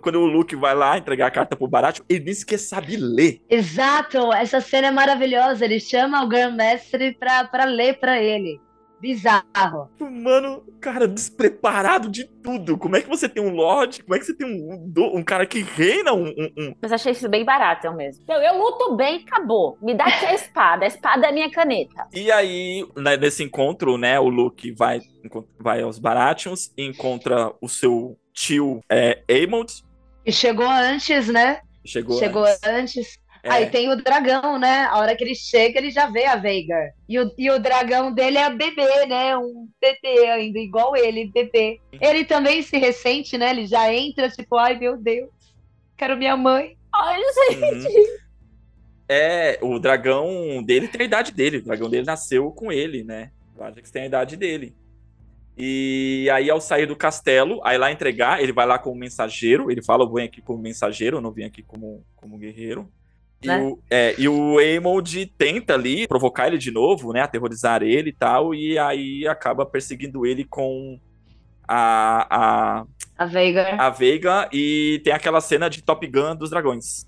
quando o Luke vai lá entregar a carta pro Baratheon, ele nem sequer sabe ler. Exato, essa cena é maravilhosa. Ele chama o Grandmestre pra, pra ler pra ele. Bizarro. Mano, cara, despreparado de tudo. Como é que você tem um Lorde? Como é que você tem um, um, um cara que reina um, um, Mas achei isso bem barato, eu mesmo. Eu, eu luto bem e acabou. Me dá aqui a espada. A espada é a minha caneta. E aí, né, nesse encontro, né, o Luke vai, vai aos Baratheons e encontra o seu tio é, Aemond. E chegou antes, né? Chegou, chegou antes. antes. É. Aí tem o dragão, né? A hora que ele chega, ele já vê a Veigar. E o, e o dragão dele é bebê, né? Um bebê ainda, igual ele, bebê. Ele também se ressente, né? Ele já entra, tipo, ai meu Deus, quero minha mãe. Ai, gente. Uhum. É, o dragão dele tem a idade dele. O dragão dele nasceu com ele, né? O Ajax tem a idade dele. E aí, ao sair do castelo, aí lá entregar, ele vai lá como mensageiro. Ele fala: Eu venho aqui como mensageiro, eu não vim aqui como, como guerreiro. E, né? o, é, e o Aemond tenta ali provocar ele de novo, né? Aterrorizar ele e tal. E aí acaba perseguindo ele com a. A, a Veiga. A Veiga. E tem aquela cena de Top Gun dos dragões.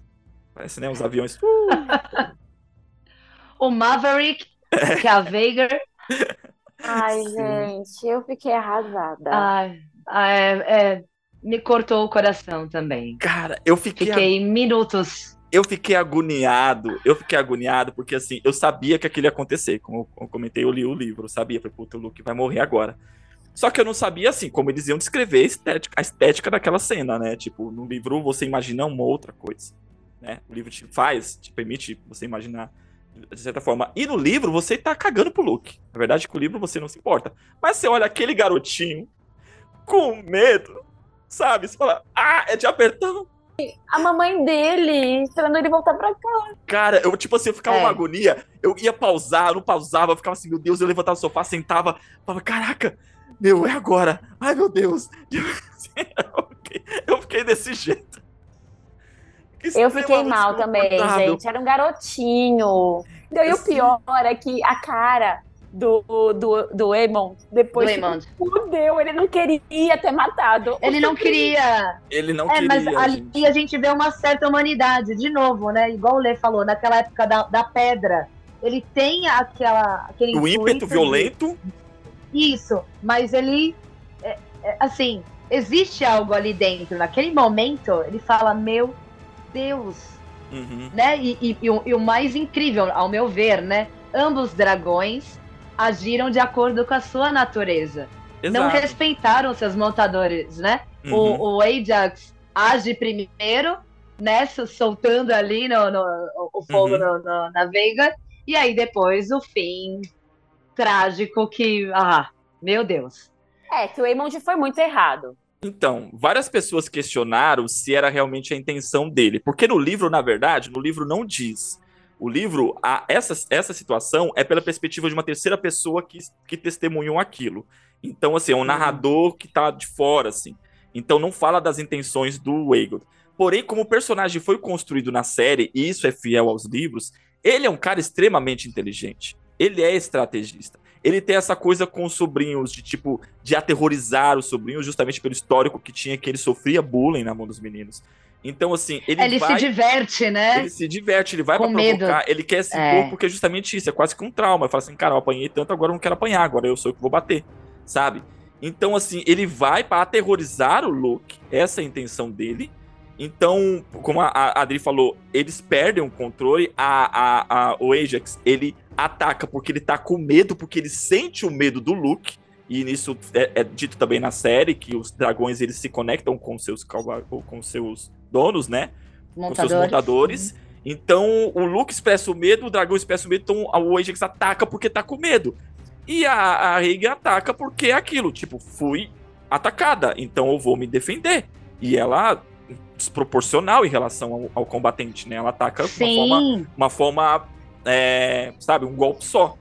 Parece, né? Os aviões. Uh! o Maverick, que é a Veigar. Ai, Sim. gente, eu fiquei arrasada. Ai, é, é, me cortou o coração também. Cara, eu fiquei. Fiquei minutos. Eu fiquei agoniado, eu fiquei agoniado, porque assim, eu sabia que aquilo ia acontecer. Como eu comentei, eu li o livro, eu sabia, falei, puta, o Luke vai morrer agora. Só que eu não sabia, assim, como eles iam descrever a estética, a estética daquela cena, né? Tipo, no livro você imagina uma outra coisa, né? O livro te faz, te permite você imaginar de certa forma. E no livro você tá cagando pro Luke. Na verdade, com o livro você não se importa. Mas você olha aquele garotinho com medo, sabe? Você fala, ah, é de apertão. A mamãe dele, esperando ele voltar pra cá. Cara, eu, tipo assim, eu ficava é. uma agonia. Eu ia pausar, não pausava, eu ficava assim, meu Deus, eu levantava do sofá, sentava, falava, caraca, meu, é agora. Ai, meu Deus. eu, fiquei, eu fiquei desse jeito. Eu fiquei mal também, gente. Era um garotinho. E o pior é que a cara do, do, do Eamon depois do fudeu. Ele não queria ter matado. Ele não queria. Ele não é, queria. Mas ali a gente vê uma certa humanidade, de novo, né? Igual o Lê falou, naquela época da, da pedra. Ele tem aquela. Aquele o ímpeto violento. Isso, mas ele. É, é, assim, existe algo ali dentro. Naquele momento, ele fala: Meu Deus. Uhum. Né? E, e, e, o, e, o, mais incrível, ao meu ver, né? Ambos dragões agiram de acordo com a sua natureza. Exato. Não respeitaram seus montadores, né? Uhum. O, o, Ajax age primeiro, né? Soltando ali no, no o fogo uhum. no, no, na Veiga. E aí depois o fim trágico que. Ah, meu Deus. É, que o Eamond foi muito errado. Então, várias pessoas questionaram se era realmente a intenção dele, porque no livro, na verdade, no livro não diz. O livro, a, essa, essa situação é pela perspectiva de uma terceira pessoa que, que testemunhou aquilo. Então, assim, é um uhum. narrador que tá de fora, assim. Então não fala das intenções do Aegon. Porém, como o personagem foi construído na série, e isso é fiel aos livros, ele é um cara extremamente inteligente. Ele é estrategista ele tem essa coisa com os sobrinhos, de tipo, de aterrorizar os sobrinhos, justamente pelo histórico que tinha, que ele sofria bullying na mão dos meninos. Então, assim, ele, ele vai, se diverte, né? Ele se diverte, ele vai com pra provocar, medo. ele quer se é. impor, porque é justamente isso, é quase que um trauma. Ele fala assim, cara, eu apanhei tanto, agora eu não quero apanhar, agora eu sou o que vou bater, sabe? Então, assim, ele vai para aterrorizar o Luke, essa é a intenção dele. Então, como a, a Adri falou, eles perdem o controle, a, a, a, o Ajax, ele ataca porque ele tá com medo, porque ele sente o medo do Luke. E nisso é, é dito também na série que os dragões eles se conectam com seus com seus donos, né? Montadores. Com seus montadores. Uhum. Então o Luke expressa o medo, o dragão expressa o medo, então o Ajax ataca porque tá com medo. E a, a Regan ataca porque é aquilo, tipo, fui atacada, então eu vou me defender. E ela desproporcional em relação ao, ao combatente, né? Ela ataca de uma forma, uma forma é, sabe, um golpe só.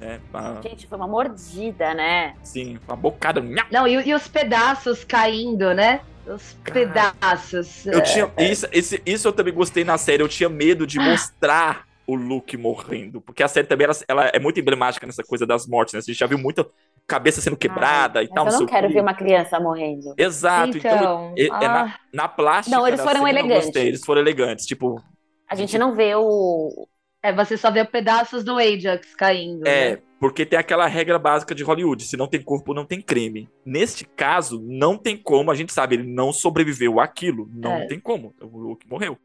É, a... Gente, foi uma mordida, né? Sim, uma bocada. Não, e, e os pedaços caindo, né? Os Cara, pedaços. Eu tinha. É. Isso, esse, isso eu também gostei na série. Eu tinha medo de mostrar o Luke morrendo. Porque a série também ela, ela, é muito emblemática nessa coisa das mortes, né? A gente já viu muita cabeça sendo quebrada Ai, e tal. Eu não quero ver uma criança morrendo. Exato. Então, então é, é na, ah. na plástica. Não, eles foram elegantes. Eles foram elegantes. Tipo. A gente não vê o, é, você só vê pedaços do Ajax caindo. É, né? porque tem aquela regra básica de Hollywood: se não tem corpo, não tem crime. Neste caso, não tem como, a gente sabe, ele não sobreviveu àquilo. Não é. tem como. O Luke morreu.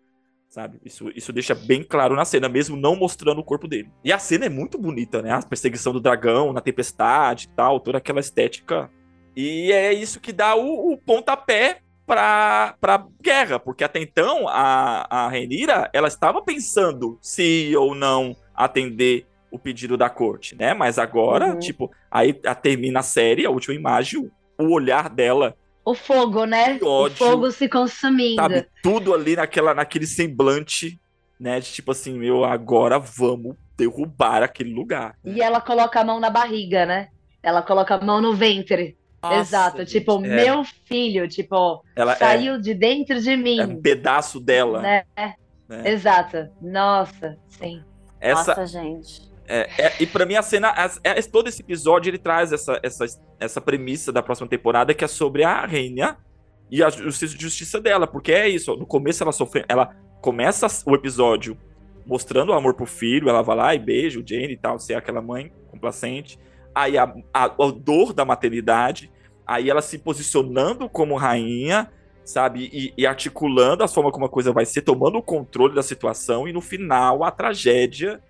Sabe? Isso, isso deixa bem claro na cena, mesmo não mostrando o corpo dele. E a cena é muito bonita, né? A perseguição do dragão na tempestade e tal, toda aquela estética. E é isso que dá o, o pontapé para para guerra, porque até então a, a Renira ela estava pensando se ou não atender o pedido da corte, né? Mas agora, uhum. tipo, aí a, termina a série, a última imagem, o, olhar dela o fogo, né? Ódio, o fogo se consumindo. Sabe, tudo ali naquela, naquele semblante, né? De tipo assim, meu, agora vamos derrubar aquele lugar. E ela coloca a mão na barriga, né? Ela coloca a mão no ventre. Nossa, Exato, gente, tipo, é. meu filho, tipo, Ela é saiu é, de dentro de mim. É um pedaço dela. Né? né? Exato. Nossa, sim. Essa, Nossa, gente. É, é, e para mim a cena, é, todo esse episódio ele traz essa, essa, essa premissa da próxima temporada que é sobre a rainha e a justiça, justiça dela, porque é isso. No começo ela sofre, ela começa o episódio mostrando o amor pro filho, ela vai lá e beija o Jane e tal, ser aquela mãe complacente. Aí a, a, a dor da maternidade, aí ela se posicionando como rainha, sabe? E, e, articulando a forma como a coisa vai ser, tomando o controle da situação, e no final a tragédia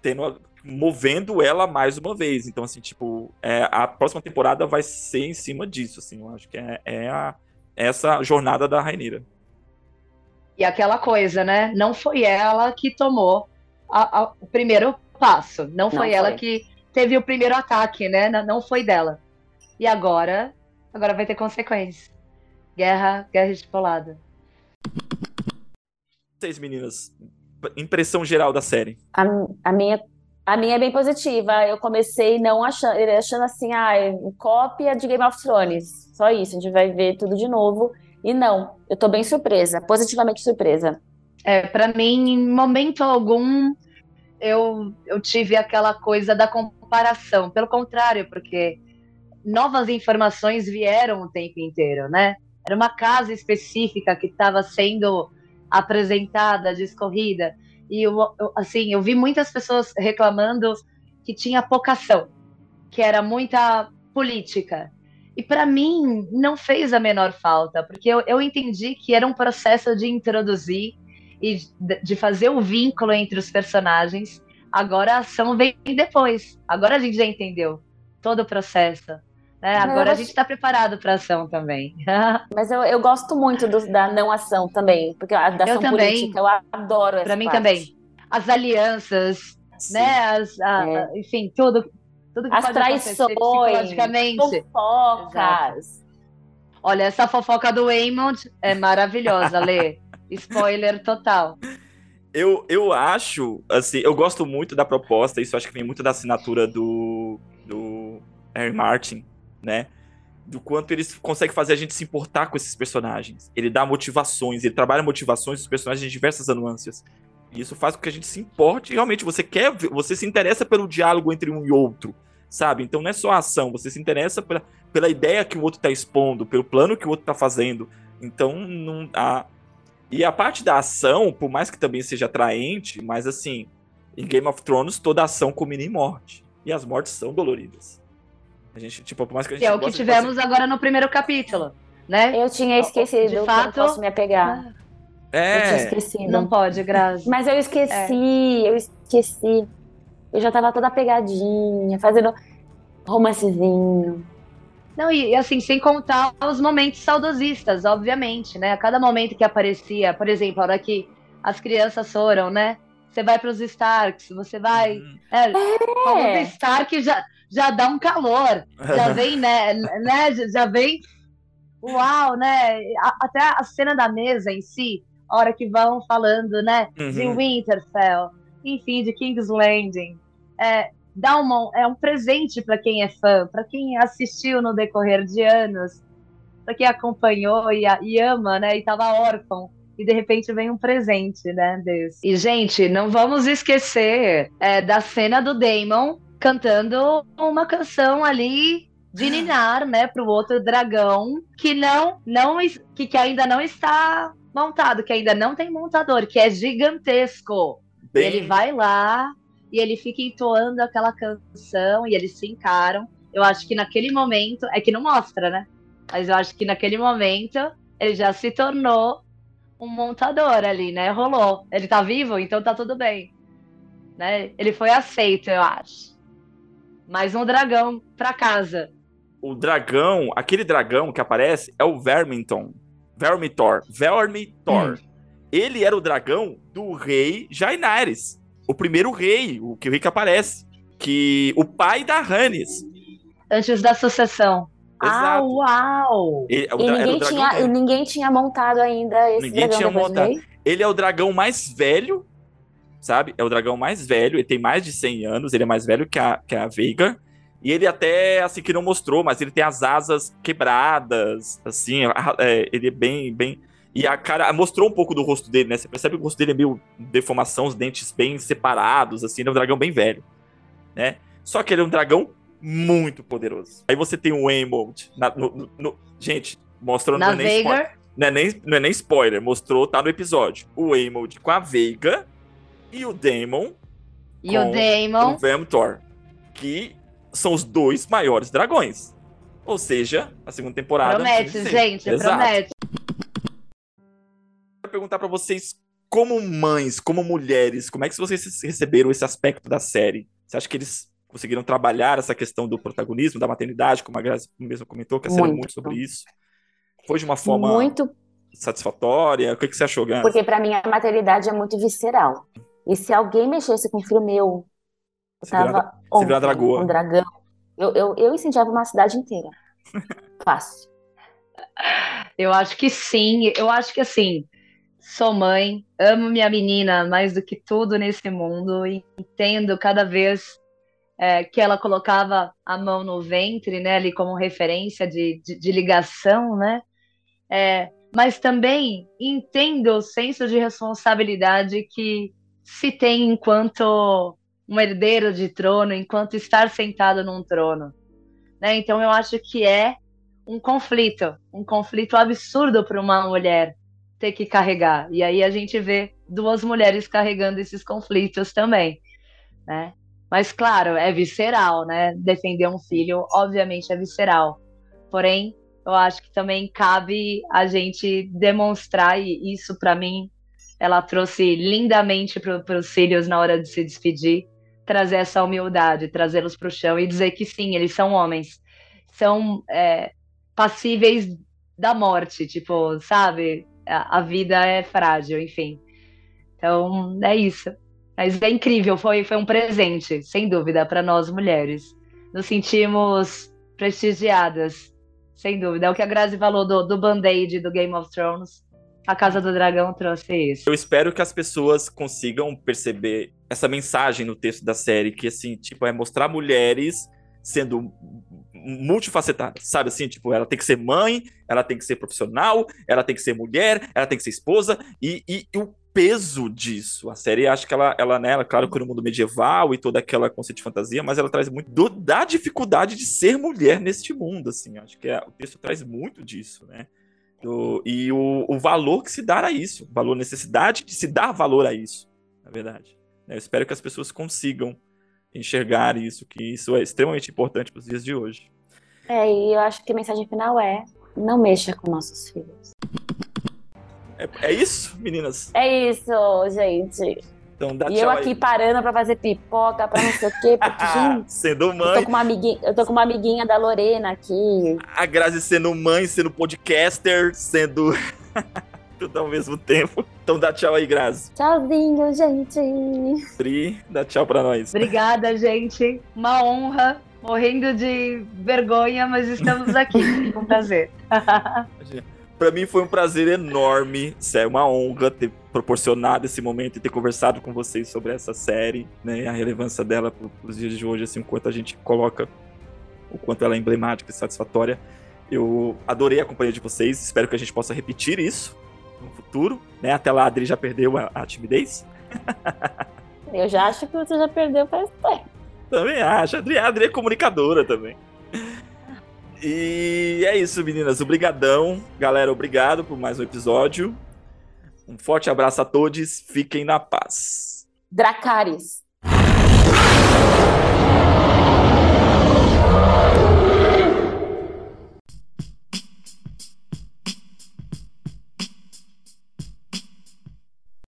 tendo, movendo ela mais uma vez. Então, assim, tipo, é, a próxima temporada vai ser em cima disso, assim, eu acho que é, é a, essa jornada da Rainira. E aquela coisa, né? Não foi ela que tomou a, a, o primeiro passo. Não foi não ela foi. que teve o primeiro ataque, né? Não, não foi dela. E agora, agora vai ter consequências. Guerra, guerra estipulada. Vocês, meninas, impressão geral da série? A, a, minha, a minha é bem positiva. Eu comecei não achando, achando assim, ah, é cópia de Game of Thrones. Só isso, a gente vai ver tudo de novo. E não, eu tô bem surpresa, positivamente surpresa. É, para mim, em momento algum, eu, eu tive aquela coisa da comparação. Pelo contrário, porque novas informações vieram o tempo inteiro, né? Era uma casa específica que estava sendo apresentada, discorrida. E eu, eu, assim, eu vi muitas pessoas reclamando que tinha pouca ação, que era muita política. E para mim não fez a menor falta, porque eu, eu entendi que era um processo de introduzir e de fazer o vínculo entre os personagens. Agora a ação vem depois. Agora a gente já entendeu todo o processo. Né? Agora a gente está preparado para ação também. Mas eu, eu gosto muito do, da não ação também, porque a da ação eu política eu adoro essa Para mim parte. também. As alianças, Sim. né? As, a, é. enfim, tudo tudo que As traições, fofocas. Olha, essa fofoca do Waymond é maravilhosa, Lê. Spoiler total. Eu, eu acho, assim, eu gosto muito da proposta, isso acho que vem muito da assinatura do, do Harry Martin, né? Do quanto eles conseguem fazer a gente se importar com esses personagens. Ele dá motivações, ele trabalha motivações dos personagens de diversas nuances. E isso faz com que a gente se importe realmente você quer, você se interessa pelo diálogo entre um e outro, sabe? Então não é só a ação, você se interessa pela, pela ideia que o outro está expondo, pelo plano que o outro está fazendo. Então não a e a parte da ação, por mais que também seja atraente, mas assim, em Game of Thrones toda ação culmina em morte e as mortes são doloridas. A gente, tipo, por mais que a gente que é o que tivemos agora no primeiro capítulo, né? Eu tinha esquecido, de fato, posso me apegar. Ah. É. Eu tinha esquecido. Não pode, Grazi. Mas eu esqueci, é. eu esqueci. Eu já tava toda pegadinha, fazendo romancezinho. Não, e assim, sem contar os momentos saudosistas, obviamente, né? A cada momento que aparecia, por exemplo, a hora que as crianças foram, né? Você vai para os Starks, você vai. Uhum. É, é. Stark já, já dá um calor. Já vem, né, né? Já vem. Uau, né? Até a cena da mesa em si a hora que vão falando, né, uhum. de Winterfell, enfim, de King's Landing. É, dá uma, é um presente para quem é fã, para quem assistiu no decorrer de anos, para quem acompanhou e, e, ama, né, e estava órfão. E de repente vem um presente, né, desse. E, gente, não vamos esquecer é, da cena do Damon cantando uma canção ali de ninar, né, para o outro dragão que não, não que, que ainda não está montado, que ainda não tem montador, que é gigantesco. Bem... Ele vai lá e ele fica entoando aquela canção e eles se encaram. Eu acho que naquele momento, é que não mostra, né? Mas eu acho que naquele momento ele já se tornou um montador ali, né? Rolou. Ele tá vivo, então tá tudo bem. Né? Ele foi aceito, eu acho. Mais um dragão pra casa. O dragão, aquele dragão que aparece é o Vermington. Vermitor. Vermitor. Hum. Ele era o dragão do rei Jainares. O primeiro rei, o que o rei que aparece. Que o pai da Hannes. Antes da sucessão. Ah, uau! Ele, e, ninguém tinha, e ninguém tinha montado ainda esse ninguém dragão tinha montado. Ele é o dragão mais velho, sabe? É o dragão mais velho, ele tem mais de 100 anos, ele é mais velho que a, que a Veiga. E ele até, assim, que não mostrou, mas ele tem as asas quebradas, assim, é, ele é bem, bem... E a cara mostrou um pouco do rosto dele, né? Você percebe que o rosto dele é meio deformação, os dentes bem separados, assim, ele é um dragão bem velho, né? Só que ele é um dragão muito poderoso. Aí você tem o no, gente, mostrando na Veigar, não é nem, não é nem spoiler, mostrou, tá no episódio. O Aemond com a Veiga e o Daemon e o Daemon o Vemtor, que são os dois maiores dragões. Ou seja, a segunda temporada. Promete, gente, Exato. promete. Perguntar para vocês, como mães, como mulheres, como é que vocês receberam esse aspecto da série? Você acha que eles conseguiram trabalhar essa questão do protagonismo, da maternidade, como a Grazi mesmo comentou, que a série é muito sobre isso? Foi de uma forma muito satisfatória? O que, que você achou, Grazi? Porque para mim a maternidade é muito visceral. E se alguém mexesse com o filho meu, eu tava se virar, se um dragão, eu, eu, eu incendiava uma cidade inteira. Fácil. Eu acho que sim. Eu acho que assim, sou mãe, amo minha menina mais do que tudo nesse mundo e entendo cada vez é, que ela colocava a mão no ventre, né, ali como referência de, de, de ligação, né? É, mas também entendo o senso de responsabilidade que se tem enquanto um herdeiro de trono, enquanto estar sentado num trono. Né? Então eu acho que é um conflito, um conflito absurdo para uma mulher ter que carregar. E aí a gente vê duas mulheres carregando esses conflitos também, né? Mas claro, é visceral, né? Defender um filho, obviamente, é visceral. Porém, eu acho que também cabe a gente demonstrar, e isso para mim, ela trouxe lindamente para os filhos na hora de se despedir, trazer essa humildade, trazê-los para o chão e dizer que sim, eles são homens, são é, passíveis da morte, tipo, sabe? A, vida é frágil, enfim. Então, é isso. Mas é incrível, foi, foi um presente, sem dúvida, para nós mulheres. Nos sentimos prestigiadas, sem dúvida. É o que a Grazi falou do, do Band-Aid do Game of Thrones. A Casa do Dragão trouxe isso. Eu espero que as pessoas consigam perceber essa mensagem no texto da série, que assim, tipo, é mostrar mulheres sendo multifacetadas, sabe assim, tipo, ela tem que ser mãe, ela tem que ser profissional, ela tem que ser mulher, ela tem que ser esposa, e, e, e o peso disso. A série, acho que ela, ela, né, ela, claro que no mundo medieval e toda aquela conceito de fantasia, mas ela traz muito do, da dificuldade de ser mulher neste mundo, assim. Acho que é, o texto traz muito disso, né? Do, e o, o valor que se dá a isso, o valor, necessidade de se dar valor a isso, na verdade. Eu espero que as pessoas consigam enxergar isso, que isso é extremamente importante para os dias de hoje. É, e eu acho que a mensagem final é: não mexa com nossos filhos. É, é isso, meninas? É isso, gente. Então dá e eu aqui aí. parando pra fazer pipoca, pra não sei o quê, porque, gente. sendo mãe. Eu tô, com uma amiguinha, eu tô com uma amiguinha da Lorena aqui. A Grazi sendo mãe, sendo podcaster, sendo. Tudo ao mesmo tempo. Então dá tchau aí, Grazi. Tchauzinho, gente. Pri, dá tchau pra nós. Obrigada, gente. Uma honra. Morrendo de vergonha, mas estamos aqui. com prazer. Para mim foi um prazer enorme, é uma honra ter proporcionado esse momento e ter conversado com vocês sobre essa série, né, a relevância dela para os dias de hoje, assim, o quanto a gente coloca, o quanto ela é emblemática e satisfatória. Eu adorei a companhia de vocês, espero que a gente possa repetir isso no futuro, né? Até lá a Adri já perdeu a, a timidez. Eu já acho que você já perdeu faz tempo. Também acho, a Adri, a Adri é comunicadora também. E é isso, meninas. Obrigadão. Galera, obrigado por mais um episódio. Um forte abraço a todos. Fiquem na paz. Dracaris.